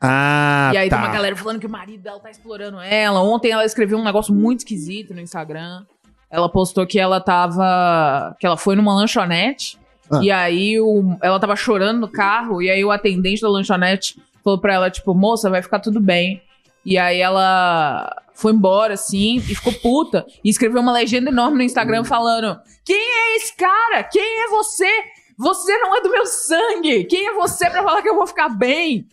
Ah, e aí tá. tem uma galera falando que o marido dela tá explorando ela. Ontem ela escreveu um negócio muito esquisito no Instagram. Ela postou que ela tava. que ela foi numa lanchonete. Ah. E aí o, ela tava chorando no carro. E aí o atendente da lanchonete falou pra ela, tipo, moça, vai ficar tudo bem. E aí ela foi embora, assim, e ficou puta. E escreveu uma legenda enorme no Instagram falando: Quem é esse cara? Quem é você? Você não é do meu sangue! Quem é você pra falar que eu vou ficar bem?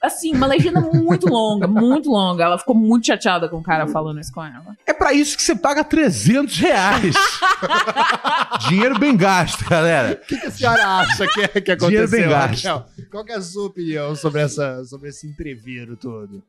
Assim, uma legenda muito longa, muito longa. Ela ficou muito chateada com o cara falando isso com ela. É pra isso que você paga 300 reais. Dinheiro bem gasto, galera. O que, que a senhora acha que, é, que Dinheiro aconteceu, bem gasto. Raquel? Qual que é a sua opinião sobre, essa, sobre esse entreviro todo?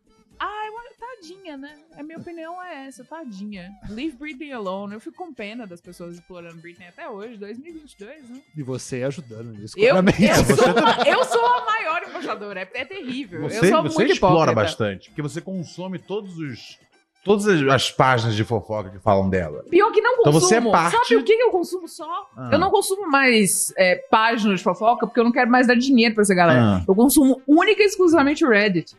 Eu, tadinha, né? A minha opinião é essa, tadinha. Leave Britney alone. Eu fico com pena das pessoas explorando Britney até hoje, 2022, né? E você ajudando nisso, Eu, eu, sou, uma- eu sou a maior embaixadora, é, é terrível. eu Você, sou você muito explora hipócrita. bastante, porque você consome todos os todas as, as páginas de fofoca que falam dela. Pior que não Então consumo. você é parte- Sabe o que que eu consumo só? Ah. Eu não consumo mais é, páginas de fofoca porque eu não quero mais dar dinheiro pra essa galera. Ah. Eu consumo única e exclusivamente o Reddit.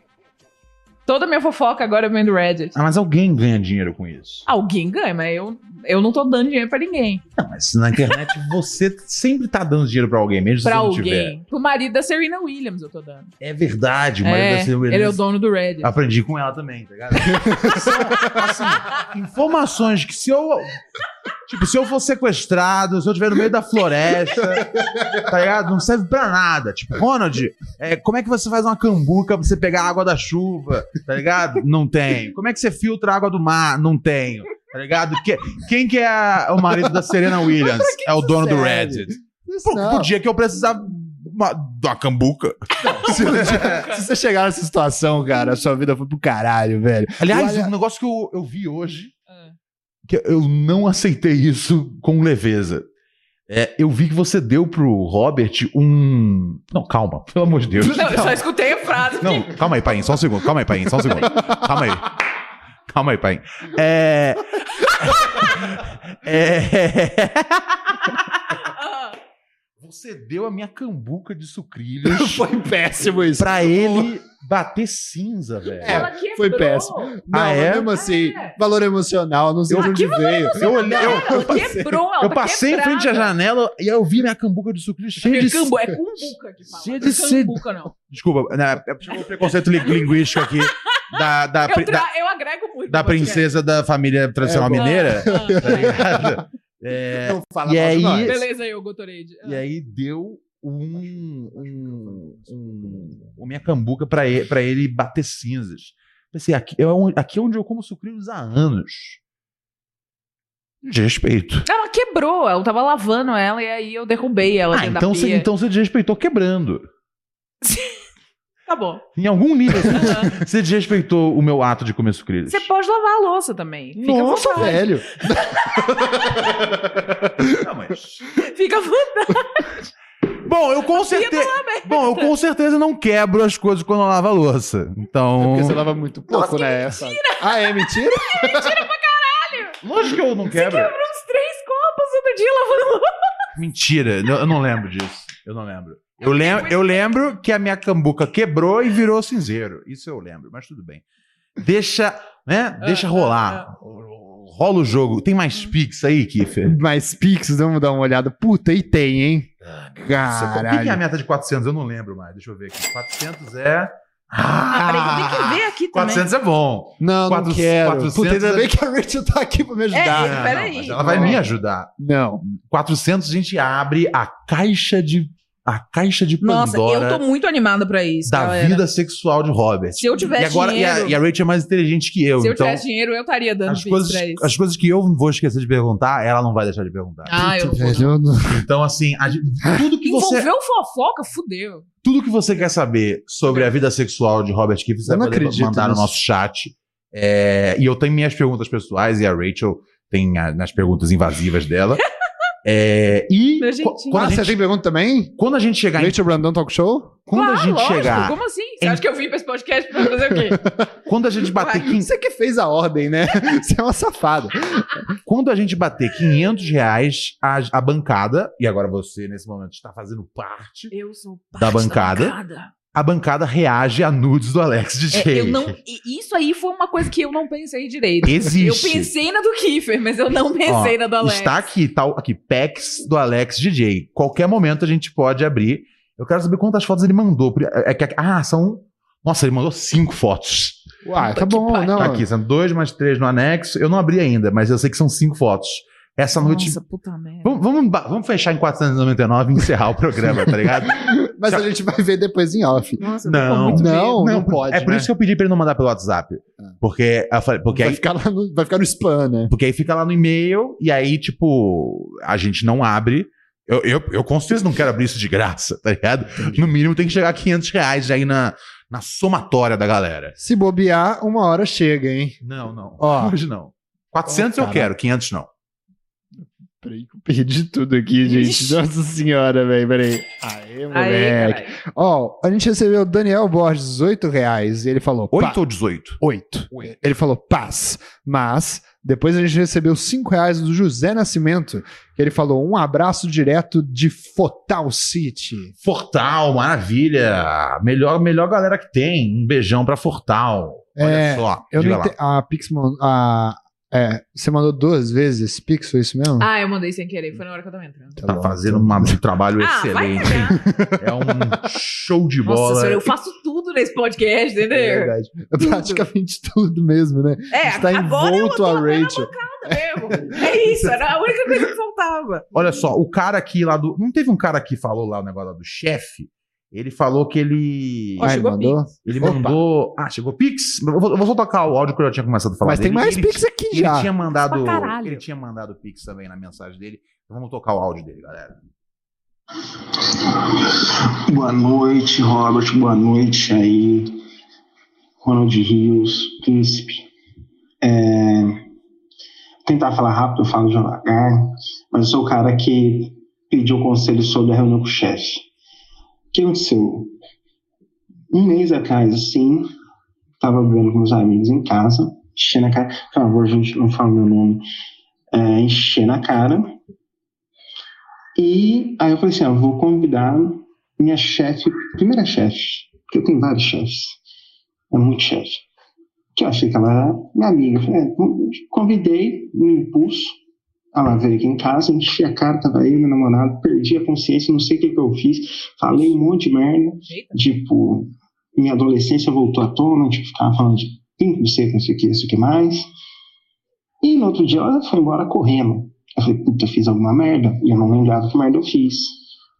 Toda minha fofoca agora vem do Reddit. Ah, mas alguém ganha dinheiro com isso. Alguém ganha, mas eu, eu não tô dando dinheiro pra ninguém. Não, mas na internet você sempre tá dando dinheiro pra alguém, mesmo Pra se você não tiver. alguém. Pro marido da Serena Williams eu tô dando. É verdade, mas É, deve ser- ele é o dono do Reddit. Aprendi com ela também, tá ligado? São, assim, informações que se eu. Tipo, se eu for sequestrado, se eu estiver no meio da floresta, tá ligado? Não serve pra nada. Tipo, Ronald, é, como é que você faz uma cambuca pra você pegar a água da chuva, tá ligado? Não tem. Como é que você filtra a água do mar? Não tenho. Tá ligado? Que- quem que é a- o marido da Serena Williams? É o dono do serve? Reddit. Pô, não. Por dia que eu precisava uma, de uma cambuca. Se, se você chegar nessa situação, cara, a sua vida foi pro caralho, velho. Aliás, Olha- um negócio que eu, eu vi hoje, Ah. que eu não aceitei isso com leveza. É, eu vi que você deu pro Robert um. Não, calma, pelo amor de Deus. Não, eu só escutei a frase. Não, calma aí, pai, só um segundo. Calma aí, pai, só um segundo. Calma aí. Calma aí, pai. É. É. Você deu a minha cambuca de sucrilhos Foi péssimo isso. pra ele bater cinza, velho. É, ela quebrou. foi péssimo. Não, Ah, é? mas mesmo assim, É. valor emocional, não sei de onde veio. Eu, olhei- eu, Ela quebrou, ela eu tá passei em frente à janela e eu vi minha cambuca de sucrilhos cheia de. Cambu, é cumbuca que fala. Cheio Não de é sede. cambuca, não. Desculpa, né, é o preconceito li- linguístico aqui da, da, Eu, da, eu agrego. Da princesa da família tradicional É, mineira. Ah, Tá ligado? É, Não fala E mal de aí- nós. Beleza aí, o Gatorade. E aí deu um, um, um, uma minha cambuca pra ele, pra ele bater cinzas. Pensei, aqui é, onde, aqui é onde eu como sucrilhos há anos. De respeito. Ela quebrou, eu tava lavando ela e aí eu derrubei ela Ah, então você, então você desrespeitou quebrando. Tá bom. Em algum nível, você- você desrespeitou o meu ato de comer sucrilhos. Você pode lavar a louça também. Fica Nossa, velho. Não, mas- Fica à vontade. Bom, eu com certeza. Bom, eu com certeza não quebro as coisas quando eu lavo a louça. Então. Porque você lava muito pouco, né? Ah, é mentira? Lógico que eu não quebro. Quebrou uns três copos outro dia lavando louça. Mentira, eu não lembro disso. Eu não lembro. Eu, lem eu lembro que a minha cambuca quebrou e virou cinzeiro. Isso eu lembro, mas tudo bem. Deixa, né? Deixa Ah, rolar. Rola o jogo. Tem mais Pix aí, Kiffer? Mais Pix, vamos dar uma olhada. Puta, e tem, hein? O que é a Caralho. meta de 400? Eu não lembro mais. Deixa eu ver aqui. 400 é. Ah, peraí, tem que ver aqui também. 400 é bom. Não, não Quatro- quero. 400 Puta, ainda é- bem que a Rachel tá aqui pra me ajudar. É, Não, peraí. mas ela vai me ajudar. Não. 400 a gente abre a caixa de a caixa de Nossa, Pandora eu tô muito animada pra isso, da galera. vida sexual de Robert. Se eu tivesse e agora e a, dinheiro- e a Rachel é mais inteligente que eu, Se eu então tivesse dinheiro, eu estaria dando as coisas, pra isso. as coisas que eu vou esquecer de perguntar, ela não vai deixar de perguntar. Ah, eu não- Então assim, a tudo que você Envolveu fofoca, fudeu. tudo que você quer saber sobre a vida sexual de Robert Kiff, você Eu vai poder mandar no nisso. nosso chat. É, e eu tenho minhas perguntas pessoais e a Rachel tem a- nas perguntas invasivas dela. É, e Meu qu- jeitinho. quando, Ah, a você gente, tem pergunta também? quando a gente chegar em, Rachel Brandon Talk Show? quando a Claro, gente lógico, chegar Como assim? Você em- acha que eu vim pra esse podcast pra fazer o quê? quando a gente bater Vai. Você que fez a ordem, né? Você é uma safada. quando a gente bater 500 reais a, a bancada e agora você nesse momento está fazendo parte Eu sou Da bancada? A bancada reage a nudes do Alex É, DJ eu não, e isso aí foi uma coisa que eu não pensei direito. existe Eu pensei na do Kiefer, mas eu não pensei Ó, na do Alex. Está aqui, tá, aqui, packs do Alex DJ. Qualquer momento a gente pode abrir. Eu quero saber quantas fotos ele mandou. É que, ah, são. Nossa, ele mandou cinco fotos. Uai, tá bom, não. Tá aqui, são dois mais três no anexo. Eu não abri ainda, mas eu sei que são cinco fotos. Essa noite. Nossa, puta merda. Vamos, vamos, vamos fechar em 499 e encerrar o programa, tá ligado? Mas a gente vai ver depois em off. Nossa, Não. muito medo. Não, não pode. É por né? isso que eu pedi pra ele não mandar pelo WhatsApp. Porque, eu falei- porque, vai, aí, ficar lá no, vai ficar no spam, né? porque aí fica lá no e-mail e aí, tipo, a gente não abre. Eu, eu, eu com certeza não quero abrir isso de graça, tá ligado? No mínimo tem que chegar a 500 reais aí na, na somatória da galera. Se bobear, uma hora chega, hein? Não, não. Ó. Hoje não. 400 Ó, eu cara. quero, 500 não. Peraí, que eu perdi tudo aqui, gente. Ixi. Nossa senhora, velho. Peraí. Aê, Aí, moleque. Ó, a gente recebeu o Daniel Borges, 8 reais. E ele falou. 8 ou 18? 8. Ele falou paz. Mas depois a gente recebeu 5 reais do José Nascimento. Que ele falou um abraço direto de Fotal City. Fortal, maravilha. Melhor, melhor galera que tem. Um beijão pra Fortal. Olha É, só. Eu não lá. ente... A Pix mandou. A... É, você mandou duas vezes esse Pix, foi isso mesmo? Ah, eu mandei sem querer, foi na hora que eu tava entrando. Tá bom, fazendo uma- um trabalho Ah, vai excelente. É um show de Nossa bola. senhora, eu faço tudo nesse podcast, É entendeu? verdade. É praticamente tudo mesmo, né? É, agora eu envolto tô a Rachel. mesmo. É isso, era a única coisa que faltava. Olha só, o cara aqui lá do. Não teve um cara que falou lá o negócio lá do chefe? Ele falou que ele. Ó, Ah, chegou mandou? Pix. Ele Opa. mandou. Ah, chegou Pix? Eu vou, eu vou só tocar o áudio que eu já tinha começado a falar. Mas tem dele. mais ele, Pix aqui Ele já. tinha mandado. Caralho. Ele tinha mandado Pix também na mensagem dele. Vamos tocar o áudio dele, galera. Boa noite, Robert. Boa noite aí, Ronald Rios, Príncipe. É, vou tentar falar rápido, eu falo devagar, mas eu sou o cara que pediu conselho sobre a reunião com o chefe. Que aconteceu? Um mês atrás, assim, tava bebendo com meus amigos em casa, enchendo a cara, por favor, gente, não fala meu nome, é, enchendo a cara. E aí eu falei assim, ah, vou convidar minha chefe, primeira chefe, porque eu tenho vários chefes, é muito chefe, que eu achei que ela era minha amiga. Eu Falei, é, convidei no impulso, ela veio aqui em casa, enchi a cara, tava eu, meu namorado, perdi a consciência, não sei o que, que eu fiz, falei um monte de merda, Eita. tipo, minha adolescência voltou à tona, tipo, ficava falando de pinto, não sei, não sei o que, isso que mais. E no outro dia ela foi embora correndo. Eu falei, puta, fiz alguma merda. E eu não lembrava que merda eu fiz.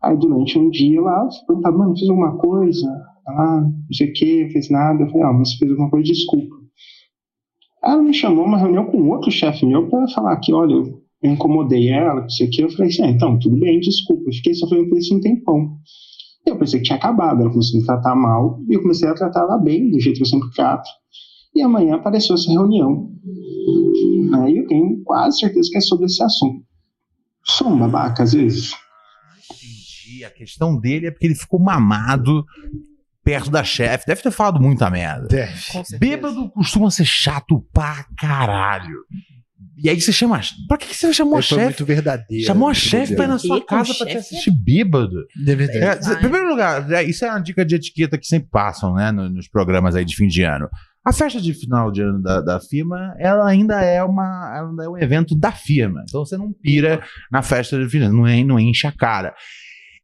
Aí durante um dia lá, eu perguntava, mano, fiz alguma coisa? Ah, não sei o que, fez nada. Eu falei, ah, mas você fez alguma coisa, desculpa. Aí ela me chamou uma reunião com outro chefe meu pra falar que, olha, eu eu incomodei ela, não sei o que. Eu falei assim, ah, então, tudo bem, desculpa. Eu fiquei sofrendo por isso um tempão. Eu pensei que tinha acabado, ela começou a me tratar mal, e eu comecei a tratar ela bem, do jeito que eu sempre trato. E amanhã apareceu essa reunião. Aí eu tenho quase certeza que é sobre esse assunto. Sou um babaca às vezes. Entendi. A questão dele é porque ele ficou mamado perto da chefe. Deve ter falado muita merda. Certeza. Bêbado costuma ser chato pra caralho. E aí você chama. Pra que que você chamou a chefe? muito verdadeiro. Chamou a chefe pra ir na sua casa pra te chefe? assistir bêbado. De verdade. É, primeiro lugar, é, isso é uma dica de etiqueta que sempre passam, né, no- nos programas aí de fim de ano. A festa de final de ano da, da firma, ela ainda é uma, ainda é um evento da firma. Então você não pira na festa de final, não, en- não enche a cara.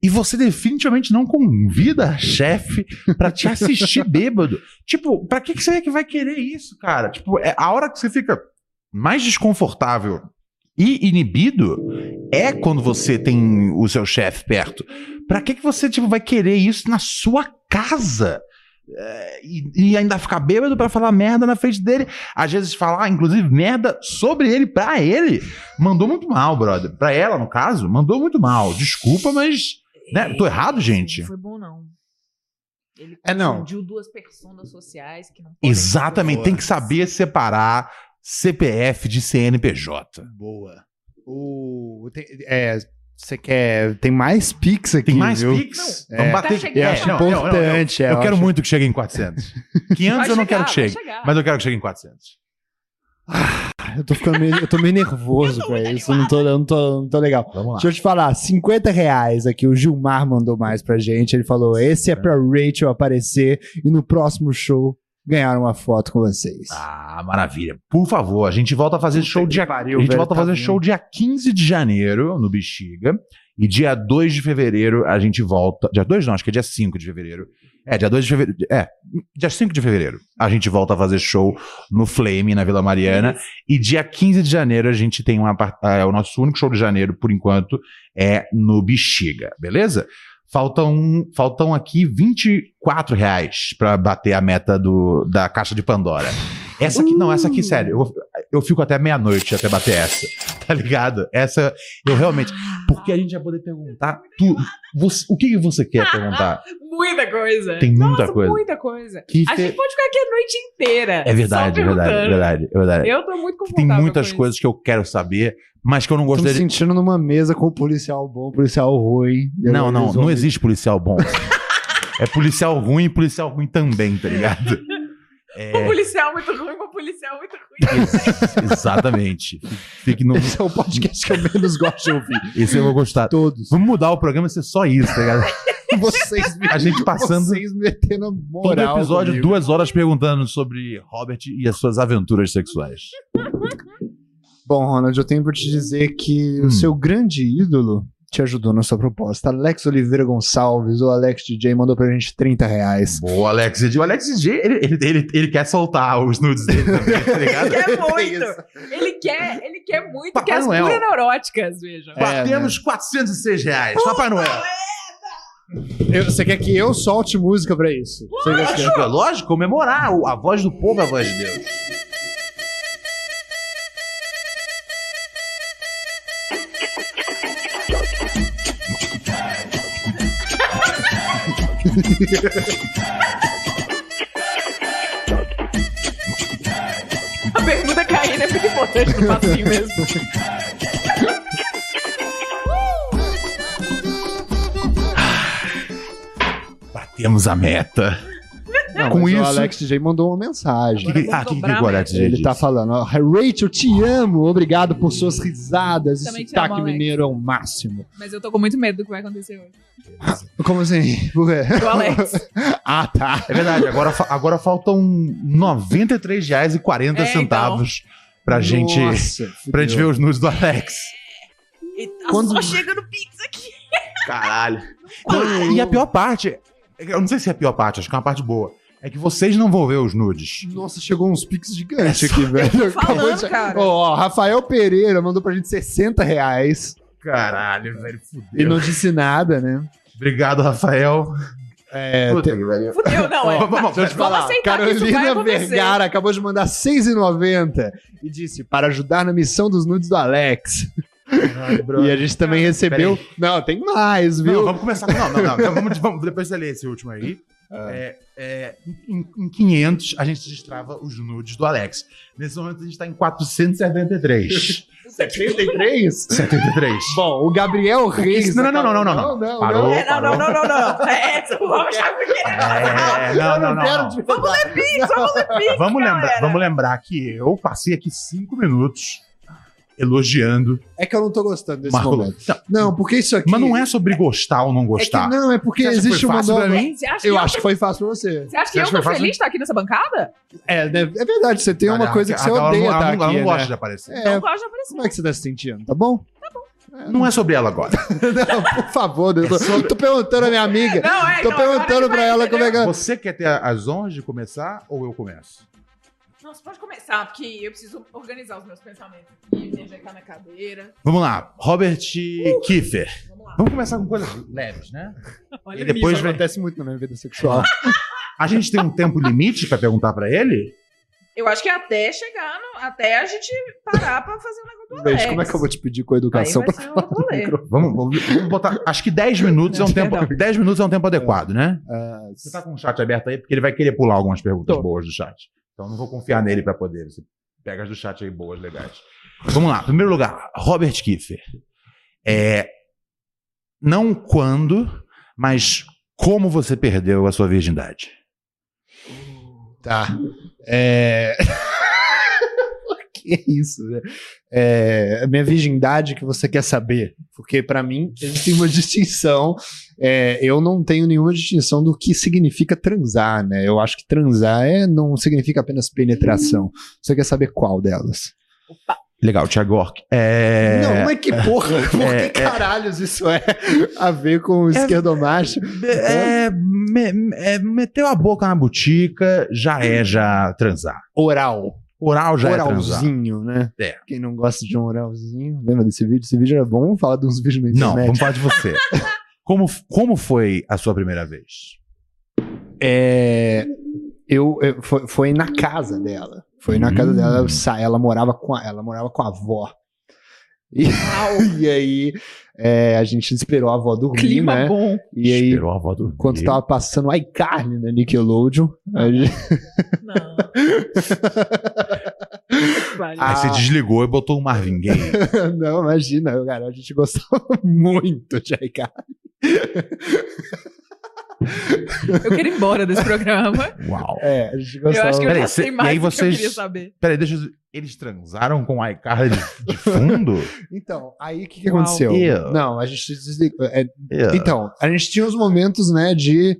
E você definitivamente não convida a chefe pra te assistir bêbado. Tipo, pra que, que você é que vai querer isso, cara? Tipo, é a hora que você fica mais desconfortável e inibido é quando você tem o seu chefe perto. Pra que, que você tipo, vai querer isso na sua casa? É, e, e ainda ficar bêbado pra falar merda na frente dele. Às vezes falar, inclusive, merda sobre ele pra ele. Mandou muito mal, brother. Pra ela, no caso, mandou muito mal. Desculpa, mas. Né? Tô errado, gente? Não foi bom, não. Ele É, não. confundiu duas personas sociais que não Exatamente. Tem que saber separar CPF de CNPJ. Boa. O, tem- é, você quer. Tem mais Pix aqui. Tem mais viu? Pix? Não. Vamos É. bater. Tá. Eu acho não, não, importante. é, Eu quero acho- muito que chegue em 400. 500 Vai eu não quero chegar, que chegue. Mas eu quero que chegue em 400. Eu tô ficando meio, eu tô meio nervoso pra isso. Eu não tô, eu não, tô, não tô legal. Vamos lá. Deixa eu te falar, 50 reais aqui. O Gilmar mandou mais pra gente. Ele falou: esse é pra Rachel aparecer e no próximo show ganhar uma foto com vocês. Ah, maravilha. Por favor, a gente volta a fazer show que dia. pariu, a gente volta a tá fazer vindo. show dia 15 de janeiro no Bexiga. E dia 2 de fevereiro a gente volta. Dia 2 não, acho que é dia 5 de fevereiro. É, dia 2 de fevereiro. É, dia 5 de fevereiro a gente volta a fazer show no Flame, na Vila Mariana. E dia 15 de janeiro a gente tem uma. É o nosso único show de janeiro, por enquanto, é no Bexiga, beleza? Faltam, faltam aqui 24 reais pra bater a meta do, da caixa de Pandora. Essa aqui, não, essa aqui, sério, eu, eu fico até meia-noite até bater essa, tá ligado? Essa, eu realmente. Porque a gente vai poder perguntar tudo. Você- o que, que você quer perguntar? Muita coisa. Tem muita Nossa, coisa. muita coisa. Que A fe- gente pode ficar aqui a noite inteira. É verdade, é verdade, é verdade, é verdade. Eu tô muito Tem confortável muitas com coisas que eu quero saber, mas que eu não Tô me gostaria sentindo numa mesa com policial bom, policial ruim. Não, não, não vão- existe policial bom. é policial ruim e policial ruim também, tá ligado? É, Um policial muito ruim, um policial muito ruim. ex- exatamente. Fique no. Esse é o podcast que eu menos gosto de ouvir. Esse eu vou gostar. Todos. Vamos mudar o programa e ser só isso, tá ligado? Vocês me, A gente passando Vocês metendo a todo moral. episódio, comigo. duas horas perguntando sobre Robert e as suas aventuras sexuais. Bom, Ronald, eu tenho pra te dizer que Hum. o seu grande ídolo te ajudou na sua proposta. Alex Oliveira Gonçalves, o Alex DJ, mandou pra gente 30 reais. Boa, Alex DJ. O Alex DJ, ele, ele, ele, ele quer soltar os nudes dele também, tá ligado? Ele quer muito. Ele quer, ele quer muito Papai que as Noel. puras neuróticas, vejam. É, Batemos 406 reais. Papai Noel. Eu- você quer que eu solte música pra isso? Lógico, é lógico, comemorar. A voz do povo é a voz de Deus. A bermuda caindo é muito importante no passinho mesmo. Batemos a meta. Não, Com mas isso- o Alex DJ mandou uma mensagem. Que- ah, o que, que o Alex DJ Ele disse? tá falando, ó, Rachel, te amo, obrigado por suas risadas. Esse sotaque mineiro é o máximo. Mas eu tô com muito medo do que vai acontecer hoje. Como assim? Por quê? Do Alex. ah, tá. É verdade, agora, agora faltam R$ 93,40 É, centavos pra gente, Nossa, pra gente ver os nudes do Alex. E tá Quando- só chegando Pix aqui. Caralho. Não, e a pior parte, eu não sei se é a pior parte, acho que é uma parte boa, é que vocês não vão ver os nudes. Nossa, chegou uns piques gigantes aqui, velho. falando, de- cara. Ó, Rafael Pereira mandou pra gente 60 reais Caralho, velho, fudeu. e não disse nada, né? Obrigado, Rafael. É, Puta te- que pariu. Fudeu, não, é. Vamos- vamos- Deixa eu te Vamos falar, Carolina. Vergara acabou de mandar 6,90 e disse para ajudar na missão dos nudes do Alex. E a gente também recebeu. Não, tem mais, viu? Não, vamos começar com. Não, não, não. Então vamos, vamos- depois você lê esse último aí. É, é, em, em 500, a gente destrava os nudes do Alex. Nesse momento, a gente tá em 473. 73? 73. Bom, o Gabriel Reis. Não, não, não, não, não, não. não, Parou, É, não, não, não, não, não. É, vamos achar É, não, não, não. não. Vamos ler Pix, vamos ler Pix, Vamos lembrar, galera. vamos lembrar que eu passei aqui cinco minutos elogiando É que eu não tô gostando desse Marco momento. Não, Não, porque isso aqui. mas não é sobre gostar ou não É que gostar. não, é porque Você que existe uma nova. mim? Você que Eu eu, acho que foi fácil pra você. Você acha que Você eu acha que tô feliz de estar aqui nessa bancada? É, né, é verdade, você tem uma coisa que a- você a- ela odeia não- ela estar não- ela aqui, não gosta né? de aparecer. É, Não gosto de aparecer. como é que você tá se sentindo? Tá bom? Não é sobre ela agora. não, por favor, eu tô, tô perguntando à minha amiga. Não, é, Tô não, perguntando que pra ela como é que ela. Você quer ter as honras de começar ou eu começo? Você pode começar, porque eu preciso organizar os meus pensamentos aqui, me ajeitar na cadeira. Vamos lá, Robert Kiefer. Vamos lá. Vamos começar com coisas leves, né? Olha E depois vem- acontece muito na minha vida sexual. A gente tem um tempo limite pra perguntar pra ele? Eu acho que até chegar, no, até a gente parar pra fazer o negócio do Beijo, Alex. como é que eu vou te pedir com a educação vai pra um falar? Vamos, vamos- vamos botar. Acho que 10 minutos é um tempo. Perdão. 10 minutos é um tempo adequado, né? Ah, Você tá com o chat aberto aí, porque ele vai querer pular algumas perguntas Tô. boas do chat. Então não vou confiar nele pra poder. Você pega as do chat aí boas, legais. Vamos lá. Primeiro lugar, Robert Kiefer. É, não quando, mas como você perdeu a sua virgindade. Tá. É. que é isso, né? É, a minha virgindade que você quer saber. Porque pra mim existe uma distinção. é, eu não tenho nenhuma distinção do que significa transar, né? Eu acho que transar é, não significa apenas penetração. Você quer saber qual delas? Legal, Thiago Orc. É... Não, mas que porra! Por é, que caralhos isso é a ver com o esquerdomacho? É, me- é, meteu a boca na botica, já é já transar. Oral. Oral já é. Oralzinho, né? É. Quem não gosta de um oralzinho, lembra desse vídeo? Esse vídeo era bom. Vamos falar de uns vídeos na Não, vamos falar de você. como, como foi a sua primeira vez? É, eu, eu- foi, foi na casa dela. Foi na casa Hum. dela. eu sa- Ela morava com a, ela morava com a avó. E, e aí é, a gente esperou a avó dormir, Clima né? bom. E aí Esperou a avó dormir. quando tava passando iCarly na Nickelodeon, a gente- Não. Aí você Ah. desligou e botou um Marvin Gaye. não, imagina, eu, cara, a gente gostava muito de iCarly. Eu quero ir embora desse programa. Uau. É, a gente Eu acho que eu Peraí, já sei e mais aí que eu vocês- queria saber. Peraí, deixa eu... Eles transaram com a iCarly de, fundo? Então, aí o que, que aconteceu? Não, a gente desligou. é. Então, a gente tinha os momentos, né, de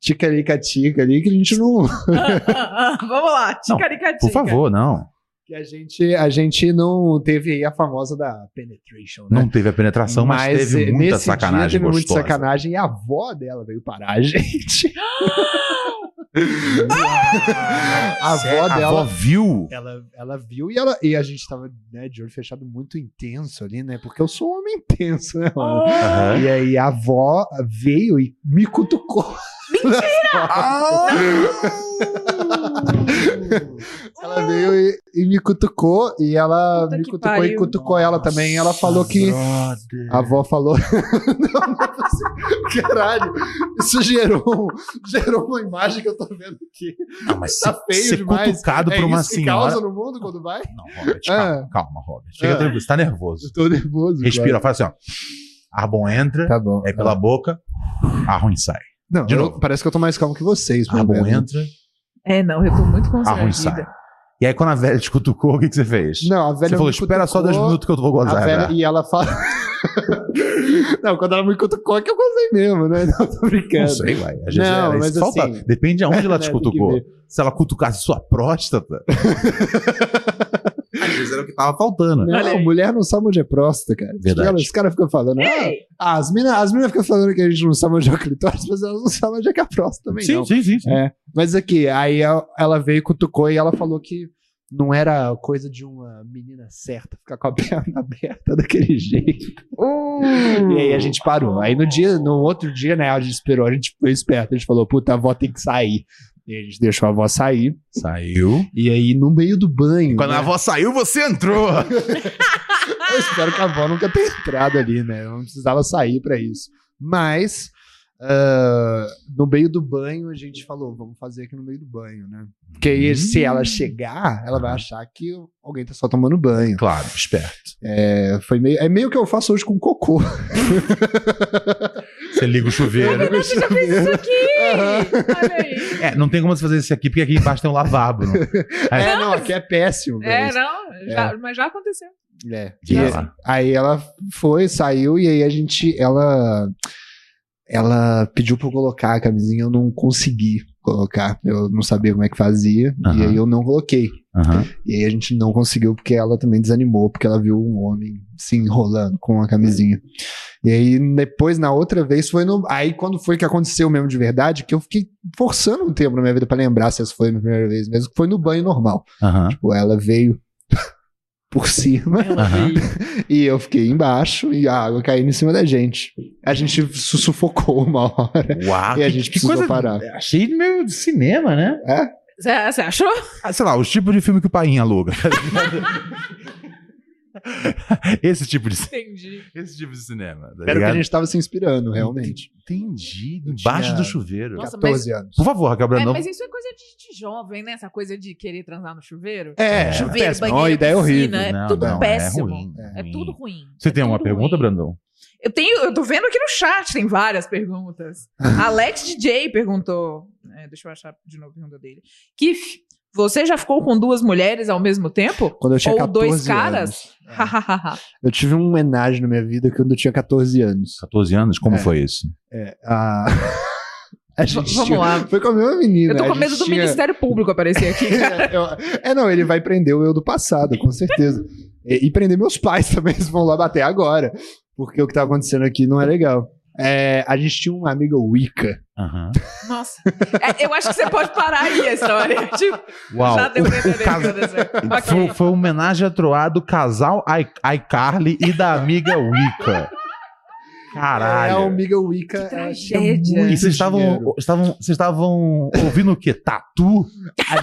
ticaricatica ali que a gente não. Ah, ah, ah, Vamos lá, Não, ticaricatica. Por favor, não. Que a gente, a gente não teve aí a famosa da penetration, né? Não teve a penetração, mas, teve eh, muita sacanagem dia teve muita gostosa. sacanagem e a avó dela veio parar a gente. a avó Sério? A dela. avó viu? Ela, ela viu e, ela, e a gente tava né, de olho fechado muito intenso ali, né? Porque eu sou um homem intenso, né, mano? E aí a avó veio e me cutucou. ela veio e, e me cutucou e ela Puta me cutucou e pariu. cutucou ela também. Ela falou que. A avó falou. não, não é. Caralho, isso gerou, gerou uma imagem que eu tô vendo aqui. Não, mas Tá ser, feio ser demais. cutucado é por uma isso que senhora. causa no mundo quando vai? Não, Robert, calma, Ah. calma, Robert. Chega Ah. tranquilo, você tá nervoso. Eu tô nervoso. Respira, claro. faz assim, ó. Ar bom entra, Tá bom. aí pela boca, ar ruim sai. Não, De eu- novo. parece que eu tô mais calmo que vocês. Ar bom entra, É, não, eu tô muito sai. constrangida. E aí quando a velha te cutucou, o que, que você fez? Não, a velha Você falou, me espera só cutucou, dois minutos que eu vou gozar. A velha, né? e ela fala. não, quando ela me cutucou é que eu gostei mesmo, né? Não, tô brincando. Não sei, vai. Às vezes Não, era- mas falta, assim- Depende de onde ela te Né, cutucou. Se ela cutucasse sua próstata. Vezes era o que tava faltando. Não, aí. mulher não sabe onde é próstata, cara. Verdade. Os caras ficam falando. Ah, as minas as mina ficam falando que a gente não sabe onde é o clitóris, mas elas não sabem onde é que é a próstata também, sim, não. sim, sim, sim. É, mas aqui, aí ela- ela veio, cutucou e ela falou que não era coisa de uma menina certa ficar com a perna aberta daquele jeito. E aí a gente parou. Aí no dia, no outro dia, né, a gente esperou, a gente foi esperto, a gente falou, puta, a avó tem que sair. E a gente deixou a avó sair. Saiu. E aí, no meio do banho. Quando né, a avó saiu, você entrou. Eu espero que a avó nunca tenha entrado ali, né? Eu não precisava sair pra isso. Mas, ah, no meio do banho, a gente falou, vamos fazer aqui no meio do banho, né? Porque aí, se ela chegar, ela vai achar que alguém tá só tomando banho. Claro, esperto. É, foi meio, é meio que eu faço hoje com cocô. Você liga o chuveiro. você já fez isso aqui! Olha aí. É, não tem como você fazer isso aqui, porque aqui embaixo tem um lavabo. Não. É, não, aqui é péssimo. É, mas- não, já- mas já aconteceu. É. E aí ela foi, saiu e aí a gente, ela, ela pediu pra eu colocar a camisinha, eu não consegui colocar, eu não sabia como é que fazia e Aham. aí eu não coloquei. Aham. E aí a gente não conseguiu porque ela também desanimou, porque ela viu um homem se enrolando com a camisinha. E aí depois, na outra vez, foi no. Aí quando foi que aconteceu mesmo de verdade, que eu fiquei forçando um tempo na minha vida pra lembrar se essa foi a minha primeira vez mesmo, que foi no banho normal. Aham. Tipo, ela veio por cima e eu fiquei embaixo e a água caindo em cima da gente. A gente su- sufocou uma hora. Uau, E a que- gente que precisou coisa- parar. Achei meio de cinema, né? Você você achou? Ah, sei lá, os tipos de filme que o pai aluga. Esse tipo de Entendi. esse tipo de cinema. Tá Era o que a gente tava se inspirando, realmente. Entendi. Embaixo tinha- do chuveiro. Nossa, 14 anos. Por favor, Raquel É, Brandão. mas isso é coisa de, de jovem, né? Essa coisa de querer transar no chuveiro. É, Chuveiro, péssimo. banheiro, Uma ideia piscina, horrível. É Não, tudo não, péssimo. É, ruim, É tudo ruim. Você É tem uma pergunta, ruim. Brandão? Eu tenho, eu tô vendo aqui no chat, tem várias perguntas. Alex DJ perguntou. é, deixa eu achar de novo a pergunta dele. Kif, você já ficou com duas mulheres ao mesmo tempo? Quando eu tinha Ou 14 dois caras? anos. Hahaha. Eu tive um homenagem na minha vida quando eu tinha 14 anos. 14 anos? Como É. foi isso? É, a... a gente vamos tinha- lá. Foi com a mesma menina. eu tô com medo do tinha- Ministério Público aparecer aqui, cara. É, eu- é, não, ele vai prender o eu do passado, com certeza. e, e prender meus pais também, eles vão lá bater agora. Porque o que tá acontecendo aqui não é legal. É, a gente tinha uma amiga Wicca. Aham. Nossa. É, eu acho que você pode parar aí a história. Tipo, Uau. já deu o que Cas- aconteceu. Ok. Foi, foi uma homenagem a Troá do casal I- iCarly e da amiga Wicca. É, a Caralho. amiga Wicca. Que tinha tragédia. muito E vocês estavam, estavam, vocês estavam ouvindo o quê? Tatu? A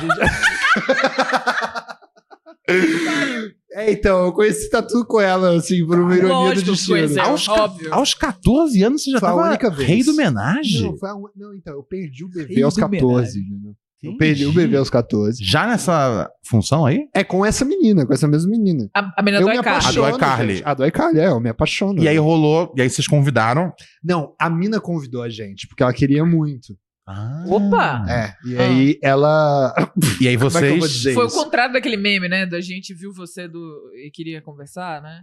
gente- É, então, eu conheci tatu com ela, assim, por uma ironia Lógico do destino. conheceu. Aos, óbvio. aos 14 anos você já Foi a tava única vez. rei do homenagem? Não, foi a não, então, eu perdi o bebê Rei aos do 14. entendeu? Eu perdi o bebê aos 14. Já nessa função aí? É com essa menina, com essa mesma menina. A, a menina eu do me iCarly. A do iCarly. A do iCarly, é, eu me apaixono. E aí rolou, e aí vocês convidaram. Não, a mina convidou a gente, porque ela queria muito. Ah. Opa! É, e Ah. aí ela. E aí Como é que eu vou vocês. dizer Foi o isso? contrário daquele meme, né? Da gente viu você do e queria conversar, né?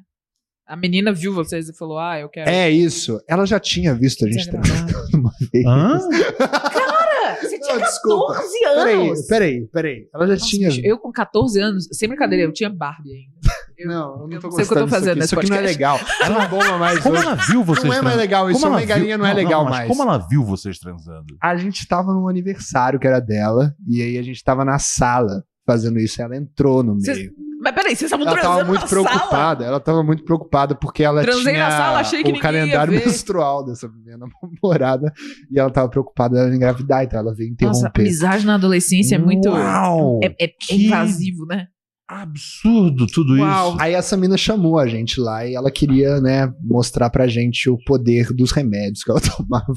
A menina viu vocês e falou: Ah, eu quero. É isso. Ela já tinha visto a gente transando uma vez. Hã? Cara, você tinha Não, desculpa. 14 Peraí, anos. peraí, peraí. Ela já Nossa, tinha. eu com 14 anos, sem brincadeira, eu tinha Barbie ainda. Não, eu não tô não sei o que eu tô gostando disso fazendo aqui. Isso aqui não é legal. Ela é bomba mais Como hoje. ela viu vocês Não é mais legal, isso Como é uma ela viu- galinha, não é legal mas mais. Como ela viu vocês transando? A gente tava num aniversário que era dela, e aí a gente tava na sala fazendo isso, ela entrou no meio. Vocês- Mas peraí, vocês estavam Ela transando tava muito na sala? preocupada, ela tava muito preocupada porque ela Transei tinha na sala, achei que o calendário ver. menstrual dessa minha namorada e ela tava preocupada dela engravidar, então ela veio Nossa, interromper. amizade na adolescência é muito. Uau! É, é- é Que- invasivo, né? Absurdo tudo Uau. isso. Aí essa mina chamou a gente lá e ela queria, né, mostrar pra gente o poder dos remédios que ela tomava.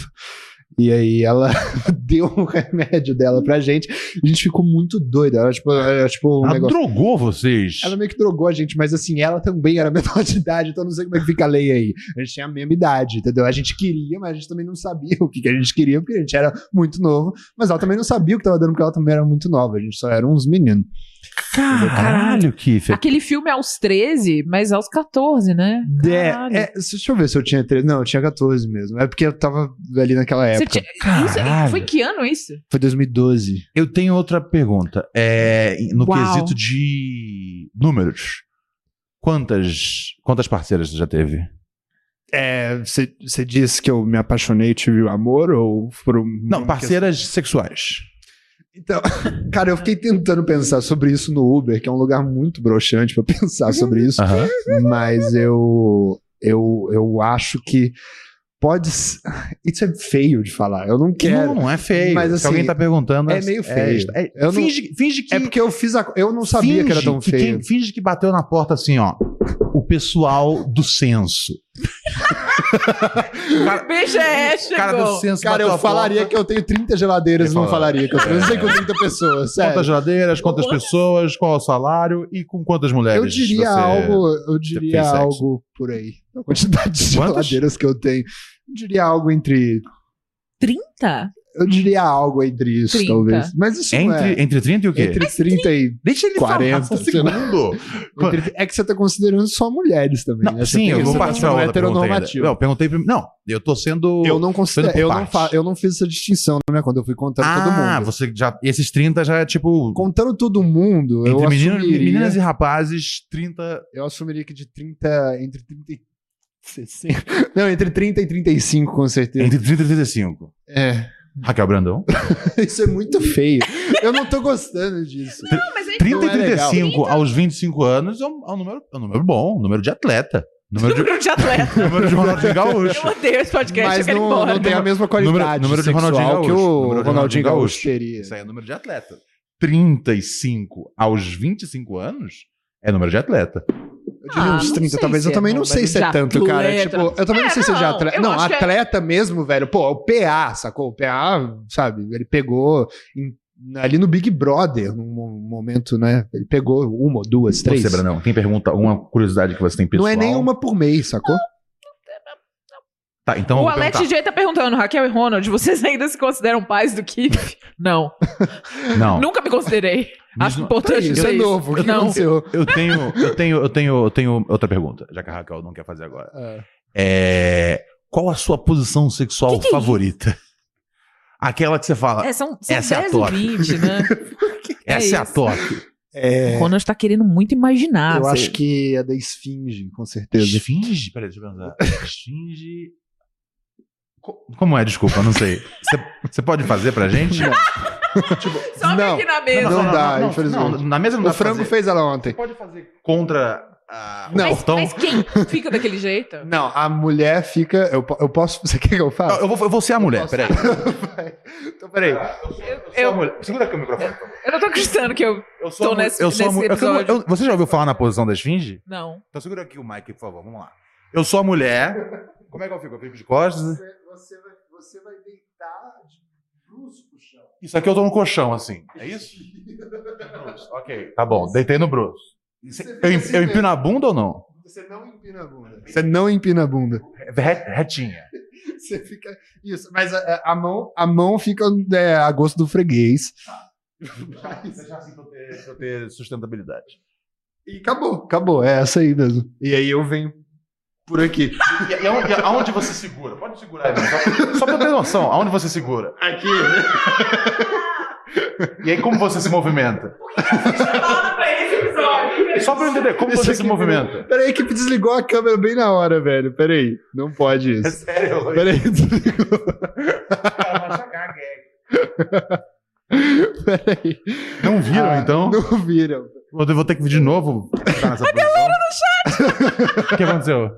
E aí ela deu o remédio dela pra gente. E a gente ficou muito doido. Era tipo, era, tipo um Ela negócio. drogou vocês. Ela meio que drogou a gente, mas assim, ela também era menor de idade, então não sei como é que fica a lei aí. A gente tinha a mesma idade, entendeu? A gente queria, mas a gente também não sabia o que, que a gente queria, porque a gente era muito novo. Mas ela também não sabia o que tava dando, porque ela também era muito nova. A gente só era uns meninos. Caralho, Kiffer. Aquele filme é aos 13, mas aos 14, né? Caralho. É, é, deixa eu ver se eu tinha 13. Não, eu tinha 14 mesmo. É porque eu tava ali naquela Você época. tinha- isso- Caralho. foi que ano isso? Foi 2012. Eu tenho outra pergunta. É, no Uau. quesito de números. Quantas, quantas parceiras você já teve? É, você você disse que eu me apaixonei e tive amor ou foram. Não, parceiras sexuais. Então, cara, eu fiquei tentando pensar sobre isso no Uber, que é um lugar muito broxante pra pensar sobre isso. Aham. Mas eu, eu, eu acho que pode. Isso é feio de falar. Eu não quero. Não, não é feio. Mas, Se assim, alguém tá perguntando. é meio feio. é- Eu não- finge, finge que. É porque eu fiz a. Eu não sabia que era tão finge que feio. quem- finge que bateu na porta assim, ó. O pessoal do censo. O BGE chegou. cara do censo Cara, eu a falaria porta. que eu tenho 30 geladeiras e não falaria que eu transei com 30 pessoas. Sério. Quantas geladeiras, quantas pessoas, qual é o salário e com quantas mulheres? Eu diria você- algo, eu diria algo por aí. A quantidade de Quantas? geladeiras que eu tenho. Eu diria algo entre. 30? Eu diria algo entre isso, 30. talvez. Mas isso não Entre, é. entre 30 e o quê? Entre 30 e. Deixa ele 40, falar, um segundo. entre- é que você tá considerando só mulheres também. Não, né? Sim, eu vou você partir pra sendo outra pergunta ainda. heteronormativo. Não, eu perguntei prim- Não, eu tô sendo... Eu não considero, eu não, parte. fa, eu não fiz essa distinção, né? Quando eu fui contando todo Ah, mundo. você já... Esses 30 já é tipo... Contando todo mundo, eu Entre meninos, assumiria, meninas e rapazes, 30... eu assumiria que de 30, entre 30 e 60, não, entre 30 e 35, com certeza. Entre 30 e 35. É, Raquel Brandão. isso é muito feio. Eu não tô gostando disso. Mas é 30 Não e é legal. 35 aos 25 anos é um, é um número, é um número bom, um número de atleta. Número de, número de atleta. número de Ronaldinho Gaúcho. Eu odeio esse podcast, Mas não, embora. não tem a mesma qualidade número de sexual Ronaldinho que Gaúcho. o Número de Ronaldinho Gaúcho. Gaúcho teria. Isso aí é número de atleta. 35 aos 25 anos é número de atleta. Eu Ah, uns não 30, sei talvez. se Eu é também não número sei se é de tanto, cara. atleta. Tipo, eu também É, não sei se é de não, atleta. eu Não, que é- atleta mesmo, velho. Pô, o PA, sacou? O PA, sabe? Ele pegou em- ali no Big Brother, num mo- momento, né? Ele pegou uma, ou duas, três. Você, Branão, tem pergunta, uma curiosidade que você tem pessoal? Não é nenhuma por mês, sacou? Tá, então eu O Alex perguntar. J tá perguntando, Raquel e Ronald, vocês ainda se consideram pais do Keith? Não. Não. Nunca me considerei. Acho Mesmo- importante Isso é novo. O que Não. aconteceu? Eu tenho, eu tenho, eu tenho, eu tenho outra pergunta, já que a Raquel não quer fazer agora. É, qual a sua posição sexual Que que é favorita? Aquela que você fala, É, são são Essa é a 10 top. e 20, né? essa é, a top. É, O Ronald tá querendo muito imaginar. eu você- acho que é da Esfinge, com certeza. Esfinge? Peraí, deixa eu pensar. Esfinge. Co- Como é? Desculpa, eu não sei. Você- pode fazer pra gente? Sobe Não, aqui na mesa. não dá, infelizmente. Não, na mesa não O dá pra frango fazer. fez ela ontem. Você pode fazer contra a, o Não. Mas, mas quem fica daquele jeito? Não, a mulher fica. Eu, eu posso. Você quer que eu faça? Eu vou, eu vou ser a mulher, peraí. então, peraí. Eu, a mulher. Segura aqui o microfone. eu não tô acreditando que eu Eu sou tô nesse, eu sou a nesse eu episódio. eu- Você já ouviu falar na posição da esfinge? Não. Então segura aqui o mic, por favor. Vamos lá. Eu sou a mulher. Como é que eu fico? Eu fico de costas? Você, vai, você vai deitar de bruço pro chão. Isso aqui eu tô no colchão, assim. É isso? Bruce, ok. Tá bom, deitei no Bruce. Eu, eu empino a bunda ou não? Você não empina a bunda. Você não empina a bunda. Re- Retinha. Você fica. Isso, mas a, a mão, a mão fica é, a gosto do freguês. Deixar assim pra eu ter, pra eu ter sustentabilidade. E acabou, acabou. É essa aí mesmo. E aí eu venho por aqui. E, e aonde, aonde você segura? Pode segurar aí, só, só pra eu ter noção. Aonde você segura? Aqui. E aí como você se movimenta? Só pra eu entender, como Esse você se movimenta? Peraí, a equipe desligou a câmera bem na hora, velho. Peraí. Não pode isso. sério? Peraí, desligou. Peraí. Não viram, Ah, então? Não viram. Vou vou ter que vir de novo. A galera do chat! O que aconteceu?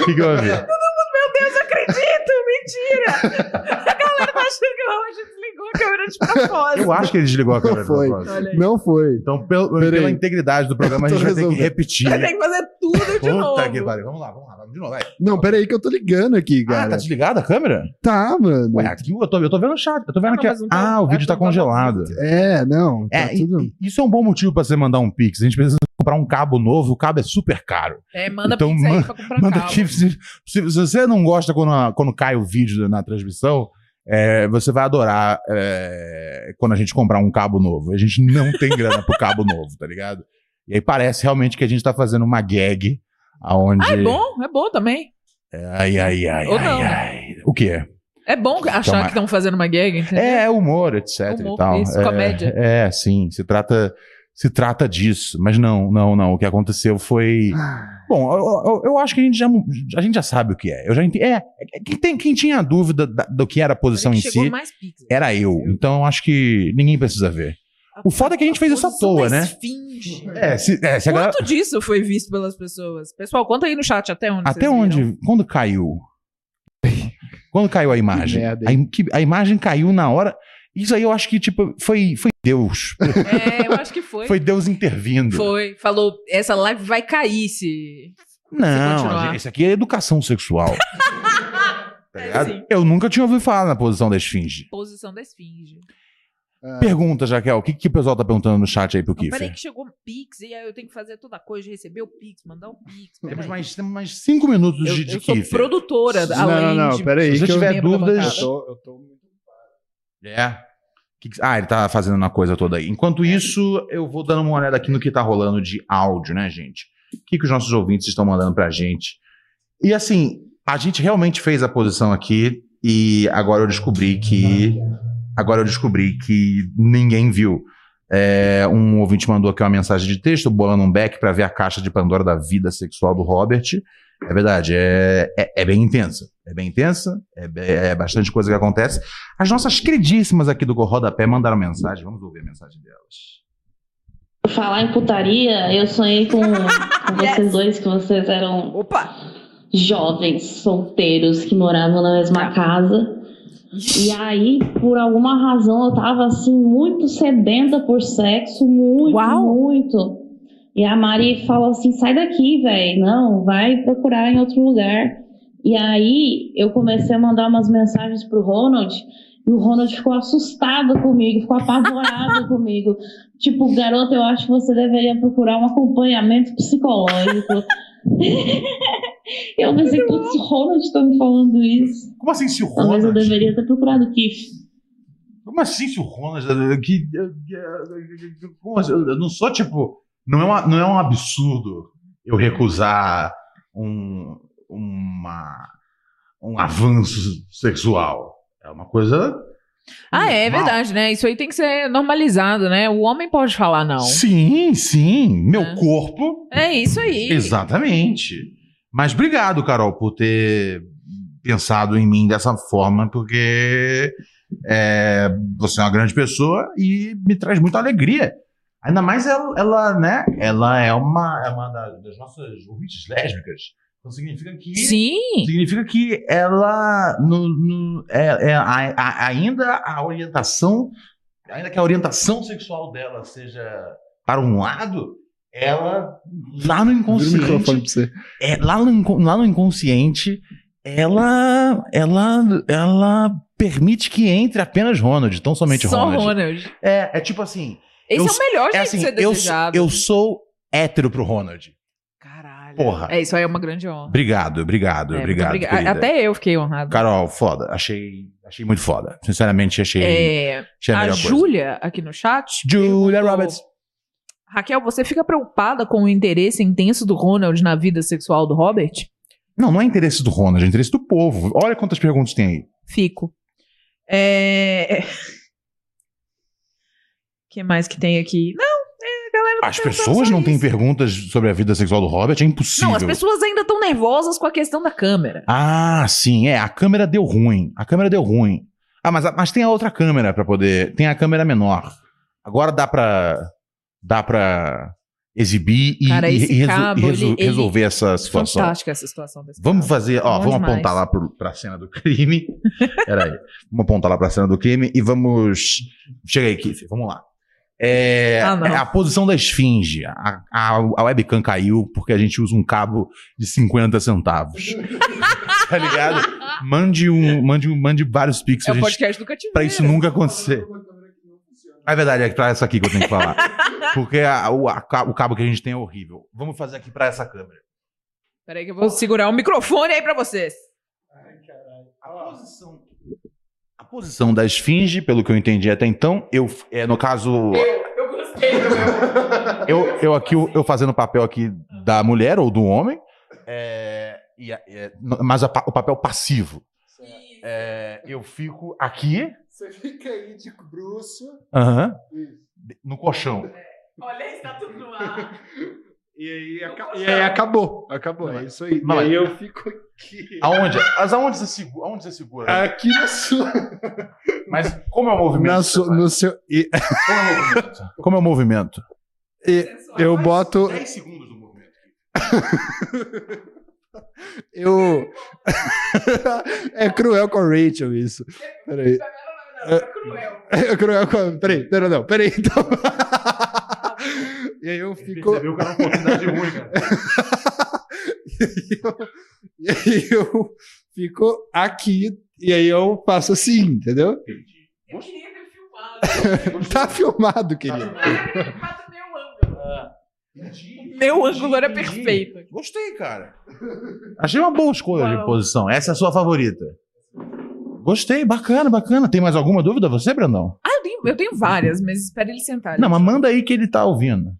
O que, que houve? Meu Deus, eu acredito! Mentira! A galera tá achando que a gente desligou a câmera de propósito. Eu acho que ele desligou a câmera Não foi. de propósito. Não foi. Então, pelo- pela integridade do programa, a gente vai ter que resolvendo. repetir. Vai ter que fazer tudo de novo. Puta que pariu. Vamos lá, vamos lá. De novo, vai. Não, peraí que eu tô ligando aqui, Ah, cara. tá desligada a câmera? Tá, mano. Ué, aqui eu tô, eu tô vendo o chat. Eu tô vendo Ah, aqui. não, mas não tá- Ah, o é, vídeo tá tá congelado. É, não. Tá É, tudo... e- isso é um bom motivo pra você mandar um Pix. A gente precisa comprar um cabo novo, o cabo é super caro. É, manda Então, pix aí man- pra comprar Manda cabo. aqui. Se, se- se você não gosta quando, a- quando cai o vídeo na transmissão, é, você vai adorar é, quando a gente comprar um cabo novo. A gente não tem grana pro cabo novo, tá ligado? E aí parece realmente que a gente tá fazendo uma gag aonde. Ah, é bom, é bom também. Ai, ai, ai, Ou ai, não. ai. O que é? É bom achar Então, que estão fazendo uma gag, entendeu? É, humor, etc Humor, e tal. isso, é, comédia. É, sim, se trata, se trata disso. Mas não, não, não. O que aconteceu foi. Bom, eu, eu- eu acho que a gente já, a gente já sabe o que é. Eu já entendi. É, quem, tem, quem tinha dúvida da- do que era a posição em Chegou si era eu. Então eu acho que ninguém precisa ver. O foda é que a gente fez isso à toa, né? esfinge. É, se, é, se a galera- Quanto disso foi visto pelas pessoas? Pessoal, conta aí no chat até onde Até vocês viram. onde? Quando caiu? Quando caiu a imagem? merda, a, im- que- a imagem caiu na hora. Isso aí eu acho que, tipo, foi, foi Deus. É, eu acho que foi. Foi Deus intervindo. Foi. Falou, essa live vai cair se... Não, gente, isso aqui é educação sexual. tá ligado? sim. Eu nunca tinha ouvido falar na posição da esfinge. Posição da esfinge. Pergunta, Jaquel, o que, que o pessoal tá perguntando no chat aí pro Não, peraí Kiffer? que chegou um Pix e aí eu tenho que fazer toda a coisa de receber o Pix, mandar o Pix. Temos mais, temos mais cinco minutos Eu, de, de eu sou Kiffer. produtora, Não, além não, não, de... peraí. Se você tiver dúvidas-. Eu tô, eu tô muito É. Ah, ele tá fazendo uma coisa toda aí. Enquanto isso, eu vou dando uma olhada aqui no que tá rolando de áudio, né, gente? O que, que os nossos ouvintes estão mandando pra gente. E assim, a gente realmente fez a posição aqui e agora eu descobri que. Agora eu descobri que ninguém viu. É, um ouvinte mandou aqui uma mensagem de texto, bolando um back pra ver a caixa de Pandora da vida sexual do Robert. É verdade, é, é, é bem intensa. É bem intensa, é, é bastante coisa que acontece. As nossas queridíssimas aqui do Rodapé mandaram mensagem. Vamos ouvir a mensagem delas. Falar em putaria, eu sonhei com, com vocês dois, que vocês eram Opa! jovens, solteiros, que moravam na mesma casa. E aí, por alguma razão, eu tava assim, muito sedenta por sexo, muito, muito. E a Mari falou assim: sai daqui, velho, não, vai procurar em outro lugar. E aí, eu comecei a mandar umas mensagens pro Ronald. E o Ronald ficou assustado comigo, ficou apavorado comigo. Tipo, garoto, eu acho que você deveria procurar um acompanhamento psicológico. eu pensei, putz, o Ronald tá me falando isso. Como assim se o Talvez eu Ronald- deveria ter procurado o Kiff. Como assim se o Ronald. Que, como assim? eu não sou tipo. Não é, uma- não é um absurdo eu recusar um, uma, um avanço sexual. É uma coisa. Ah, é normal. verdade, né? Isso aí tem que ser normalizado, né? O homem pode falar não. Sim, sim. Meu corpo. É isso aí. Exatamente. Mas obrigado, Carol, por ter pensado em mim dessa forma, porque é, você é uma grande pessoa e me traz muita alegria. Ainda mais ela, ela né? Ela é uma, é uma da- das nossas ouvintes lésbicas. Então significa que. Sim. Significa que ela. No, no- é, é, a- a- ainda a orientação. Ainda que a orientação sexual dela seja para um lado, ela lá no inconsciente. pra você. É, lá, no, lá no inconsciente, ela, ela, ela permite que entre apenas Ronald, tão somente Só Ronald. Ronald. É, é tipo assim. Esse eu é o melhor é jeito assim, de ser eu, desejado. eu sou hétero pro Ronald. Porra. É, isso aí é uma grande honra. Obrigado, obrigado, É, obrigado. querida. Até eu fiquei honrado. Carol, foda. Achei, achei muito foda. Sinceramente, achei. É, achei a a. Júlia, aqui no chat. Julia Roberts. Raquel, você fica preocupada com o interesse intenso do Ronald na vida sexual do Robert? Não, não é interesse do Ronald, é interesse do povo. Olha quantas perguntas tem aí. Fico. É. O que mais que tem aqui? Não, é a galera tá As pessoas não têm perguntas sobre a vida sexual do Robert, é impossível. Não, as pessoas ainda estão nervosas com a questão da câmera. Ah, sim, é. A câmera deu ruim. A câmera deu ruim. Ah, mas, mas tem a outra câmera pra poder. Tem a câmera menor. Agora dá pra. Dá pra exibir e, Cara, e reso- cabo, reso- ele- ele- resolver essa situação. Fantástica essa situação Vamos fazer, ó, vamos demais. apontar lá pro, pra cena do crime. Peraí. Vamos apontar lá pra cena do crime e vamos. Chega aí, Kiff, vamos lá. É, Ah, é a posição da esfinge. A, a, a webcam caiu porque a gente usa um cabo de 50 centavos. tá ligado? Mande um, mande um, mande vários É pixels o a gente- podcast do cativeiro. pra isso nunca acontecer. É verdade, é pra essa aqui que eu tenho que falar. Porque a- o, a o cabo que a gente tem é horrível. Vamos fazer aqui pra essa câmera. Peraí que eu vou segurar o microfone aí pra vocês. A posição, a posição da esfinge, pelo que eu entendi até então, eu, é, no caso, Eu gostei do meu. eu, eu aqui, eu eu fazendo o papel aqui da mulher ou do homem, é, e a- é, mas a o papel passivo. É, eu fico aqui, Você fica aí de bruxo. aham, no colchão. Olha, está tudo no ar. E aí, aca- e aí acabou. Acabou. É isso aí. Não, aí mas- eu fico aqui. Aonde? Mas aonde você segura? Aonde você segura? Aqui na sua. Mas como é o movimento? Na sua- no seu. e- Como é o movimento? Como é o movimento? e eu boto. 10 segundos do movimento. Eu. é cruel com a Rachel isso. Peraí. É cruel com a. Peraí, não, não, não. Peraí, então. E aí eu fico. Percebeu que era uma oportunidade ruim, cara. e, aí eu, e aí eu fico aqui. E aí eu faço assim, entendeu? Eu queria ter filmado. tá filmado, querido. Queria ter filmado meu ângulo. Ângulo era perfeito. Gostei, cara. Achei uma boa escolha de Uau. posição. Essa é a sua favorita. Gostei, bacana, bacana. Tem mais alguma dúvida você, Brandão? Ah, eu tenho, eu tenho várias, mas espera ele sentar. Não, mas manda aí que ele tá ouvindo.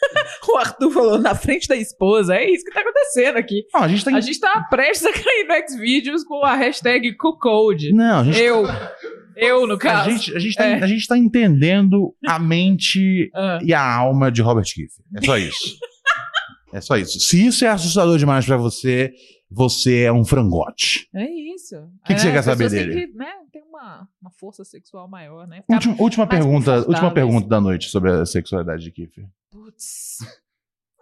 O Arthur falou na frente da esposa. É isso que tá acontecendo aqui. Não, a gente tá. A gente tá prestes a cair no Xvideos com a hashtag Cookcode. Não, a gente. Eu. Eu, no A caso. gente, a, gente tá, É. a gente tá entendendo a mente Ah. e a alma de Robert Kiefer. É só isso. é só isso. Se isso é assustador demais pra você, você é um frangote. É isso. O que que você quer saber dele? Tem que, né, ter uma, uma força sexual maior, né? Ficar Última, última pergunta, última pergunta da noite sobre a sexualidade de Kiefer. Putz.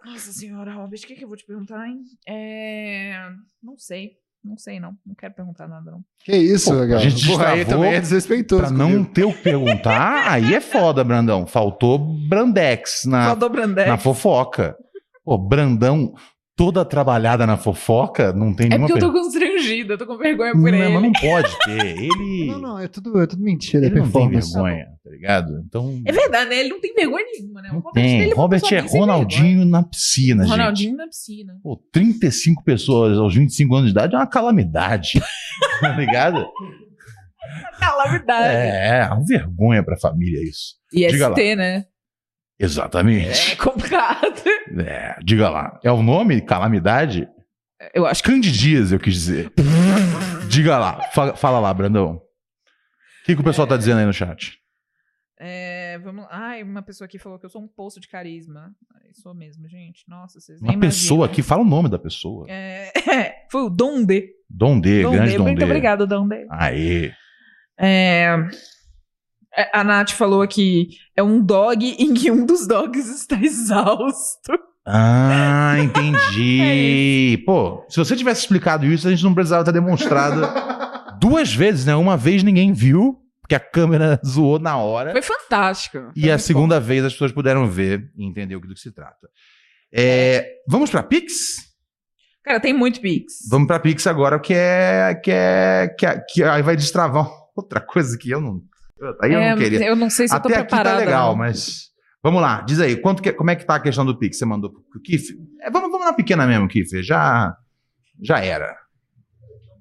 Nossa senhora, Robert, o que, que eu vou te perguntar, hein? É. Não sei. Não sei, não. Não quero perguntar nada, não. Que isso, Pô, legal. a gente Porra, aí também é desrespeitoso. Pra não ter o que perguntar, aí é foda, Brandão. Faltou Brandex na, Faltou Brandex. na fofoca. Pô, Brandão, toda trabalhada na fofoca, não tem É nenhuma porque eu tô per- constrangida, eu tô com vergonha por Não, ele. mas não pode ter. Ele, Não, não, é tudo, é tudo mentira, é ele não tem vergonha, tá ligado? Então, É verdade, né? Ele não tem vergonha nenhuma, né? O Robert, tem. ele uma Robert é Ronaldinho na piscina, gente. Ronaldinho na piscina. Pô, 35 pessoas aos 25 anos de idade é uma calamidade. tá ligado? Calamidade. É, é uma vergonha pra família isso. E Diga lá. ST, né? Exatamente. É complicado. É, diga lá. É o nome? Calamidade? Eu acho que. Candidias, eu quis dizer. diga lá. Fala, fala lá, Brandão. O que, que o pessoal tá dizendo aí no chat? É, vamos lá. Ai, uma pessoa aqui falou que eu sou um poço de carisma. Ai, sou mesmo, gente. Nossa, vocês Uma pessoa imaginam. aqui, fala o nome da pessoa. É, foi o Donde. Dondê, Donde. grande Dondê. Muito obrigado, Donde. Aê. É, é, a Nath falou aqui: é um dog em que um dos dogs está exausto. Ah, É entendi. Pô, se você tivesse explicado isso, a gente não precisava ter demonstrado duas vezes, né? Uma vez ninguém viu, porque a câmera zoou na hora. Foi fantástico. E a segunda vez as pessoas puderam ver e entender o que do que se trata. É, vamos pra Pix? Cara, tem muito Pix. Vamos pra Pix agora, que é. Que é. Que, é- que aí vai destravar outra coisa que eu não. Aí eu É, não queria. eu não sei se eu tô Até aqui tá preparada, legal, não. mas. Vamos lá, diz aí, quanto que- como é que tá a questão do Pix? Você mandou pro Kiff? É, vamos, vamos na pequena mesmo, Kiff. Já, já era.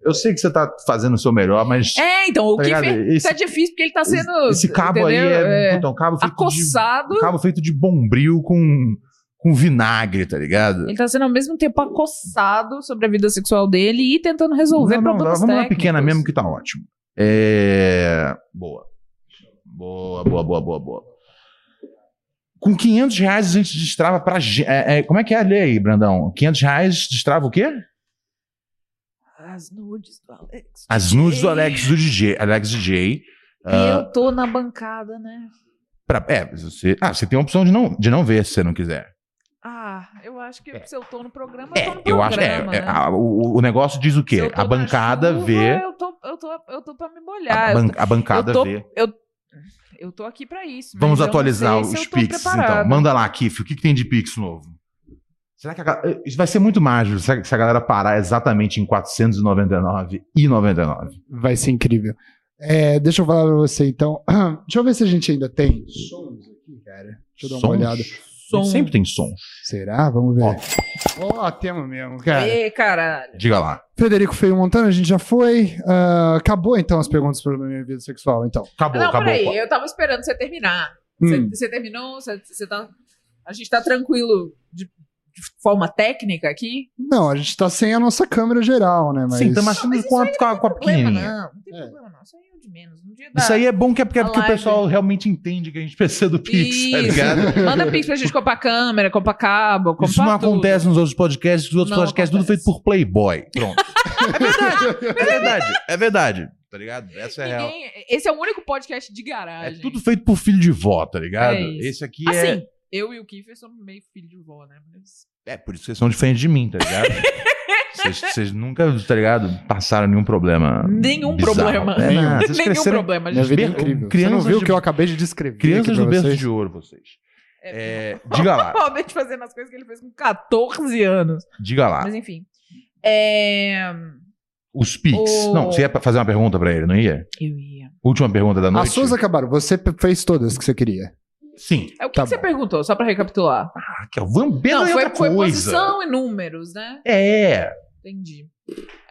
Eu sei que você tá fazendo o seu melhor, mas. É, então, o Tá ligado? Esse- tá difícil porque ele tá sendo. Esse cabo aí entendeu? é, puta, um cabo feito acossado. de. Cabo feito de bombril com, com vinagre, tá ligado? Ele tá sendo ao mesmo tempo acossado sobre a vida sexual dele e tentando resolver Não, não, problemas vamos na técnicos. pequena mesmo que tá ótimo. É. Boa. Boa, boa, boa, boa, boa. Com 500 reais a gente destrava pra. ge- é, é, como é que é a lei aí, Brandão? 500 reais destrava o quê? As nudes do Alex. As nudes do Alex do DJ. Alex DJ. E ah, eu tô na bancada, né? pra- é, você, ah, você tem a opção de não, de não ver se você não quiser. Ah, eu acho que se eu tô no programa, É, eu tô no eu programa, acho. É, né? é, a- o, o negócio diz o quê? eu A bancada chuva, vê. Eu tô, eu, tô, eu tô pra me A, molhar. ban- Eu tô- a bancada eu tô, vê. Eu, eu tô aqui pra isso. Vamos atualizar os Pix, então. Manda lá, Kif, o que, que tem de Pix novo? Será que a, isso vai ser muito mágico se a, galera parar exatamente em 499,99? Vai ser incrível. É, deixa eu falar pra você, então. Deixa eu ver se a gente ainda tem sons aqui, cara. Deixa eu dar uma Sons? olhada. Som. Sempre tem som. Será? Vamos ver. Ó, temos mesmo, cara. Ê, caralho. Diga lá. Frederico Feio Montana, a gente já foi. Ah, acabou então as perguntas sobre a minha vida sexual, então. Acabou, não, peraí, eu tava esperando você terminar. Você, Hum. você terminou? Você, você tá. A gente tá tranquilo de, de forma técnica aqui? Não, a gente tá sem a nossa câmera geral, né? Mas... Sim, estamos achando com a, com a, com a Problema pequenininha. não, não tem problema não. Isso aí é de menos. Dia dá. Isso aí é bom que é porque, é porque o pessoal realmente entende que a gente precisa do Pix, tá Isso. ligado? Manda pix pra gente comprar câmera, comprar cabo, comprar Isso não tudo. acontece nos outros podcasts, os outros Não podcasts tudo feito por Playboy. Pronto. é verdade, é verdade, é verdade. Tá ligado? Essa é a real. Ninguém- Esse é o único podcast de garagem. Tudo feito por filho de vó, tá ligado? É. Esse aqui assim, é. eu e o Kiefer somos meio filho de vó, né? Mas... É, por isso que vocês são diferentes de mim, tá ligado? Vocês, nunca, tá ligado? Passaram nenhum problema. Nenhum bizarro. problema. É, não, vocês Nenhum problema, Minha vida é incrível. Você Crianças não viu o de- que eu acabei de descrever Crianças aqui pra do berço de ouro, vocês. É, diga lá, Robert fazendo as coisas que ele fez com 14 anos. diga lá. Mas enfim. É... Os Pix. O- Não, você ia fazer uma pergunta pra ele, não ia? Eu ia. Última pergunta da noite. As suas acabaram. Você fez todas que você queria. Sim. É o que, Tá que você perguntou, só pra recapitular? Raquel, vamos ver Não, outra foi, foi coisa. posição e números, né? É. Entendi.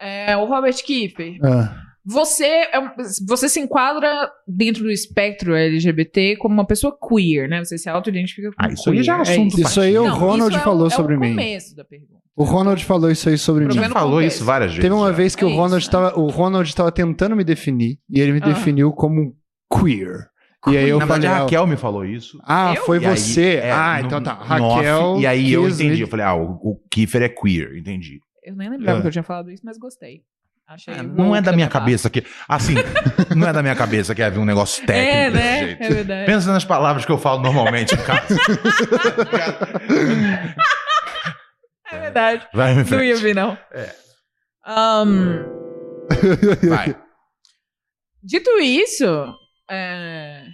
É, o Robert Kiefer, Ah. você, é você se enquadra dentro do espectro LGBT como uma pessoa queer, né? Você se auto-identifica como Ah, isso aí queer. já é assunto Isso aí o Não, Ronald isso é o- falou é o sobre mim. começo da pergunta. O Ronald falou isso aí sobre mim. Já falou isso várias vezes. Teve uma já. vez que É o Ronald isso, né? estava, o Ronald estava tentando me definir e ele me Ah. definiu como queer. E aí eu Na falei, verdade, a Raquel me falou isso. ah, Eu? foi E aí, você. é, ah, no- então tá. em off, Raquel. e aí eu me- entendi. Eu falei, ah, o, o Kiefer é queer, entendi. Eu nem lembrava É. que eu tinha falado isso, mas gostei. Achei Ah, woke não é da minha cabeça que. Assim, não é da minha cabeça que havia um negócio técnico É, desse né? jeito. É verdade. Pensa nas palavras que eu falo normalmente em casa. É verdade. Vai em Não ia vir, não. É. Ahn, Vai. dito isso, é...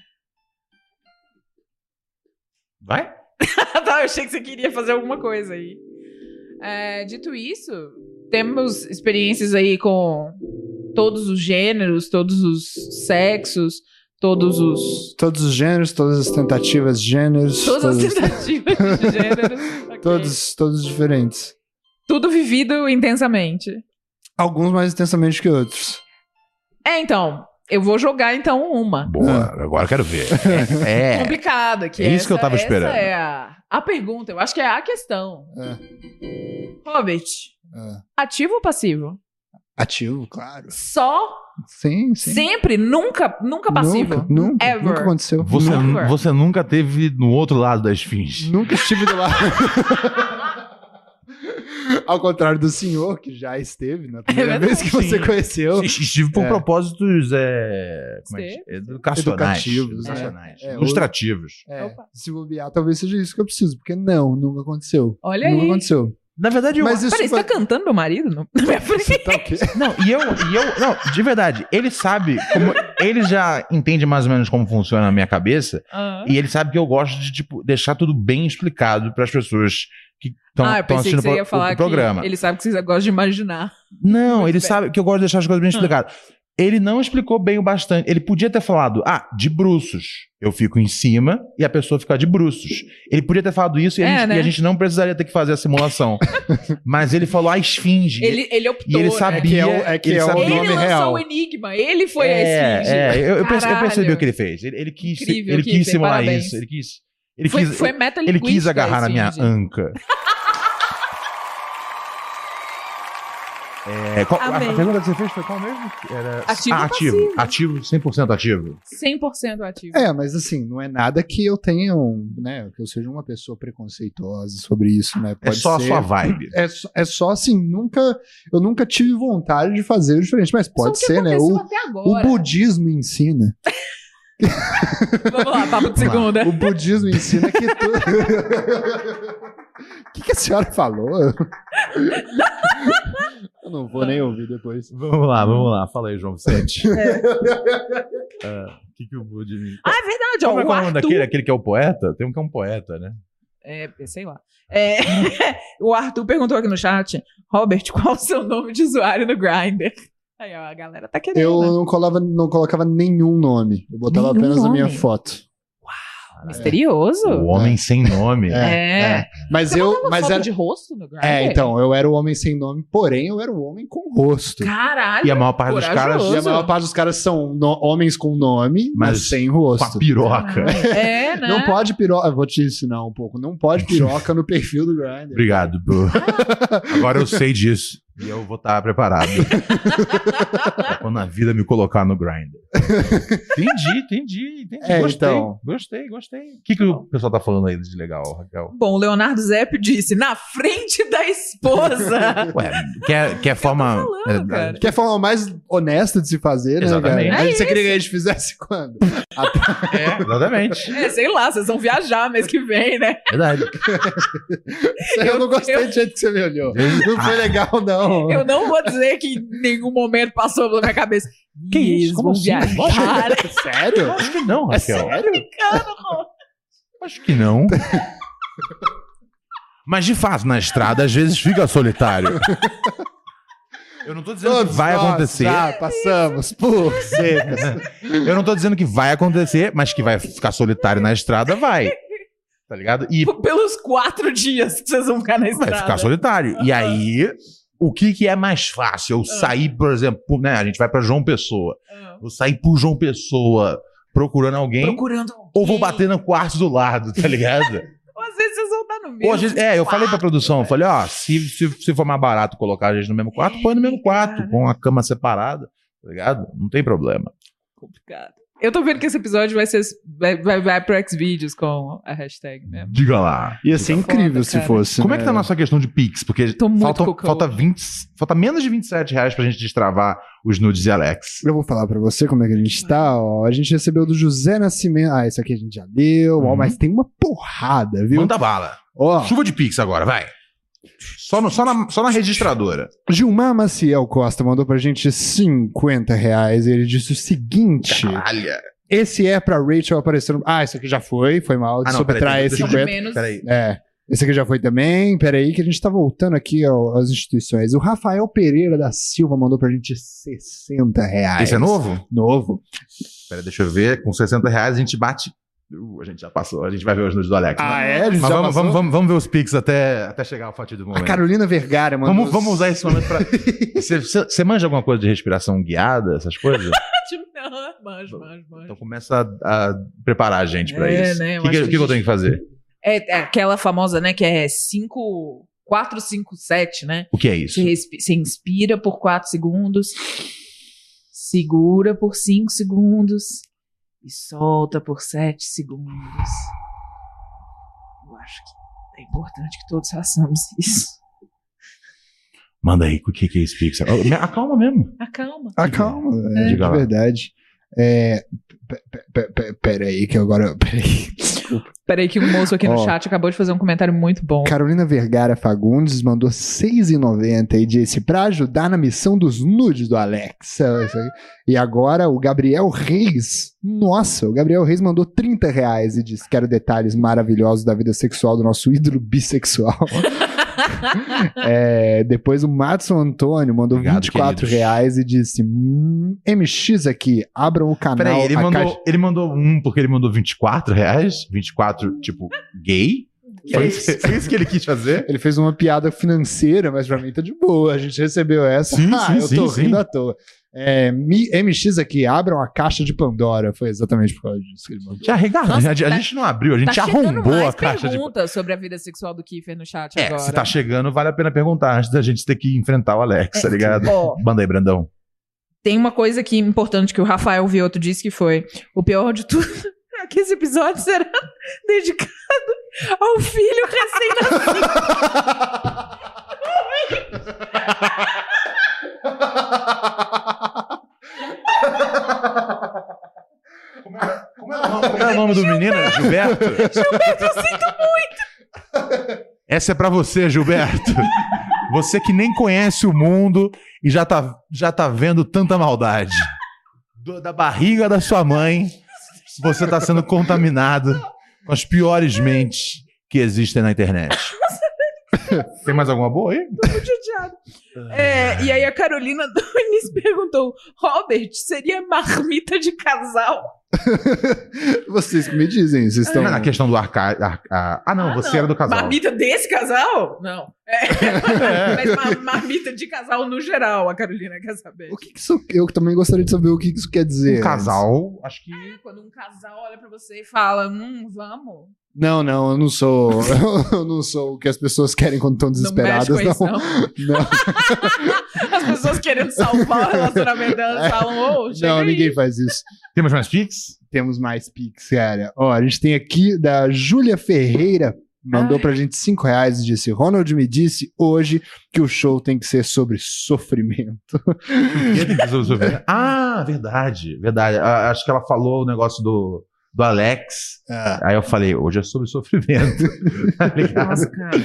Vai? tá, eu achei que você queria fazer alguma coisa aí. É, dito isso, temos experiências aí com todos os gêneros, todos os sexos, todos os. Todos os gêneros, todas as tentativas de gêneros. Todas as tentativas de gêneros. ok. Todos, todos diferentes. Tudo vivido intensamente. Alguns mais intensamente que outros. É, então. Eu vou jogar então uma. Boa, agora eu quero ver. É. é. Complicada. Que É isso que eu essa- tava esperando. Essa é a, a pergunta. Eu acho que é a questão. Robert, É. ativo ou passivo? Ativo, claro. Só, Sim, sim. sempre, nunca, nunca passivo. Nunca, nunca, Ever. nunca aconteceu. Você, Never. você nunca teve no outro lado da esfinge. Nunca estive do lado. Ao contrário do senhor, que já esteve na primeira É vez que você Sim. conheceu. Estive por É. propósitos é, como é educacionais. Educativos, educacionais, é. Ilustrativos. É, Opa. se bobear, talvez seja isso que eu preciso, porque não, nunca aconteceu. Olha nunca aí. aconteceu. Na verdade, eu. Mas isso Peraí, você vai- tá cantando meu marido no- na minha frente? Tá? Não, e eu, e eu. Não, de verdade, ele sabe. Como, ele já entende mais ou menos como funciona a minha cabeça. Ah. E ele sabe que eu gosto de, tipo, deixar tudo bem explicado para as pessoas que estão ah, assistindo que você pro- ia falar o programa. que ele sabe que você gosta de imaginar. Não, Muito ele bem. sabe que eu gosto de deixar as coisas Ah. bem explicadas. Ele não explicou bem o bastante. Ele podia ter falado, ah, de bruços. Eu fico em cima e a pessoa fica de bruços. Ele podia ter falado isso e a, É, gente, né? e a gente não precisaria ter que fazer a simulação. Mas ele falou a esfinge. Ele, ele optou, e ele né? sabia. É que é o- é que ele é o sabia- Ele nome lançou real. o enigma, ele foi a é, esfinge. é, eu, eu, perce- eu percebi o que ele fez. Ele, ele quis, Incrível, ele quis simular parabéns. isso. Ele quis. Ele Foi- quis, foi ele, metalinguística quis agarrar a na minha anca. É, qual- a, pergunta que você fez foi qual mesmo? Era... Ativo ah, ativo. Ativo, 100% ativo. 100% ativo. É, mas assim, não é nada que eu tenha um, né, que eu seja uma pessoa preconceituosa sobre isso, né? É só a sua vibe. É, só- é só assim, nunca, eu nunca tive vontade de fazer diferente, mas pode ser, né? O, até o budismo ensina. Vamos lá, papo de segunda. O budismo ensina que tu... O que, que a senhora falou? Eu não vou nem ouvir depois. Vamos lá, vamos lá. Fala aí, João Vicente. É. Ah, O que, que o Bud me. Ah, é verdade, ó. Como é O é o nome Arthur... daquele? Aquele que é o poeta? Tem um que é um poeta, né? É, sei lá. É, o Arthur perguntou aqui no chat, Robert, qual o seu nome de usuário no Grindr? Aí, ó, a galera tá querendo. Eu né? não, colava, não colocava nenhum nome. Eu botava Nenhum apenas a minha nome? foto. Misterioso? O homem sem nome. É. Mas Você eu. Mas foto era, de rosto no Grindr? é, então, eu era o homem sem nome, porém eu era o homem com rosto. Caralho. E a maior parte dos caras. E a maior parte dos caras são no- homens com nome, mas, Mas sem rosto. Com a piroca. É, né? Não pode piroca. Eu vou te ensinar um pouco. Não pode piroca no perfil do Grindr. Obrigado, Bu. Agora eu sei disso. E eu vou estar preparado. Pra Quando a vida me colocar no grind. Entendi, entendi, entendi. É, gostei, então. gostei, gostei. O que, que o pessoal tá falando aí de legal, Raquel? Bom, o Leonardo Zepp disse, na frente da esposa. Ué, quer, quer forma. falando, é, é a forma mais honesta de se fazer, né, Exatamente. cara? É você queria que a gente fizesse quando? é, exatamente. é, sei lá, vocês vão viajar mês que vem, né? Verdade. Eu, não gostei do jeito que você me olhou. Não foi legal, não. Eu não vou dizer que em nenhum momento passou pela minha cabeça. Que "Ih, isso? Como assim? viajar. Sério? Acho que não, É Raquel. sério? Acho que não. Mas de fato, na estrada, às vezes fica solitário. Eu não tô dizendo que Todos vai nós acontecer. Já passamos por secas. Eu não tô dizendo que vai acontecer, mas que vai ficar solitário na estrada, vai. Tá ligado? E Pelos quatro dias que vocês vão ficar na estrada. vai ficar solitário. E aí, o que que é mais fácil? Eu Ah. sair, por exemplo, né? A gente vai pra João Pessoa. Eu sair por João Pessoa procurando alguém. Procurando Ou vou bater no quarto do lado, tá ligado? Ou às vezes vocês vão estar no às vezes- é, eu falei pra produção, eu falei, ó, se, se, se for mais barato colocar a gente no mesmo quarto, põe no mesmo quarto, com a cama separada, tá ligado? Não tem problema. Complicado. Eu tô vendo que esse episódio vai ser vai, vai, vai pro Xvideos com a hashtag mesmo. Diga lá. Ia ser incrível se cara. fosse. Como é que né? tá a nossa questão de Pix? Porque muito falta, falta, 20, falta menos de 27 reais pra gente destravar os nudes de Alex. Eu vou falar pra você como é que a gente tá. Ó. A gente recebeu do José Nascimento. Ah, esse aqui a gente já deu. Ó, Uhum. mas tem uma porrada, viu? Manda bala. Ó, Chuva de Pix agora, vai. Só, no- só, na, só na registradora. Gilmar Maciel Costa mandou pra gente 50 reais. Ele disse o seguinte: Caralho. Esse é pra Rachel aparecer no. Ah, esse aqui já foi, foi mal. Ah, não, Subtrai esse deixa eu- 50. menos. Peraí. É. Esse aqui já foi também. Peraí, que a gente tá voltando aqui ao- às instituições. O Rafael Pereira da Silva mandou pra gente 60 reais. Esse é novo? Novo. Peraí, deixa eu ver. Com 60 reais a gente bate. Uh, a gente já passou. A gente vai ver os nudes do Alex. Ah, né? é? A gente Mas já vamos, vamos, vamos, vamos ver os Pix até, até chegar ao fatídico A momento. Carolina Vergara mandou. Vamos, vamos usar esse momento pra. Você, você- você manja alguma coisa de respiração guiada, essas coisas? Tipo, não, manjo, manjo, manjo. Então começa a, a preparar a gente pra É, isso. né, O que, que, que que que eu a tenho que fazer? É, é aquela famosa, né, que é 5, 4, 5, 7, né? O que é isso? Você, respi- você inspira por 4 segundos, segura por 5 segundos e solta por 7 segundos. Eu acho que é importante que todos façamos isso. Manda aí, o que, que é me Acalma mesmo. Acalma. Ah, calma, é, É. de verdade. É, pe- pe- pe- pe- Pera aí, que agora. Peraí, desculpa. Peraí que o moço aqui no Ó. chat acabou de fazer um comentário muito bom. Carolina Vergara Fagundes mandou 6,90 e disse pra ajudar na missão dos nudes do Alex. E agora o Gabriel Reis. Nossa, o Gabriel Reis mandou 30 reais e disse: Quero detalhes maravilhosos da vida sexual do nosso ídolo bissexual. É, depois o Matson Antônio mandou Obrigado, 24 queridos. reais e disse: "Hum, MX aqui, abram o canal. Peraí, ele mandou, caixa- ele mandou um porque ele mandou 24 reais? 24, tipo, gay? Foi isso, foi isso que ele quis fazer? Ele fez uma piada financeira, mas pra mim tá de boa. A gente recebeu essa. Sim, ah, sim, eu sim, tô sim. rindo à toa. É, MX aqui, abram a caixa de Pandora. Foi exatamente por causa disso que ele mandou. Já arregaçou. Nossa, a, gente- a tá- gente não abriu, a gente tá arrombou mais a caixa de. perguntas sobre a vida sexual do Kiefer no chat É, agora. se tá chegando, vale a pena perguntar antes da gente ter que enfrentar o Alex, tá ligado? Ó. Manda aí, Brandão. Tem uma coisa aqui importante que o Rafael Vioto disse que foi o pior de tudo é que esse episódio será dedicado ao filho recém-nascido. Como é o nome do menino? Gilberto? Gilberto, eu sinto muito. Essa é pra você, Gilberto. Você que nem conhece o mundo e já tá, já tá vendo tanta maldade. Do- da barriga da sua mãe, você tá sendo contaminado com as piores mentes que existem na internet. Tem mais alguma boa aí? Tô muito chateado. É, e aí a Carolina Nunes perguntou: Robert, seria marmita de casal? Vocês que me dizem, vocês estão. Na questão do arca... arca- Ah, não, você era do casal. Marmita desse casal? Não. É. Mas mar- marmita de casal no geral, a Carolina quer saber. O que que isso, eu também gostaria de saber o que que isso quer dizer. Um casal, acho que. Quando um casal olha pra você e fala, hum, vamos. Não, não, eu não sou. Eu não sou o que as pessoas querem quando estão desesperadas, mexe com não. isso, Não, As pessoas querendo salvar o relacionamento delas falam, ô, chega não, aí. ninguém faz isso. Temos mais Pix? Temos mais Pix, cara. Ó, a gente tem aqui da Júlia Ferreira. Mandou Ai. pra gente 5 reais e disse: Ronald me disse hoje que o show tem que ser sobre sofrimento. Tenho que resolver. Ah, verdade, verdade. Acho que ela falou o negócio do, do Alex. Aí eu falei, hoje é sobre sofrimento. tá ligado? Nossa, cara.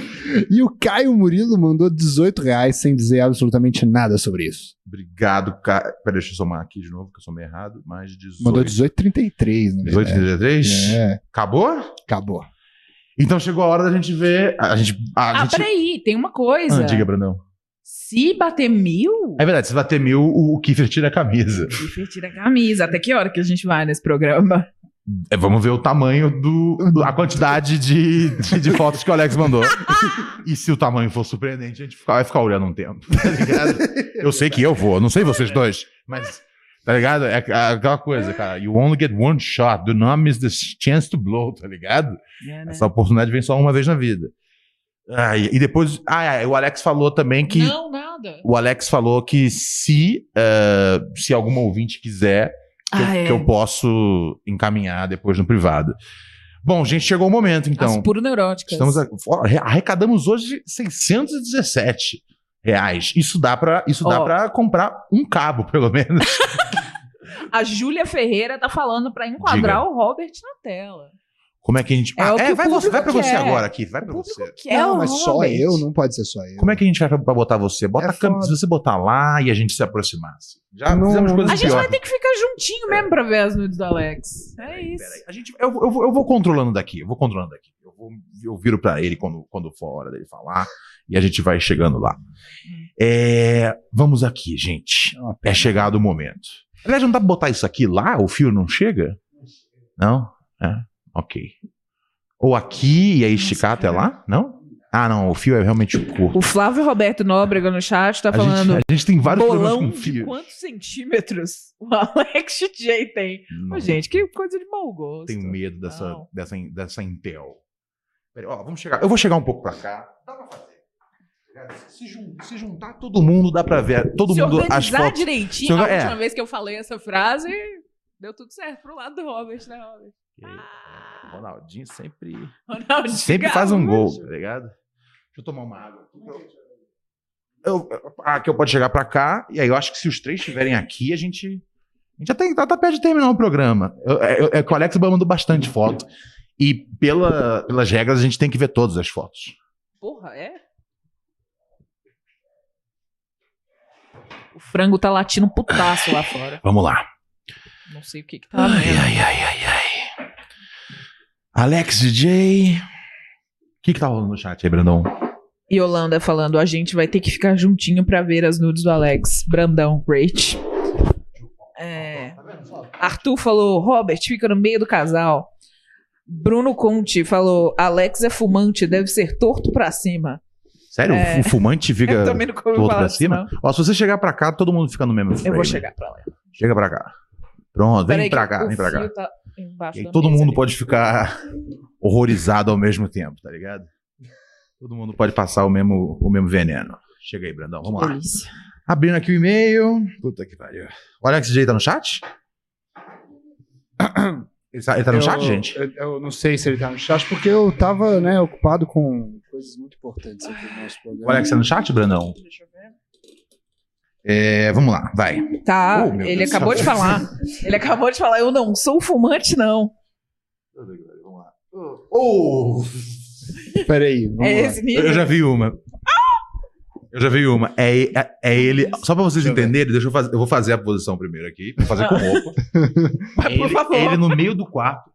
E o Caio Murilo mandou 18 reais sem dizer absolutamente nada sobre isso. Obrigado, cara. Peraí, deixa eu somar aqui de novo, que eu somei errado. Mais 18. Mandou 18,33, né? 18 33? É. Acabou? Acabou. Então chegou a hora da gente ver. A gente. A Ah, gente... peraí, tem uma coisa. Ah, diga, Brandão. Se bater mil, É verdade, se bater mil, o o Kiefer tira a camisa. Kiefer tira a camisa. Até que hora que a gente vai nesse programa? É, vamos ver o tamanho do. a quantidade de, de, de fotos que o Alex mandou. e se o tamanho for surpreendente, a gente vai ficar olhando um tempo. Tá ligado? Eu sei que eu vou, não sei vocês dois, mas. Tá ligado? É aquela coisa, cara. You only get one shot. Do not miss the chance to blow, tá ligado? É, né? Essa oportunidade vem só uma vez na vida. Ah, e depois. Ah, é, o Alex falou também que. Não, nada. O Alex falou que se, eh, se algum ouvinte quiser, que, Ah, eu, é. que eu posso encaminhar depois no privado. Bom, gente, chegou o momento, então. As puro neuróticas. Estamos a- arrecadamos hoje 617 reais. Isso dá para isso dá Ó. para comprar um cabo, pelo menos. A Júlia Ferreira tá falando pra enquadrar Diga. o Robert na tela. Como é que a gente. É que o vai, você, vai para você quer. agora aqui, vai para você. Que é não, mas só eu, não pode ser só eu. Como é que a gente vai pra botar você? Bota É a câmera, se você botar lá e a gente se aproximasse. Já Não, fizemos coisas A gente piores. vai ter que ficar juntinho mesmo pra ver as nudes do Alex. É isso. A gente, eu, eu, vou- eu vou controlando daqui, eu vou controlando daqui. Eu, vou, eu viro pra ele quando, quando for a hora dele falar e a gente vai chegando lá. É, vamos aqui, gente. É chegado o momento. Aliás, não dá pra botar isso aqui lá? O fio não chega? Não? É? Ok. Ou aqui e aí esticar até lá? Não? Ah, não, o fio é realmente curto. O Flávio Roberto Nóbrega no chat tá A gente- falando. a gente tem vários problemas bolão com de fio. quantos centímetros o Alex J tem? Ô, gente, que coisa de mau gosto. Tenho medo dessa, Não. dessa, dessa Intel. Peraí, ó, vamos chegar. Eu vou chegar um pouco pra cá. Dá pra fazer. Se, jun- se juntar todo mundo, dá pra ver. Todo Se mundo as organizar fotos. direitinho, Se a orga- é. última vez que eu falei essa frase, deu tudo certo pro lado do Robert, né, Robert? Ronaldinho sempre. Ronaldinho sempre faz um gol, Gaúcho. tá ligado? Deixa eu tomar uma água. Eu, eu- aqui eu posso chegar pra cá, e aí eu acho que se os três estiverem aqui, a gente. A gente já tem, tá, tá perto de terminar o programa. Eu- É eu- é que o Alex mandou bastante foto. E pela, pelas regras, a gente tem que ver todas as fotos. Porra, é? O frango tá latindo putaço lá fora. Vamos lá. Não sei o que que tá vendo. ai, ai, ai. Alex DJ. O que que tá rolando no chat aí, Brandão? Yolanda falando, a gente vai ter que ficar juntinho pra ver as nudes do Alex. Brandão, great. É. Arthur falou, Robert, fica no meio do casal. Bruno Conte falou, Alex é fumante, deve ser torto pra cima. Sério? É. O fumante fica Eu falar pra cima? não. Ó, se você chegar pra cá, todo mundo fica no mesmo Eu frame. vou chegar pra lá. Chega pra cá. Pronto, vem pra cá, vem pra cá. tá embaixo E aí todo mesa mundo ali. pode ficar horrorizado ao mesmo tempo, tá ligado? Todo mundo pode passar o mesmo, o mesmo veneno. Chega aí, Brandão, vamos lá. Delícia. Abrindo aqui o e-mail. Puta que pariu. O Alex J tá no chat? Ele tá, ele tá no Eu- chat, gente? Eu, eu não sei se ele tá no chat, porque eu tava, né, ocupado com coisas muito importantes aqui no nosso programa. O Alex tá no chat, Brandão? É, vamos lá, vai. Tá, Oh, ele Deus. acabou de falar. Ele acabou de falar, eu não sou fumante, não. Oh! Peraí, vamos É lá. Eu já vi uma. Eu já vi uma. É, é, é ele. Só pra vocês entenderem, deixa eu fazer. Eu vou fazer a posição primeiro aqui. Vou fazer com roupa. É Por ele, favor. é ele no meio do quarto.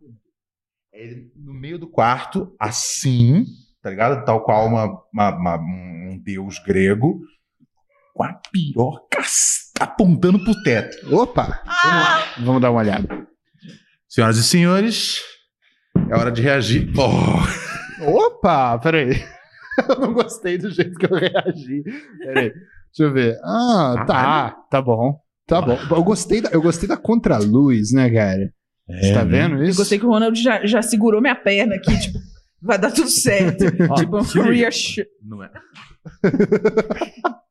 É ele no meio do quarto, assim, tá ligado? Tal qual uma, uma- uma- um deus grego, com a piroca apontando pro teto. Opa! Vamos dar uma olhada. Senhoras e senhores, é hora de reagir. Oh, Opa! Peraí. Eu não gostei do jeito que eu reagi. Peraí. Deixa eu ver. Ah, tá. Tá bom. Tá bom. Eu gostei da, eu gostei da contraluz, né, cara? Você tá né? vendo Eu isso? gostei que o Ronald já, já segurou minha perna aqui, tipo, vai dar tudo certo. Tipo, reassure. Não é.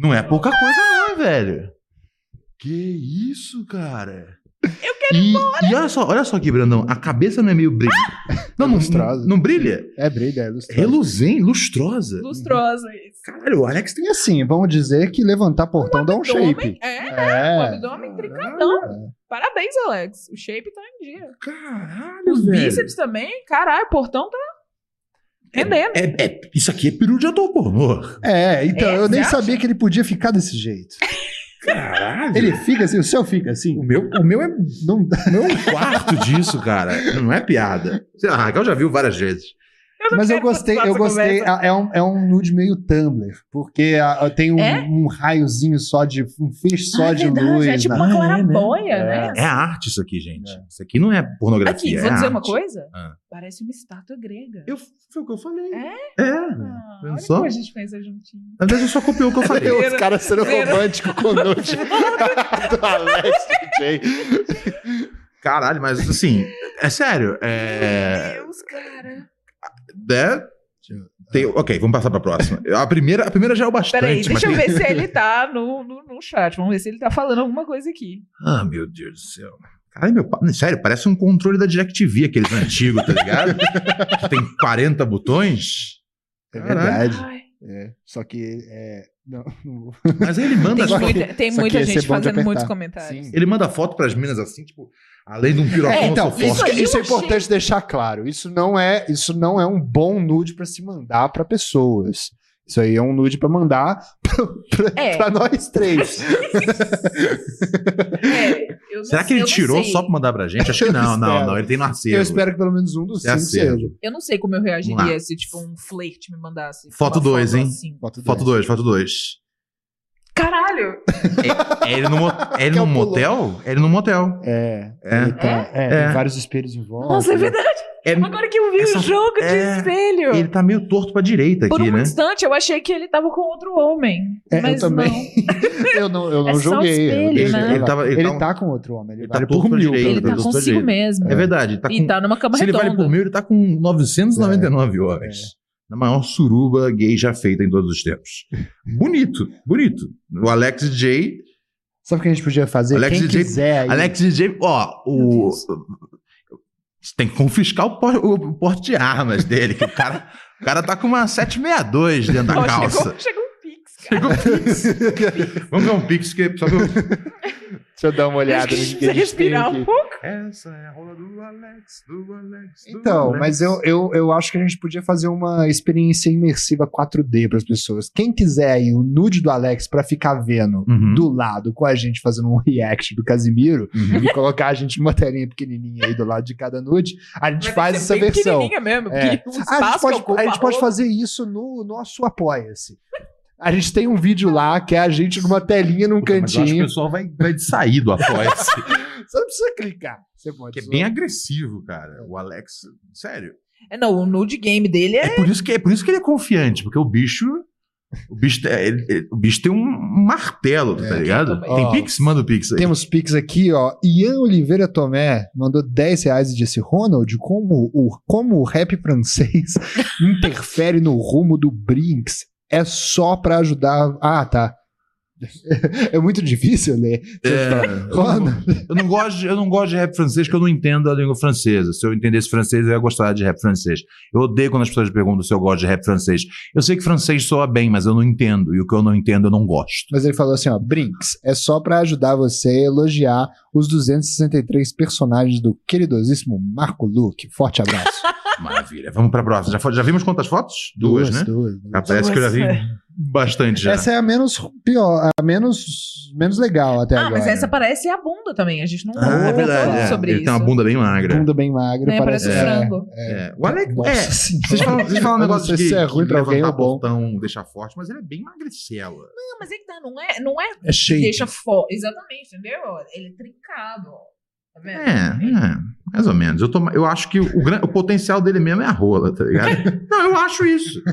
Não é pouca coisa, não, velho. Que isso, cara? Eu quero E, ir embora. e olha só, olha só aqui, Brandão. A cabeça não é meio brilha. Não, não, lustrosa. não, não brilha? É brilha, é lustrosa. Reluzente, lustrosa. Lustrosa isso. Caralho, o Alex tem assim, vamos dizer que levantar portão dá um abdômen, shape. É, É. o abdômen trincadão. Parabéns, Alex. O shape tá em dia. Caralho, Os velho. bíceps também, caralho, o portão tá rendendo. É, é- isso aqui é peru de ator pornô. É, então, É, eu nem sabia que ele podia ficar desse jeito. Caralho. Ele fica assim, o seu fica assim. O meu, o meu é Não o meu é um quarto disso, cara. Não é piada. Sei lá, A Raquel já viu várias vezes. Não Mas eu gostei, eu gostei. conversa. É, é um, é um nude meio Tumblr, porque a- tem um, É? um raiozinho só de. um feixe só Ah, de verdade, luz. É tipo na- uma Ah, é, claraboia, né? É arte isso aqui, gente. Isso aqui não é pornografia. Aqui, é vou dizer uma arte. coisa. Ah. Parece uma estátua grega. Eu, foi o que eu falei. É? É. Ah, olha Pensou? como a gente pensa juntinho. Às vezes eu só copiou o que eu falei. Os caras sendo românticos com o nude do Alex DJ. Caralho, mas assim, é sério. É. Meu Deus, cara. Né? Tem- ok, vamos passar pra próxima. A primeira, a primeira já é o bastante. Peraí, mas deixa eu tem- ver se ele tá no, no, no chat. Vamos ver se ele tá falando alguma coisa aqui. Ah, meu Deus do céu. Caralho, meu. Sério, parece um controle da DirecTV, aqueles antigos, tá ligado? Que tem 40 botões. É Caralho. verdade. É, só que. É, não, não vou- Mas aí ele manda tem as fotos. muita, tem muita gente fazendo muitos comentários. Sim. Ele manda foto pras minas assim, tipo, além de um pirocão, É, então, isso, isso é eu achei- importante deixar claro. Isso não é, isso não é um bom nude pra se mandar pra pessoas. Isso aí é um nude pra mandar pra, pra- É. nós três. É, Será que sei- ele não não sei. só pra mandar pra gente? Acho que não, não, não. Ele tem no acervo. Eu espero que pelo menos um dos É cinco seja. Eu não sei como eu reagiria se, tipo, um flerte me mandasse. Foto uma 2, hein? assim. Foto Foto dois. 2, foto 2. Caralho! É ele no, é ele no Raquel pulou. motel? É ele no motel. É, É. ele tá- é, É. tem vários espelhos em volta. Nossa, é verdade. É- Agora que eu vi essa- o jogo de é, espelho. Ele tá meio torto pra direita Por aqui, um né? instante eu achei que ele tava com outro homem. É, eu mas também. não. eu não, eu não É joguei. eu espelho, deixei né? Ele tava- ele Ele tá com outro homem. Ele, Ele vale tá por mil. direita. Ele tá Ele consigo jeito. mesmo. É verdade. Ele tá E com, tá numa cama se ele vale redonda. por mil, ele tá com 999 horas. Na maior suruba gay já feita em todos os tempos. Bonito, bonito. O Alex J. Sabe o que a gente podia fazer? Alex Quem DJ quiser aí. Alex DJ, ó, o. Você tem que confiscar o, por- o porte de armas dele, que o cara, o cara tá com uma 762 dentro da calça. chegou, chegou. Chegou o Pix. Vamos ver um Pix que só que eu... Deixa eu dar uma olhada no que a Precisa gente tem respirar aqui. um pouco. Essa é a rola do Alex, do Alex. do Então, Alex. mas eu, eu, eu acho que a gente podia fazer uma experiência imersiva 4D para as pessoas. Quem quiser aí o nude do Alex para ficar vendo Uhum. do lado com a gente fazendo um react do Casimiro Uhum. e colocar a gente numa telinha pequenininha aí do lado de cada nude, a gente Vai faz essa versão. pequenininha mesmo, É. Ah, a gente pode, a gente pode fazer isso no nosso Apoia-se. A gente tem um vídeo lá que é a gente numa telinha num Puta, mas eu acho que o cantinho. pessoal vai, vai sair do Apoia-se. Você não precisa clicar. Você pode que é bem agressivo, cara. O Alex, sério. É, não, o nude game dele é. É por isso que, é por isso que ele é confiante, porque o bicho. O bicho, tem- ele- ele- o bicho tem um martelo, tá ligado? Tem Ó, Pix? Manda o Pix aí. Temos Pix aqui, ó. Ian Oliveira Tomé mandou 10 reais e disse: Ronald, como o, como o rap francês interfere no rumo do Brinks? É só pra ajudar. Ah, tá. É muito difícil ler. É, Ronald. Eu não, gosto de, eu não gosto de rap francês porque eu não entendo a língua francesa. Se eu entendesse francês, eu ia gostar de rap francês. Eu odeio quando as pessoas perguntam se eu gosto de rap francês. Eu sei que francês soa bem, mas eu não entendo. E o que eu não entendo, eu não gosto. Mas ele falou assim, ó, Brinks, é só pra ajudar você a elogiar os 263 personagens do queridosíssimo Marco Luque. Forte abraço. Maravilha. Vamos pra próxima. Já, já vimos quantas fotos? Duas, né? duas. Ah, parece que eu já vi bastante já. Essa é a menos pior, a menos, menos legal até Ah, agora. mas essa parece a bunda também. A gente não Ah, é falou verdade. é. sobre Ele isso. tem uma bunda bem magra. Bunda bem magra, É, parece parece um frango. É. O Alex, é, vocês falam, vocês falam um negócio de se é ruim pra alguém ou bom. portão, deixar forte, mas ele é bem magricela. Não, mas é que tá, não é, não é, É shape. deixa forte. Exatamente, entendeu? Ele é trincado, ó. Tá vendo? É, é, mais ou menos. Eu, tô, eu acho que o, gran- o potencial dele mesmo é a rola, tá ligado? não, eu acho isso. É,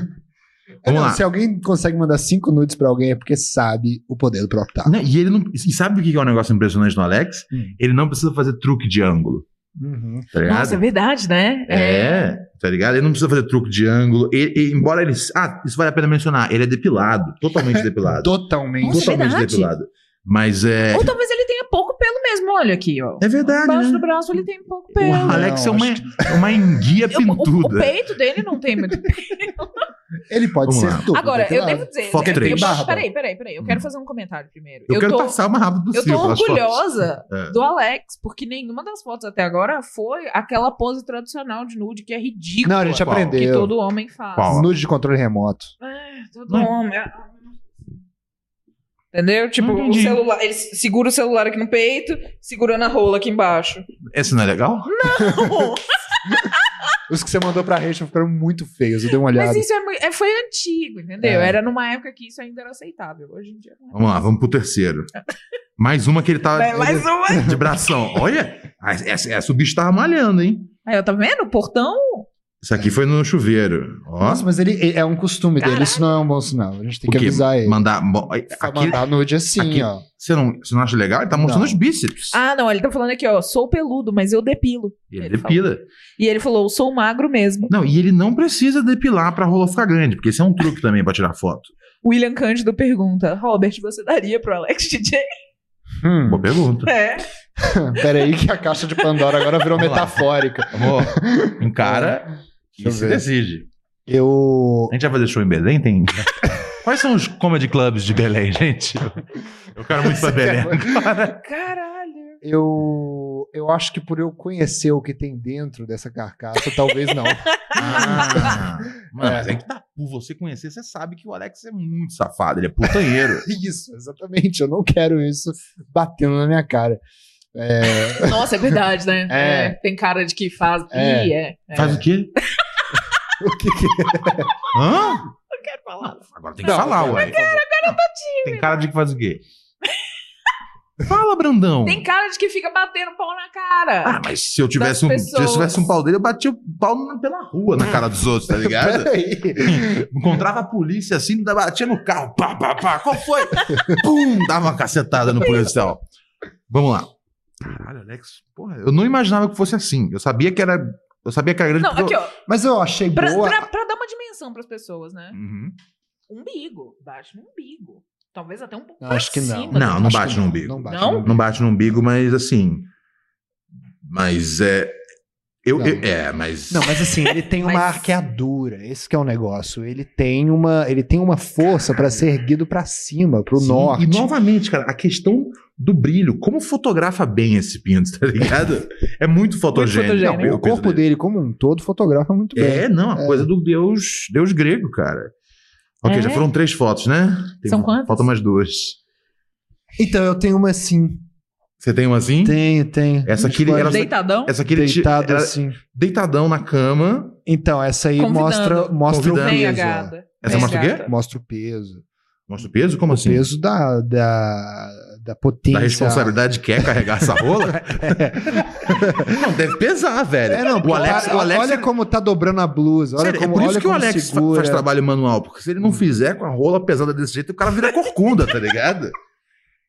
Vamos não, lá. Se alguém consegue mandar cinco nudes pra alguém é porque sabe o poder do próprio taco. Né, E ele não. E sabe o que é um negócio impressionante no Alex? Hum. Ele não precisa fazer truque de ângulo, Uhum. tá ligado? Nossa, é verdade, né? É, tá ligado? Ele não precisa fazer truque de ângulo. E- e- embora ele. Ah, isso vale a pena mencionar. Ele é depilado. Totalmente depilado. Totalmente. Nossa, totalmente verdade. depilado. Mas é. Ou talvez ele tenha pouco pelo mesmo, olha aqui, ó. É verdade. Embaixo né? do braço ele tem pouco O pelo. Alex é Não, uma, acho uma enguia Eu- o, o pintuda. peito dele não tem muito Ele pode Vamos ser lá. tudo. Agora, eu devo dizer. Foca eu- três. eu-. Peraí, peraí, peraí. Eu quero fazer um comentário primeiro. Eu, quero tô, passar o mais rápido eu possível. tô pelas fotos. orgulhosa É. do Alex, porque nenhuma das fotos até agora foi aquela pose tradicional de nude que é ridícula. Não, a gente aprendeu. Que todo homem faz. Qual? Nude de controle remoto. É, todo Não. homem. Entendeu? Tipo, o celular. Ele segura o celular aqui no peito, segurando a rola aqui embaixo. Esse não é legal? Não! Os que você mandou pra Rachel ficaram muito feios. Eu dei uma olhada. Mas isso é, é- foi antigo, entendeu? É. Era numa época que isso ainda era aceitável. Hoje em dia não é. Vamos lá, vamos pro terceiro. Mais uma que ele tá. Vai, mais uma. De bração. Olha, ah, essa, essa o bicho tava malhando, hein? Aí, ó, tá vendo? O portão. Isso aqui foi no chuveiro. Ó. Nossa, mas ele ele- é um costume dele. Isso não é um bom sinal. A gente tem O que quê? avisar ele. Mandar. bom, Aqui, Mandar nude assim, aqui- ó. Você, não, você não acha legal? Ele tá mostrando Não. os bíceps. Ah, não, ele tá falando aqui, ó. Sou peludo, mas eu depilo. E ele, ele depila. E ele falou, sou magro mesmo. Não, e ele não precisa depilar pra rola ficar grande, porque esse é um truque também pra tirar foto. William Cândido pergunta: Robert, você daria pro Alex DJ? Hum. Boa pergunta. É. Pera aí que a caixa de Pandora agora virou Vamos lá. metafórica. Amor, encara e Deixa eu se ver. decide. Eu. A gente vai fazer show em Belém? Tem. Quais são os comedy clubs de Belém, gente? Eu quero muito pra Belém. agora. Caralho. Eu. Eu acho que por eu conhecer o que tem dentro dessa carcaça, talvez não. Ah, mano, É. mas é que tá. Por você conhecer, você sabe que o Alex é muito safado, ele é putanheiro. Isso, exatamente. Eu não quero isso batendo na minha cara. É, Nossa, é verdade, né? É. É, Tem cara de que faz. É. Ih, é. é. Faz o quê? O que que é? Hã? Não quero falar. Agora tem que Não, falar, ué. por favor. Tem cara de que faz o quê? Fala, Brandão. Tem cara de que fica batendo pau na cara. Ah, mas se eu tivesse um, se eu tivesse um pau dele, eu batia o pau na- pela rua na cara dos outros, tá ligado? Peraí. Encontrava a polícia assim, batia no carro. Pá, pá, pá. Qual foi? Pum! Dava uma cacetada no policial. Vamos lá. Caralho, Alex. Porra, eu não imaginava que fosse assim. Eu sabia que era. Eu sabia que era grande. Não, porque aqui, ó. Mas eu achei Pra, boa. pra- pra dar uma dimensão pras pessoas, né? Uhum. Umbigo. Bate no umbigo. Talvez até um pouco Não, pra acho que não. cima. Não, não bate no umbigo. Não bate Não? no umbigo. Não bate no umbigo, mas assim. Mas é. Eu, Não. eu- é, mas. Não, mas assim, ele tem uma Mas- arqueadura, esse que é o negócio. Ele tem uma, ele tem uma força pra ser erguido pra cima, pro Sim, norte. E novamente, cara, a questão do brilho. Como fotografa bem esse pinto, tá ligado? É muito fotogênico. fotogênico. Não, o corpo dele como um todo fotografa muito bem. É, não, a É. coisa do deus, deus grego, cara. Ok, É? já foram três fotos, né? Tem São uma- quantas? Faltam mais duas. Então eu tenho uma assim. Você tem uma assim? Tenho, tenho. Essa aqui, era- Deitadão? essa aqui ele deitado era assim. deitadão na cama. Então, essa aí Convidando. mostra, mostra o Convidando. A peso. Essa Vem mostra o quê? Mostra o peso. Mostra o peso? Como assim? O peso da, da, da potência. Da responsabilidade que é carregar essa rola? Não, deve pesar, velho. É, não, o Alex, o Alex olha como tá dobrando a blusa. Olha Sério, como, é por isso olha que o Alex fa- faz trabalho manual, porque se ele não fizer com a rola pesada desse jeito, o cara vira corcunda, tá ligado?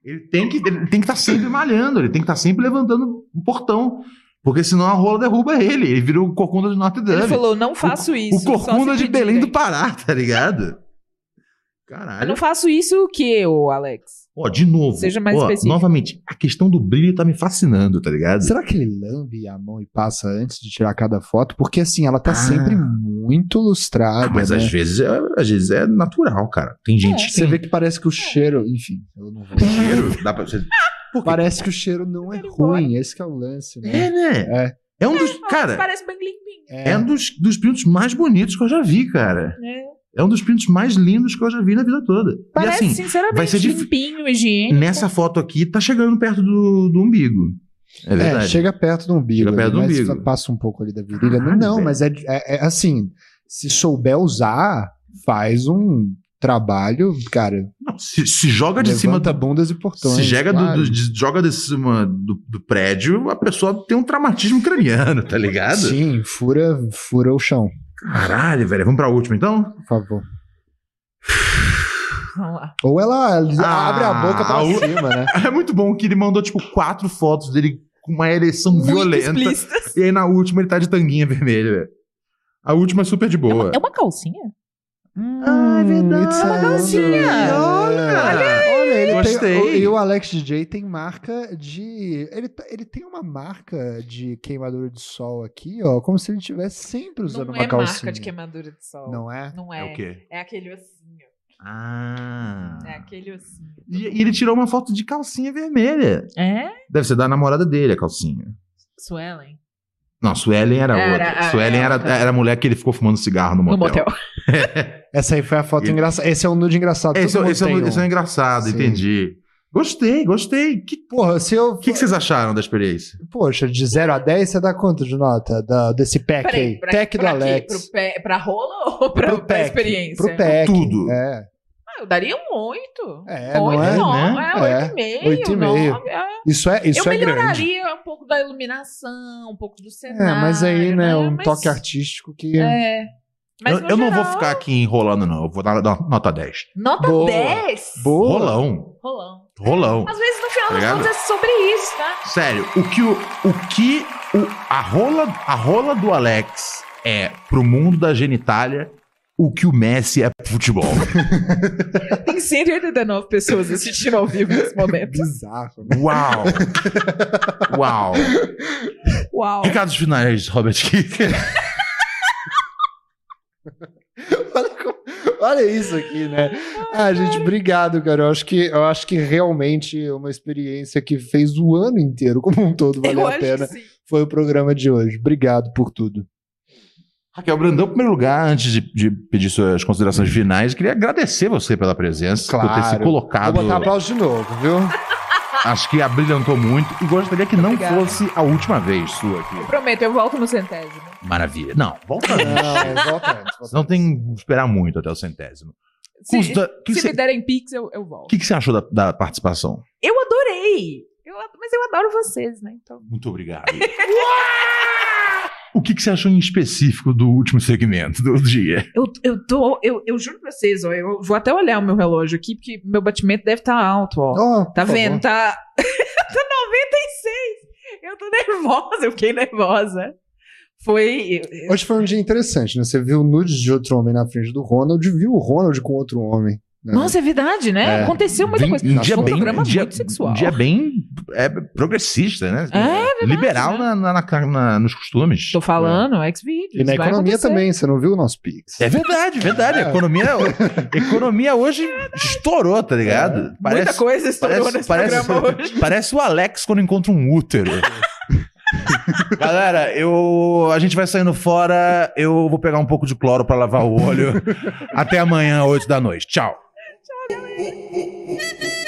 Ele tem que ele tem que estar sempre malhando, ele tem que estar sempre levantando o portão, porque senão a rola derruba ele, ele vira o corcunda de Notre Dame. Ele falou, não faço isso. o corcunda de Belém do Pará, tá ligado? Eu Caralho. não faço isso o que, ô Alex? Ó, de novo. Seja mais ó, específico. Novamente, a questão do brilho tá me fascinando, tá ligado? Será que ele lambe a mão e passa antes de tirar cada foto? Porque assim, ela tá Ah. sempre muito lustrada. Ah, mas né? às vezes, é, às vezes é natural, cara. Tem gente que Você tem vê que parece que o cheiro. Enfim, eu não vou. cheiro. Dá pra, você- Parece que o cheiro não é ruim. Esse que é o lance, né? É, né? É. É um dos. Cara, Parece bem limpinho. é um dos, dos prints mais bonitos que eu já vi, cara. É. É um dos prints mais lindos que eu já vi na vida toda. Parece, e assim, sinceramente, vai ser difícil. limpinho, higiênico. Nessa foto aqui, tá chegando perto do, do umbigo. É É, verdade. chega perto do umbigo. Chega perto ali, do mas umbigo. Passa um pouco ali da virilha. não, Caralho, não, velho. mas é, é- é assim. Se souber usar, faz um trabalho, cara. Não, se, se joga de cima levanta bundas e portões. Se joga, do- claro. do, de, joga de cima do, do prédio, a pessoa tem um traumatismo craniano, tá ligado? Sim, fura, fura o chão. Caralho, velho. Vamos pra última então? Por favor. Ou ela Ah, abre a boca pra a u- cima, né? É muito bom que ele mandou, tipo, quatro fotos dele com uma ereção Muito violenta. explícitas. E aí na última ele tá de tanguinha vermelha, velho. A última é super de boa. É uma calcinha? Ah, é verdade. É uma calcinha. Olha, Olha ele Gostei. tem. E o Alex DJ tem marca de. Ele, ele tem uma marca de queimadura de sol aqui, ó. Como se ele estivesse sempre usando Não uma é calcinha. marca de queimadura de sol. Não é? Não é. É o quê? É aquele ossinho. Ah. É aquele ossinho. E, e ele tirou uma foto de calcinha vermelha. É? Deve ser da namorada dele, a calcinha. Suelen? Não, Suelen era, Era, outra. ah, Suelen é, era, outra. era a mulher que ele ficou fumando cigarro no No motel. motel. Essa aí foi a foto engraçada. Esse é um nude engraçado. Esse, esse é, tem um- esse é um. engraçado, Sim. entendi. Gostei, gostei. Que, Porra, se eu. o que, que vocês acharam da experiência? Poxa, de 0 a 10, você dá quanto de nota da, desse pack Peraí, aí? pra, Pack do pra? Alex. Pro pé, pra rola ou pra, Pro pra pack, experiência? Pro pack. Tudo. É. Ah, eu daria um 8. É, oito, não é? nove, Né? É, É, 8,5. oito e meio. nove, é. Isso é, isso eu é grande. melhoraria um pouco da iluminação, um pouco do cenário. É, mas aí, né, um Mas- toque artístico que. É. Mas eu eu não vou geral, ficar aqui enrolando, não. Eu vou dar, dar nota 10. Nota Boa. 10. Boa. Rolão. Rolão. Rolão. Às vezes, no final das Obrigado. contas, é sobre isso, tá? Sério, o que o, o que o, a rola a rola do Alex é pro mundo da genitália, o que o Messi é pro futebol. Tem 189 pessoas assistindo ao vivo nesse momento. Bizarro. né? Uau. Uau. Uau. Recados finais, Robert Kicker. olha, como- olha isso aqui, né? Ah, gente, obrigado, cara. Eu acho que, eu acho que realmente é uma experiência que fez o ano inteiro, como um todo, valeu Eu a pena. Foi o programa de hoje. Obrigado por tudo. Raquel Brandão, em primeiro lugar, antes de, de pedir suas considerações finais, queria agradecer você pela presença, por ter se Claro. colocado. Vou botar aplauso de novo, viu? Acho que abrilhantou muito e gostaria que não Obrigada. fosse a última vez sua aqui. Prometo, eu volto no centésimo. Maravilha. Não, volta antes. Não, volta antes. volta Não tem que esperar muito até o centésimo. Se, Custa- que se cê- me derem pix, eu, eu volto. O que, que você achou da, da participação? Eu adorei. Eu mas eu adoro vocês, né? Então. Muito obrigado. o que, que você achou em específico do último segmento do dia? Eu, eu tô. Eu, eu juro pra vocês, ó. Eu vou até olhar o meu relógio aqui, porque meu batimento deve estar alto, ó. Oh, tá favor. vendo? Tá. tá 96. Eu tô nervosa, eu fiquei nervosa. Foi. Hoje foi um dia interessante, né? Você viu nudes de outro homem na frente do Ronald, viu o Ronald com outro homem. né? Nossa, é verdade, né? É. Aconteceu muita coisa. um dia Foi um bem, programa um dia, muito sexual. um dia bem é, progressista, né? É, verdade, Liberal né? na, na- na- nos costumes. Tô falando, Xvideos. E na economia acontecer. também, você não viu o nosso Pix? É verdade, verdade. A economia, a economia hoje estourou, tá ligado? Muita coisa estourou parece, nesse parece, programa hoje. parece o Alex quando encontra um útero. Galera, eu, a gente vai saindo fora. Eu vou pegar um pouco de cloro pra lavar o olho. Até amanhã, 8 da noite. Tchau. Tchau, galera.